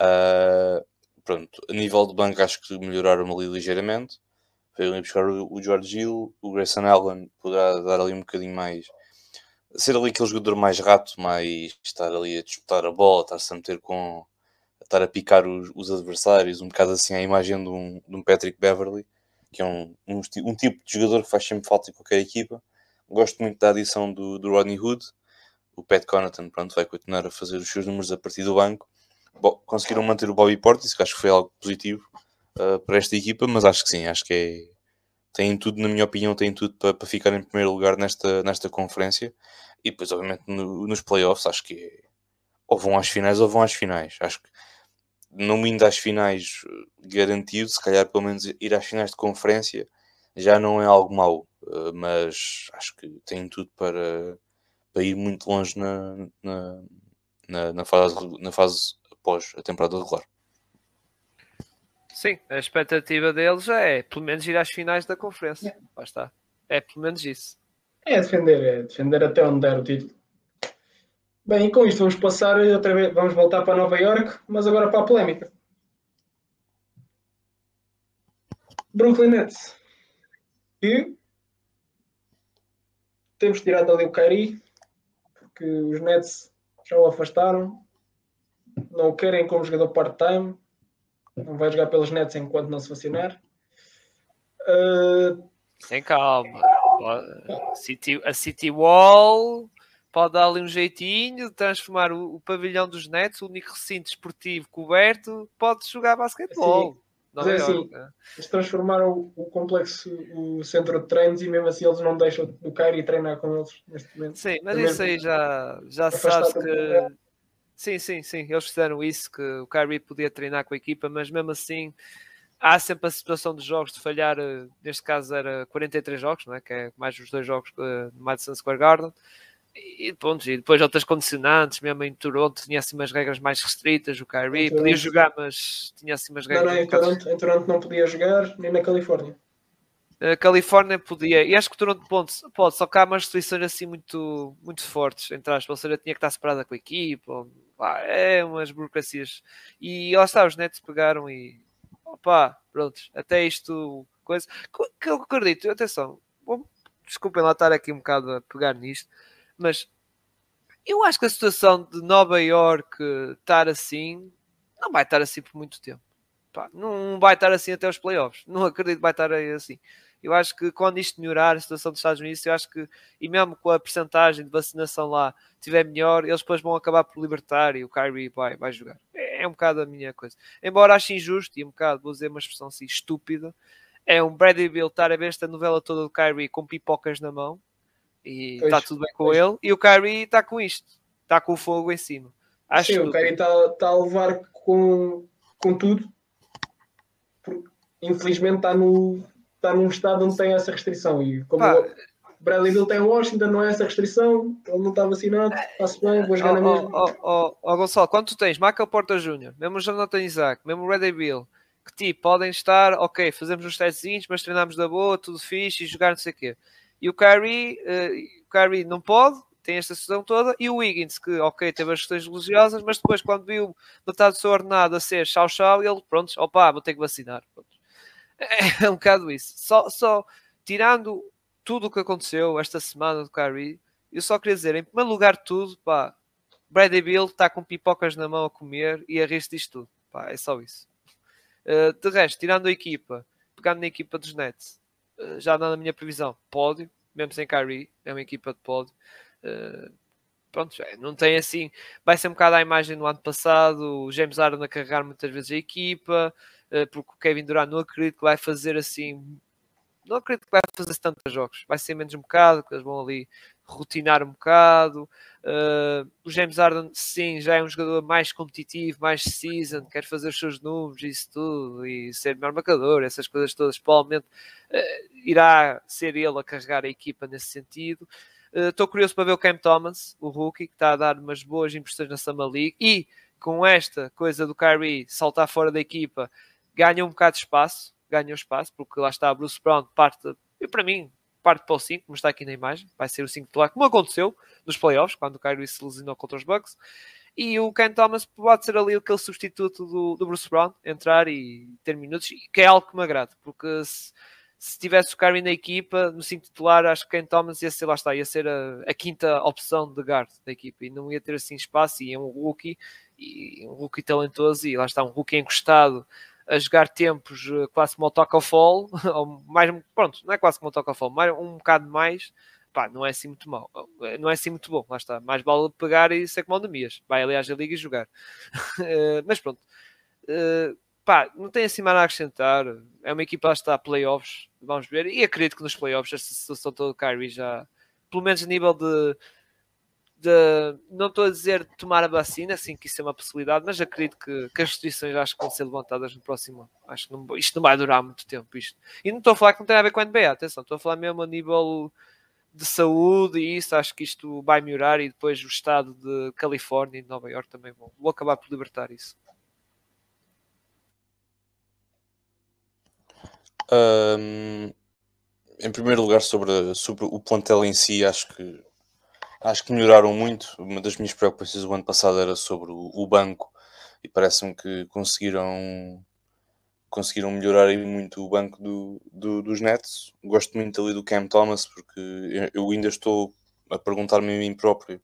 Speaker 3: Uh, pronto, a nível de banco acho que melhoraram ali ligeiramente. Veio ali buscar o, o George Hill, o Grayson Allen poderá dar ali um bocadinho mais. Ser ali aquele jogador mais rato, mais estar ali a disputar a bola, estar-se a meter com, estar a picar os, os, adversários, um bocado assim a imagem de um, de um Patrick Beverly, que é um, um, um, tipo de jogador que faz sempre falta em qualquer equipa. Gosto muito da adição do, do Rodney Hood. O Pat Connaughton pronto, vai continuar a fazer os seus números a partir do banco. Conseguiram manter o Bobby Portis, que acho que foi algo positivo uh, para esta equipa, mas acho que sim, acho que é, tem tudo, na minha opinião, tem tudo para, para ficar em primeiro lugar nesta, nesta conferência. E depois, obviamente, no, nos playoffs, acho que é, ou vão às finais ou vão às finais. Acho que não indo às finais eh, garantido, se calhar pelo menos ir às finais de conferência já não é algo mau, eh, mas acho que tem tudo para, para ir muito longe na, na, na, na, fase, na fase após a temporada regular.
Speaker 2: Sim, a expectativa deles é pelo menos ir às finais da conferência. É. Lá está. É pelo menos isso.
Speaker 1: É defender, é defender até onde der o título. Bem, com isto vamos passar outra vez, vamos voltar para Nova York, mas agora para a polémica. Brooklyn Nets. E temos tirado ali o Kyrie, porque os Nets já o afastaram, não o querem como jogador part-time, não vai jogar pelos Nets enquanto não se vacinar.
Speaker 2: Uh... Sem calma. City, a City Wall pode dar ali um jeitinho de transformar o, o pavilhão dos Nets, o único recinto esportivo coberto, pode jogar basquetebol.
Speaker 1: Mas é assim, eles transformaram o, o, complexo, o centro de treinos e mesmo assim eles não deixam o Kyrie treinar com eles neste momento.
Speaker 2: Sim, mas Também isso aí já, já sabe que... Sim, sim, sim, eles fizeram isso, que o Kyrie podia treinar com a equipa, mas mesmo assim há sempre a situação dos jogos de falhar, eh, neste caso era 43 jogos, não é? que é mais os dois jogos uh, no Madison Square Garden, E, pontos, e depois outras condicionantes, mesmo em Toronto tinha assim umas regras mais restritas, o Kyrie podia jogar, mas tinha assim umas regras.
Speaker 1: Não, não, em Toronto, em Toronto não podia jogar, nem na Califórnia.
Speaker 2: A Califórnia podia, e acho que Toronto pode, pode, só que há umas restrições assim muito, muito fortes, entre aspas, ou seja, tinha que estar separada com a equipa, ou, pá, é umas burocracias. E lá está, os netos pegaram e opá, pronto, até isto, coisa que eu acredito, atenção, bom, desculpem lá estar aqui um bocado a pegar nisto, mas eu acho que a situação de Nova York estar assim não vai estar assim por muito tempo. Pá, não vai estar assim até os playoffs. Não acredito que vai estar assim. Eu acho que quando isto melhorar a situação dos Estados Unidos, eu acho que, e mesmo com a percentagem de vacinação lá estiver melhor, eles depois vão acabar por libertar e o Kyrie vai, vai jogar. É, é um bocado a minha coisa. Embora ache injusto e um bocado, vou dizer uma expressão assim, estúpida, é um Bradley Bill estar a ver esta novela toda do Kyrie com pipocas na mão e está tudo bem com pois. ele, e o Kyrie está com isto, está com o fogo em cima.
Speaker 1: Acho Sim, o Kyrie está tá a levar com, com tudo. Infelizmente está, no, está num estado onde tem essa restrição. E como Pá, o Bradley Bill tem Washington, não é essa restrição, ele não está vacinado, está-se bem, vou jogar oh, na mesma.
Speaker 2: Ó oh, oh, oh, Gonçalo, quando tu tens Michael Porter Jr., mesmo o Jonathan Isaac, mesmo o Bradley Bill, que tipo, podem estar, ok, fazemos uns testes, mas treinamos da boa, tudo fixe e jogar não sei o quê. E o Kyrie, uh, o Kyrie não pode, tem esta situação toda, e o Wiggins, que ok, teve as questões religiosas, mas depois quando viu metade do seu ordenado a ser chau-chau, ele, pronto, opa, vou ter que vacinar. Pronto. É, é um bocado isso. Só, só tirando tudo o que aconteceu esta semana do Kyrie, eu só queria dizer, em primeiro lugar tudo, pá, Bradley Bill está com pipocas na mão a comer e a rir disto tudo. Pá, é só isso. Uh, de resto, tirando a equipa, pegando na equipa dos Nets, uh, já na minha previsão, pódio, mesmo sem Kyrie, é uma equipa de pódio. Uh, pronto, é, não tem assim. Vai ser um bocado a imagem do ano passado, o James Harden a carregar muitas vezes a equipa, porque o Kevin Durant não acredito que vai fazer assim. Não acredito que vai fazer tantos jogos, vai ser menos um bocado, que eles vão ali rotinar um bocado. Uh, o James Harden, sim, já é um jogador mais competitivo, mais season, quer fazer os seus números, isso tudo, e ser melhor marcador, essas coisas todas. Provavelmente uh, irá ser ele a carregar a equipa nesse sentido. Estou uh, curioso para ver o Cam Thomas, o rookie, que está a dar umas boas impressões na Summer League e com esta coisa do Kyrie saltar fora da equipa, ganha um bocado de espaço, ganha um espaço, porque lá está Bruce Brown, parte, e para mim, parte para o 5, como está aqui na imagem, vai ser o 5 titular, como aconteceu nos playoffs, quando o Kyrie se lesionou contra os Bucks. E o Ken Thomas pode ser ali aquele substituto do, do Bruce Brown, entrar e ter minutos, que é algo que me agrada, porque se, se tivesse o Kyrie na equipa, no 5 titular, acho que Ken Thomas ia ser, lá está, ia ser a, a, quinta opção de guard da equipa e não ia ter assim espaço. E é um rookie, e um rookie talentoso, e lá está, um rookie encostado a jogar tempos eh, quase como o Toca Fall, ou mais, pronto, não é quase como o Toca Fall, mas um bocado mais, pá, não é assim muito mal, eh, não é assim muito bom, lá está, mais vale pegar e ser como o Nemias, vai aliás a liga e jogar, eh, mas pronto, pá, não tem assim nada a acrescentar, é uma equipa que está playoffs, vamos ver, e acredito que nos playoffs esta situação toda do Kyrie já, pelo menos a nível de de, não estou a dizer de tomar a vacina, assim que isso é uma possibilidade, mas acredito que, que as restrições acho que vão ser levantadas no próximo ano. Acho que não, isto não vai durar muito tempo. Isto. E não estou a falar que não tem a ver com a NBA, atenção, estou a falar mesmo a nível de saúde e isso, acho que isto vai melhorar e depois o estado de Califórnia e de Nova York também vão, vão acabar por libertar isso.
Speaker 3: Um, em primeiro lugar, sobre, sobre o plantel em si, acho que Acho que melhoraram muito. Uma das minhas preocupações do ano passado era sobre o, banco e parece-me que conseguiram conseguiram melhorar muito o banco do, do, dos Nets. Gosto muito ali do Cam Thomas porque eu ainda estou a perguntar-me a mim próprio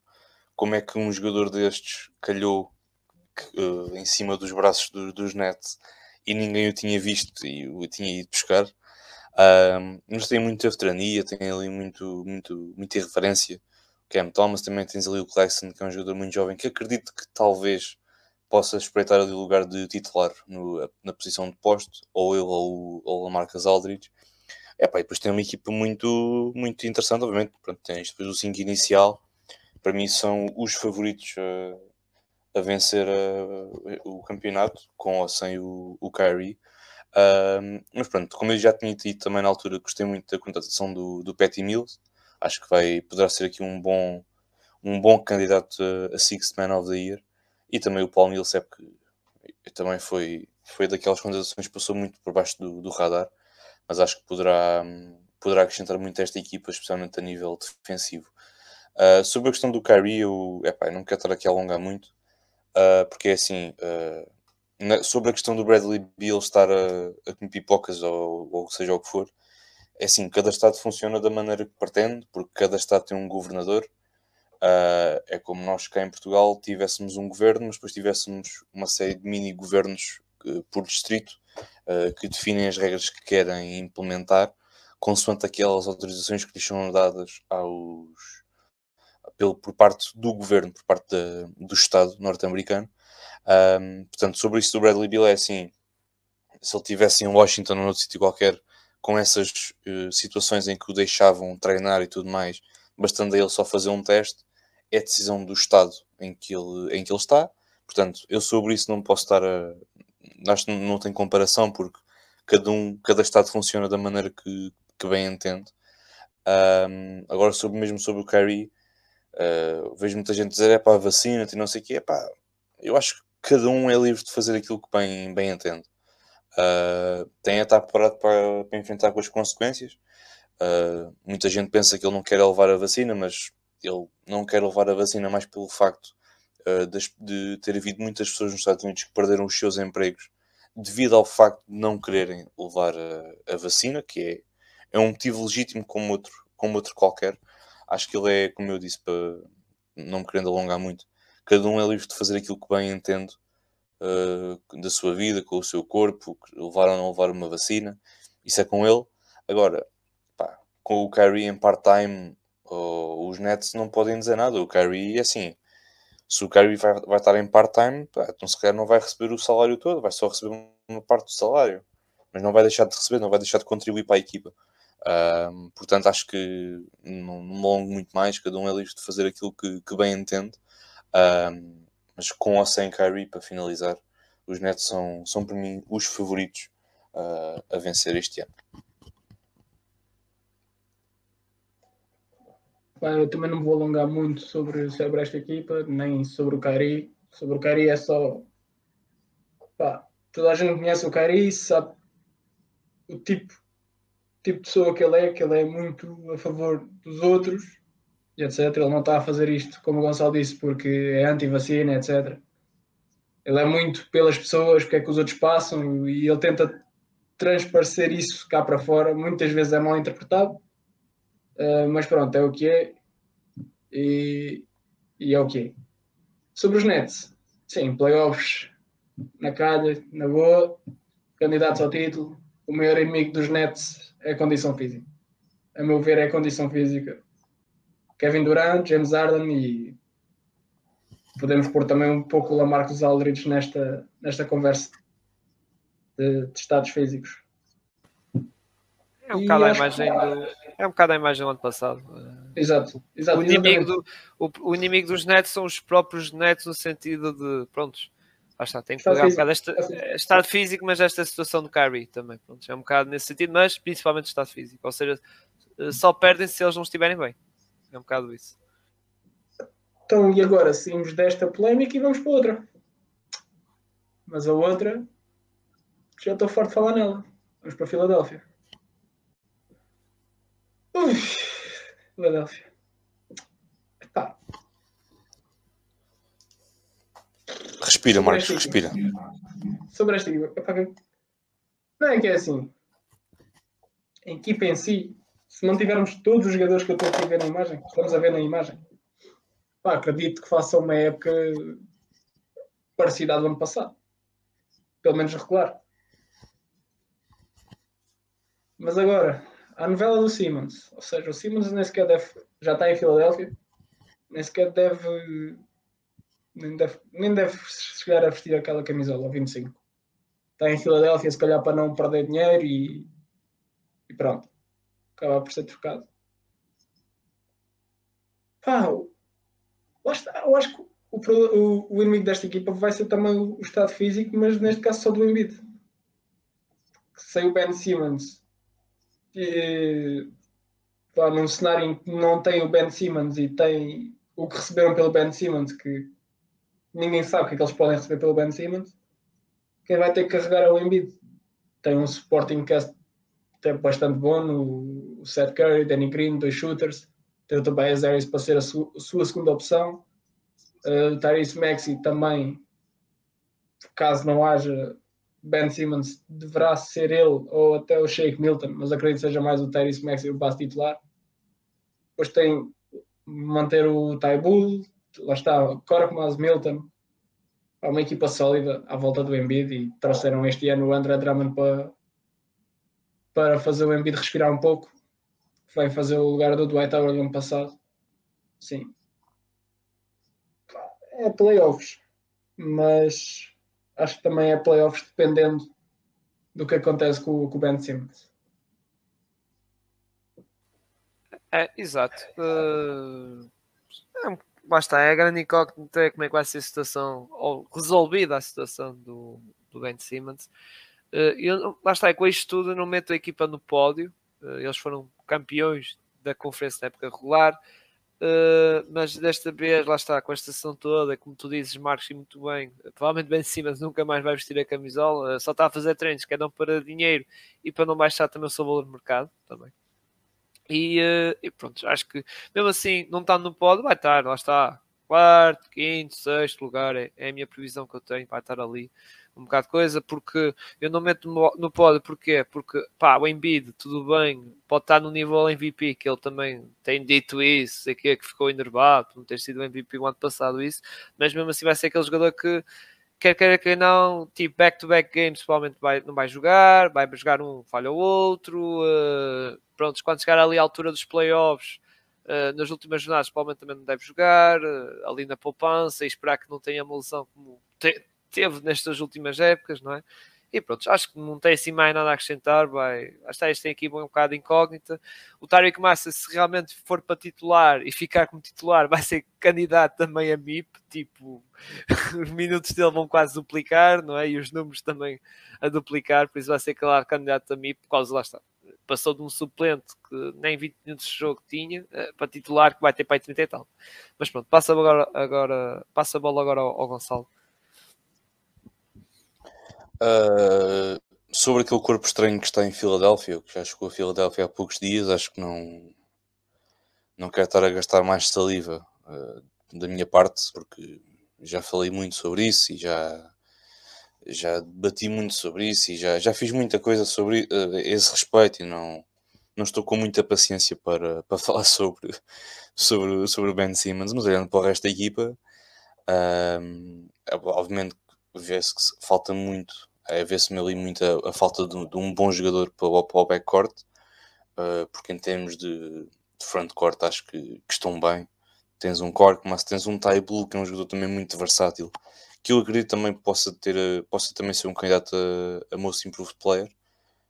Speaker 3: como é que um jogador destes calhou uh, em cima dos braços do, dos Nets e ninguém o tinha visto e o tinha ido buscar. Uh, mas tem muita veterania, tem ali muito, muito, muita irreverência Cam Thomas, também tens ali o Claxton, que é um jogador muito jovem, que acredito que talvez possa espreitar ali o lugar de titular no, na posição de posto, ou ele ou, ou a Marcas Aldridge. É, pá, e depois tem uma equipa muito, muito interessante, obviamente. Pronto, tens depois o 5 inicial, para mim são os favoritos a, a vencer a, o campeonato, com ou sem o, o Kyrie. Um, mas pronto, como eu já tinha dito também na altura, gostei muito da contratação do, do Patty Mills acho que vai, poderá ser aqui um bom, um bom candidato a, Sixth Man of the Year. E também o Paul Millsap, que também foi, foi daquelas contratações que passou muito por baixo do, do radar, mas acho que poderá, poderá acrescentar muito a esta equipa, especialmente a nível defensivo. Uh, sobre a questão do Kyrie, eu, epá, eu não quero estar aqui a alongar muito, uh, porque é assim, uh, na, sobre a questão do Bradley Beal estar a, a comer pipocas ou, ou seja o que for, é assim, cada Estado funciona da maneira que pretende, porque cada Estado tem um governador. Uh, é como nós cá em Portugal tivéssemos um governo, mas depois tivéssemos uma série de mini-governos uh, por distrito uh, que definem as regras que querem implementar, consoante aquelas autorizações que lhes são dadas aos, pelo, por parte do governo, por parte do Estado norte-americano. Um, portanto, sobre isso do Bradley Bill é assim: se ele estivesse em Washington ou noutro sítio qualquer, com essas uh, situações em que o deixavam treinar e tudo mais, bastando a ele só fazer um teste, é decisão do Estado em que ele, em que ele está. Portanto, eu sobre isso não posso estar a. Acho que não tem comparação, porque cada um, cada Estado funciona da maneira que, que bem entende. Um, agora, sobre, mesmo sobre o Kyrie, uh, vejo muita gente dizer é para a vacina e não sei o quê. É pá, eu acho que cada um é livre de fazer aquilo que bem, bem entende. Uh, tem a estar preparado para, para, enfrentar com as consequências. Uh, muita gente pensa que ele não quer levar a vacina, mas ele não quer levar a vacina mais pelo facto uh, de, de, ter havido muitas pessoas nos Estados Unidos que perderam os seus empregos devido ao facto de não quererem levar a, a vacina, que é, é um motivo legítimo como outro, como outro qualquer. Acho que ele é, como eu disse, para não me querendo alongar muito, cada um é livre de fazer aquilo que bem entende uh, da sua vida, com o seu corpo, levar ou não levar uma vacina, isso é com ele. Agora, pá, com o Kyrie em part-time, uh, os Nets não podem dizer nada. O Kyrie, assim, se o Kyrie vai, vai estar em part-time, então se calhar não vai receber o salário todo, vai só receber uma parte do salário, mas não vai deixar de receber, não vai deixar de contribuir para a equipa. Portanto, acho que não, não me alongo muito mais, cada um é livre de fazer aquilo que, que bem entende. Mas com ou sem Kyrie, para finalizar, os Nets são, são para mim os favoritos uh, a vencer este ano.
Speaker 1: eu também não vou alongar muito sobre, sobre esta equipa, nem sobre o Kyrie. Sobre o Kyrie é só. Pá, toda a gente conhece o Kyrie, sabe o tipo, tipo de pessoa que ele é, que ele é muito a favor dos outros etc. Ele não está a fazer isto, como o Gonçalo disse, porque é anti-vacina, etc. Ele é muito pelas pessoas, porque é que os outros passam, e ele tenta transparecer isso cá para fora. Muitas vezes é mal interpretado, uh, mas pronto, é o que é, e, e é o que é. Sobre os Nets, sim, playoffs na calha, na boa, candidatos ao título. O maior inimigo dos Nets é a condição física. A meu ver, é a condição física Kevin Durant, James Harden e podemos pôr também um pouco o Lamarcus Aldridge nesta, nesta conversa de, de estados físicos.
Speaker 2: É um, bocado a imagem do, é um bocado a imagem do ano passado.
Speaker 1: Exato. exato
Speaker 2: o, inimigo do, o, o, inimigo dos Nets são os próprios Nets no sentido de, prontos, está, tem que pegar um bocado este, estado físico, mas esta situação do Kyrie também, pronto, é um bocado nesse sentido, mas principalmente estado físico, ou seja, só perdem se eles não estiverem bem. É um bocado isso.
Speaker 1: Então, e agora saímos desta polémica e vamos para outra. Mas a outra, já estou forte de falar nela. Vamos para a Filadélfia. Ui, Filadélfia. Epá.
Speaker 3: Respira, Marcos, respira.
Speaker 1: Sobre esta equipa. Não é que é assim. A equipa em si se não tivermos todos os jogadores que eu estou aqui a ver na imagem, estamos a ver na imagem, pá, acredito que faça uma época parecida à do ano passado. Pelo menos regular. Mas agora, a novela do Simmons, ou seja, o Simmons nem sequer deve, já está em Filadélfia, nem sequer deve nem deve, nem deve chegar a vestir aquela camisola, 25. Está em Filadélfia, se calhar para não perder dinheiro e, e pronto acabar por ser trocado. Pá, lá está. Eu acho que o, o, o, inimigo desta equipa vai ser também o, estado físico, mas neste caso só do Embiid. Sem o Ben Simmons, e, num cenário em que não tem o Ben Simmons e tem o que receberam pelo Ben Simmons, que ninguém sabe o que é que eles podem receber pelo Ben Simmons, quem vai ter que carregar é o Embiid. Tem um supporting cast até bastante bom no Seth Curry, Danny Green, dois shooters. Tem o Tobias Harris para ser a, su sua segunda opção. Uh, Tyrese Maxey também, caso não haja Ben Simmons, deverá ser ele ou até o Shake Milton, mas acredito que seja mais o Tyrese Maxey o passo titular. Depois tem manter o Tybull, lá está, Korkmaz, Milton, há uma equipa sólida à volta do Embiid e trouxeram este ano o André Drummond para, para fazer o Embiid respirar um pouco. Vai fazer o lugar do Dwight Howard no ano passado. Sim. É playoffs, mas acho que também é playoffs dependendo do que acontece com, com o Ben Simmons.
Speaker 2: É, exato. Uh, é, lá está, é a grande incógnita é como é que vai ser a situação, ou resolvida a situação do, do Ben Simmons. Uh, eu, lá está, é com isto tudo, não meto a equipa no pódio. Uh, eles foram campeões da conferência na época regular. Uh, mas desta vez, lá está, com a estação toda, como tu dizes, Marcos, e muito bem, provavelmente Ben Simmons nunca mais vai vestir a camisola, uh, só está a fazer treinos que é não para dinheiro e para não baixar também o seu valor de mercado também. E, uh, e, pronto, acho que mesmo assim, não está no pódio, vai estar, lá está. Quarto, quinto, sexto lugar, é, é, a minha previsão que eu tenho, vai estar ali um bocado de coisa, porque eu não meto no, pódio, porquê? Porque pá, o Embiid, tudo bem, pode estar no nível MVP, que ele também tem dito isso, sei que, que ficou enervado por não ter sido MVP o ano passado, isso, mas mesmo assim vai ser aquele jogador que quer queira que não, tipo back-to-back games, provavelmente vai, não vai jogar, vai jogar um, falha o outro. Uh, pronto, quando chegar ali à altura dos playoffs, uh, nas últimas jornadas, provavelmente também não deve jogar, uh, ali na poupança, e esperar que não tenha uma lesão como te, teve nestas últimas épocas, não é? E pronto, acho que não tem assim mais nada a acrescentar. Vai, que este tem aqui um bocado incógnita. O Tarek Massa, se realmente for para titular e ficar como titular, vai ser candidato também a MIP. Tipo, os minutos dele vão quase duplicar, não é? E os números também a duplicar, por isso vai ser, claro, candidato a MIP, por causa lá está. Passou de um suplente que nem 20 minutos de jogo tinha eh, para titular, que vai ter para 30 e tal. Mas pronto, passa, agora, agora, passa a bola agora ao, ao Gonçalo.
Speaker 3: Uh, sobre aquele corpo estranho que está em Filadélfia, que já chegou a Filadélfia há poucos dias, acho que não, não quero estar a gastar mais saliva uh, da minha parte, porque já falei muito sobre isso e já, já debati muito sobre isso e já, já fiz muita coisa sobre uh, esse respeito e não, não estou com muita paciência para, para falar sobre, sobre, sobre o Ben Simmons, mas olhando para o resto da equipa, obviamente vê-se que falta muito é ver-se-me ali muito a, falta de, de, um bom jogador para, o, para o backcourt, uh, porque em termos de, de frontcourt acho que, que, estão bem. Tens um Cork, mas tens um Ty Blue, que é um jogador também muito versátil, que eu acredito também possa, ter, possa também ser um candidato a, a Most Improved Player,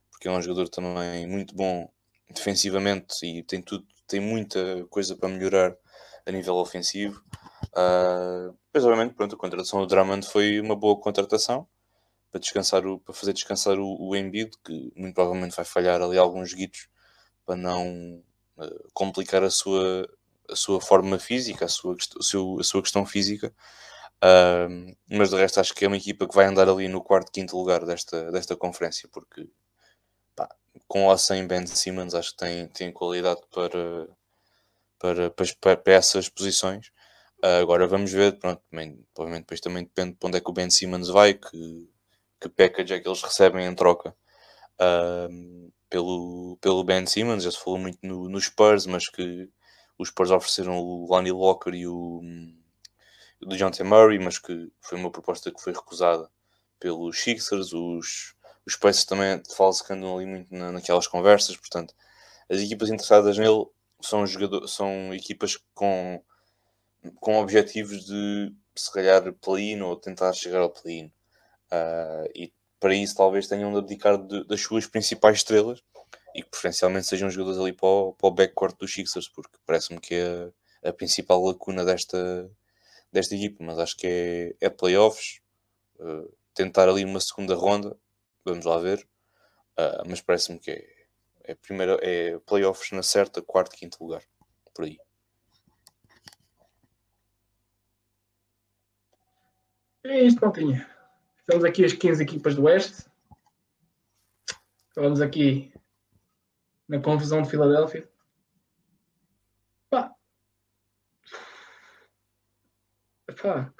Speaker 3: porque é um jogador também muito bom defensivamente e tem, tudo, tem muita coisa para melhorar a nível ofensivo. Uh, mas obviamente pronto, a contratação do Drummond foi uma boa contratação para descansar o, para fazer descansar o, o Embiid, que muito provavelmente vai falhar ali alguns guitos para não uh, complicar a sua, a sua forma física, a sua, a seu, a sua questão física. Uh, mas de resto acho que é uma equipa que vai andar ali no quarto, quinto lugar desta, desta conferência, porque pá, com ou sem Ben Simmons acho que tem, tem qualidade para, para, para, para essas posições. Uh, agora vamos ver, pronto, também, provavelmente depois também depende de onde é que o Ben Simmons vai, que que package é que eles recebem em troca uh, pelo, pelo Ben Simmons. Já se falou muito no, no Spurs, mas que os Spurs ofereceram o Lonnie Walker e o, o do John T. Murray, mas que foi uma proposta que foi recusada pelos Sixers. Os, os Pacers também falam-se que andam ali muito na, naquelas conversas, portanto, as equipas interessadas nele são, jogadores, são equipas com, com objetivos de se calhar play-in ou tentar chegar ao play-in. Uh, e para isso talvez tenham de abdicar de, das suas principais estrelas e que preferencialmente sejam jogadores ali para o, para o backcourt dos Sixers, porque parece-me que é a principal lacuna desta, desta equipa, mas acho que é, é playoffs, uh, tentar ali uma segunda ronda, vamos lá ver, uh, mas parece-me que é, é, é playoffs na certa, quarto, quinto lugar, por aí.
Speaker 1: É isto, Maltinha. Estamos aqui as 15 equipas do Oeste. Falamos aqui na confusão de Filadélfia. Pá. Pá.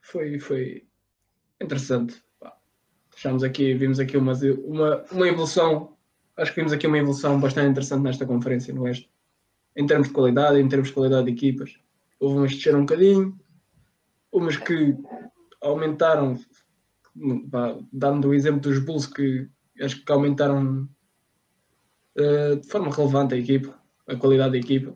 Speaker 1: Foi, foi interessante. Pá. Aqui, vimos aqui uma, uma, uma evolução. Acho que vimos aqui uma evolução bastante interessante nesta conferência no Oeste. Em termos de qualidade, em termos de qualidade de equipas. Houve umas que desceram um bocadinho, umas que aumentaram, dando o exemplo dos Bulls que acho que aumentaram uh, de forma relevante a equipa, a qualidade da equipa.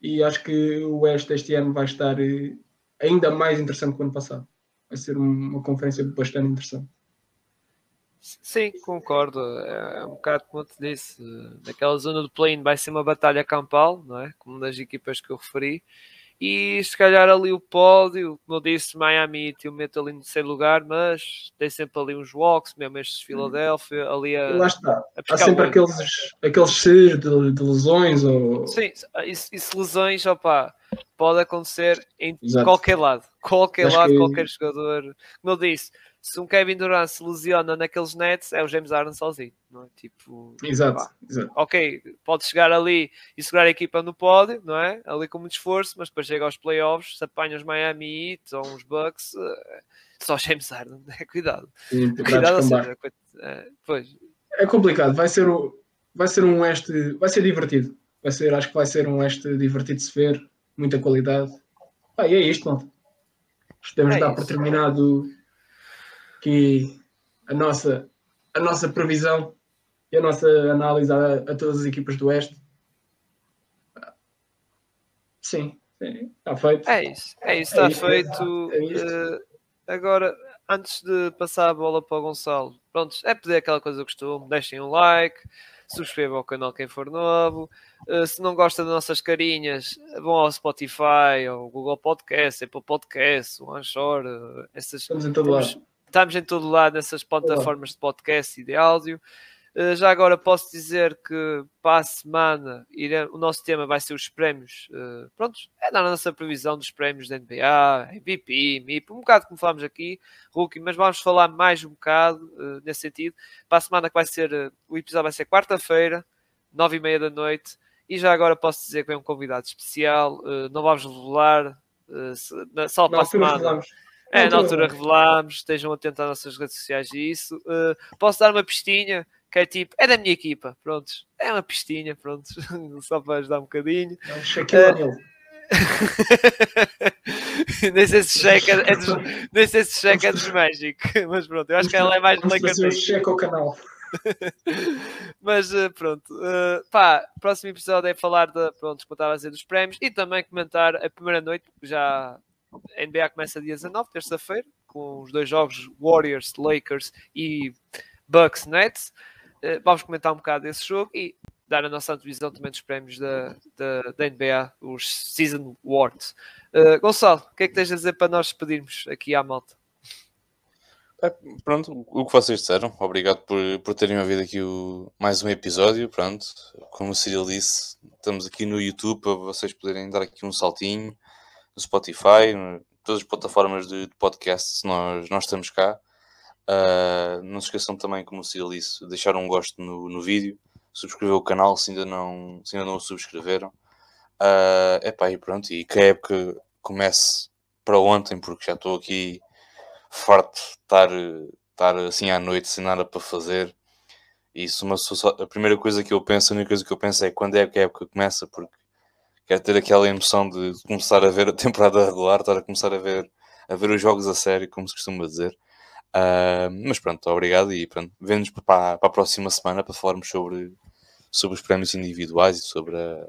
Speaker 1: E acho que o Oeste este ano vai estar uh, ainda mais interessante que o ano passado. Vai ser uma conferência bastante interessante.
Speaker 2: Sim, concordo. É, é um bocado como eu te disse. Naquela zona do play vai ser uma batalha campal, não é? Como das equipas que eu referi e se calhar ali o pódio, como eu disse, Miami eu meto ali no terceiro lugar, mas tem sempre ali uns walks, mesmo estes de Filadélfia, ali a.
Speaker 1: Lá está. Há sempre aqueles, aqueles cheiros de, de, lesões ou.
Speaker 2: Sim, isso, isso lesões, opá, pode acontecer em Exato. qualquer lado, qualquer Acho lado, que... qualquer jogador. Como eu disse, se um Kevin Durant se lesiona naqueles nets, é o James Harden sozinho, não é? Tipo,
Speaker 1: exato, exato.
Speaker 2: ok, pode chegar ali e segurar a equipa no pódio, não é? Ali com muito esforço, mas depois chega aos playoffs, se apanha os Miami Heat ou uns Bucks, uh, só James Harden, né? cuidado.
Speaker 1: Sim, cuidado, seja, é, pois. é complicado, vai ser, o, vai ser um oeste, vai ser divertido. Vai ser, acho que vai ser um oeste divertido de se ver, muita qualidade. Ah, e é isto, não? Podemos é dar isso. por terminado aqui a nossa, a nossa previsão e a nossa análise a, a todas as equipas do Oeste. Sim, sim, está feito.
Speaker 2: É isso, é isso, está é feito. É uh, agora, antes de passar a bola para o Gonçalo, pronto, é pedir aquela coisa que costume, deixem um like, subscrevam o canal quem for novo. Uh, se não gosta das nossas carinhas, vão ao Spotify, ao Google Podcast, Apple Podcast, o Anchor, uh, essas.
Speaker 1: Estamos em todo lado
Speaker 2: estamos em todo lado nessas plataformas de podcast e de áudio. Uh, já agora posso dizer que para a semana irá, o nosso tema vai ser os prémios. Uh, prontos, é na nossa previsão dos prémios da NBA, MVP, MIP, um bocado como falamos aqui, Rookie, mas vamos falar mais um bocado uh, nesse sentido. Para a semana que vai ser, o episódio vai ser quarta-feira, nove e meia da noite. E já agora posso dizer que vem um convidado especial. não vamos revelar, só para a semana. Revelamos é, na altura revelámos, estejam atentos às nossas redes sociais e isso. Uh, posso dar uma pistinha, que é tipo, é da minha equipa, prontos. É uma pistinha, prontos. Só para ajudar um bocadinho.
Speaker 1: É um Shaquille uh,
Speaker 2: nem sei se checa é dos, nem sei se checa é dos Magic, mas pronto, eu acho que ela é mais
Speaker 1: Lakers. Checa o canal.
Speaker 2: mas uh, pronto, uh, pá, próximo episódio é falar de, pronto, como estava a dizer, dos prémios e também comentar a primeira noite, porque já a NBA começa dia 19, terça-feira, com os dois jogos Warriors, Lakers e Bucks Nets. Uh, vamos comentar um bocado desse jogo e dar a nossa antevisão também dos prémios da, da, da NBA, os Season Awards. Uh, Gonçalo, o que é que tens a dizer para nós despedirmos aqui à malta?
Speaker 3: É, pronto, o que vocês disseram, obrigado por, por terem ouvido aqui o, mais um episódio. Pronto, como o Cyril disse, estamos aqui no YouTube para vocês poderem dar aqui um saltinho, no Spotify, no, todas as plataformas de, de podcasts, nós, nós estamos cá. Uh, não se esqueçam também, como o Ciro disse, deixar um gosto no, no vídeo, subscrever o canal se ainda não, se ainda não o subscreveram. Uh, epá, e pronto, e que a época comece para ontem, porque já estou aqui farto de estar, estar assim à noite sem nada para fazer. Isso, uma, a primeira coisa que eu penso, a única coisa que eu penso é quando é que a época começa, porque quero ter aquela emoção de começar a ver a temporada regular, estar a começar a ver, a ver os jogos a sério, como se costuma dizer. Uh, mas pronto, obrigado e pronto, vemos para, para a próxima semana para falarmos sobre, sobre os prémios individuais e sobre a,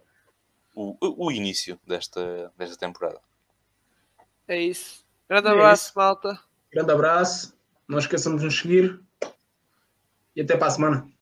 Speaker 3: o, o início desta, desta temporada.
Speaker 2: É isso. Grande é abraço, isso. malta.
Speaker 1: Grande abraço. Não esqueçamos de nos seguir. E até para a semana.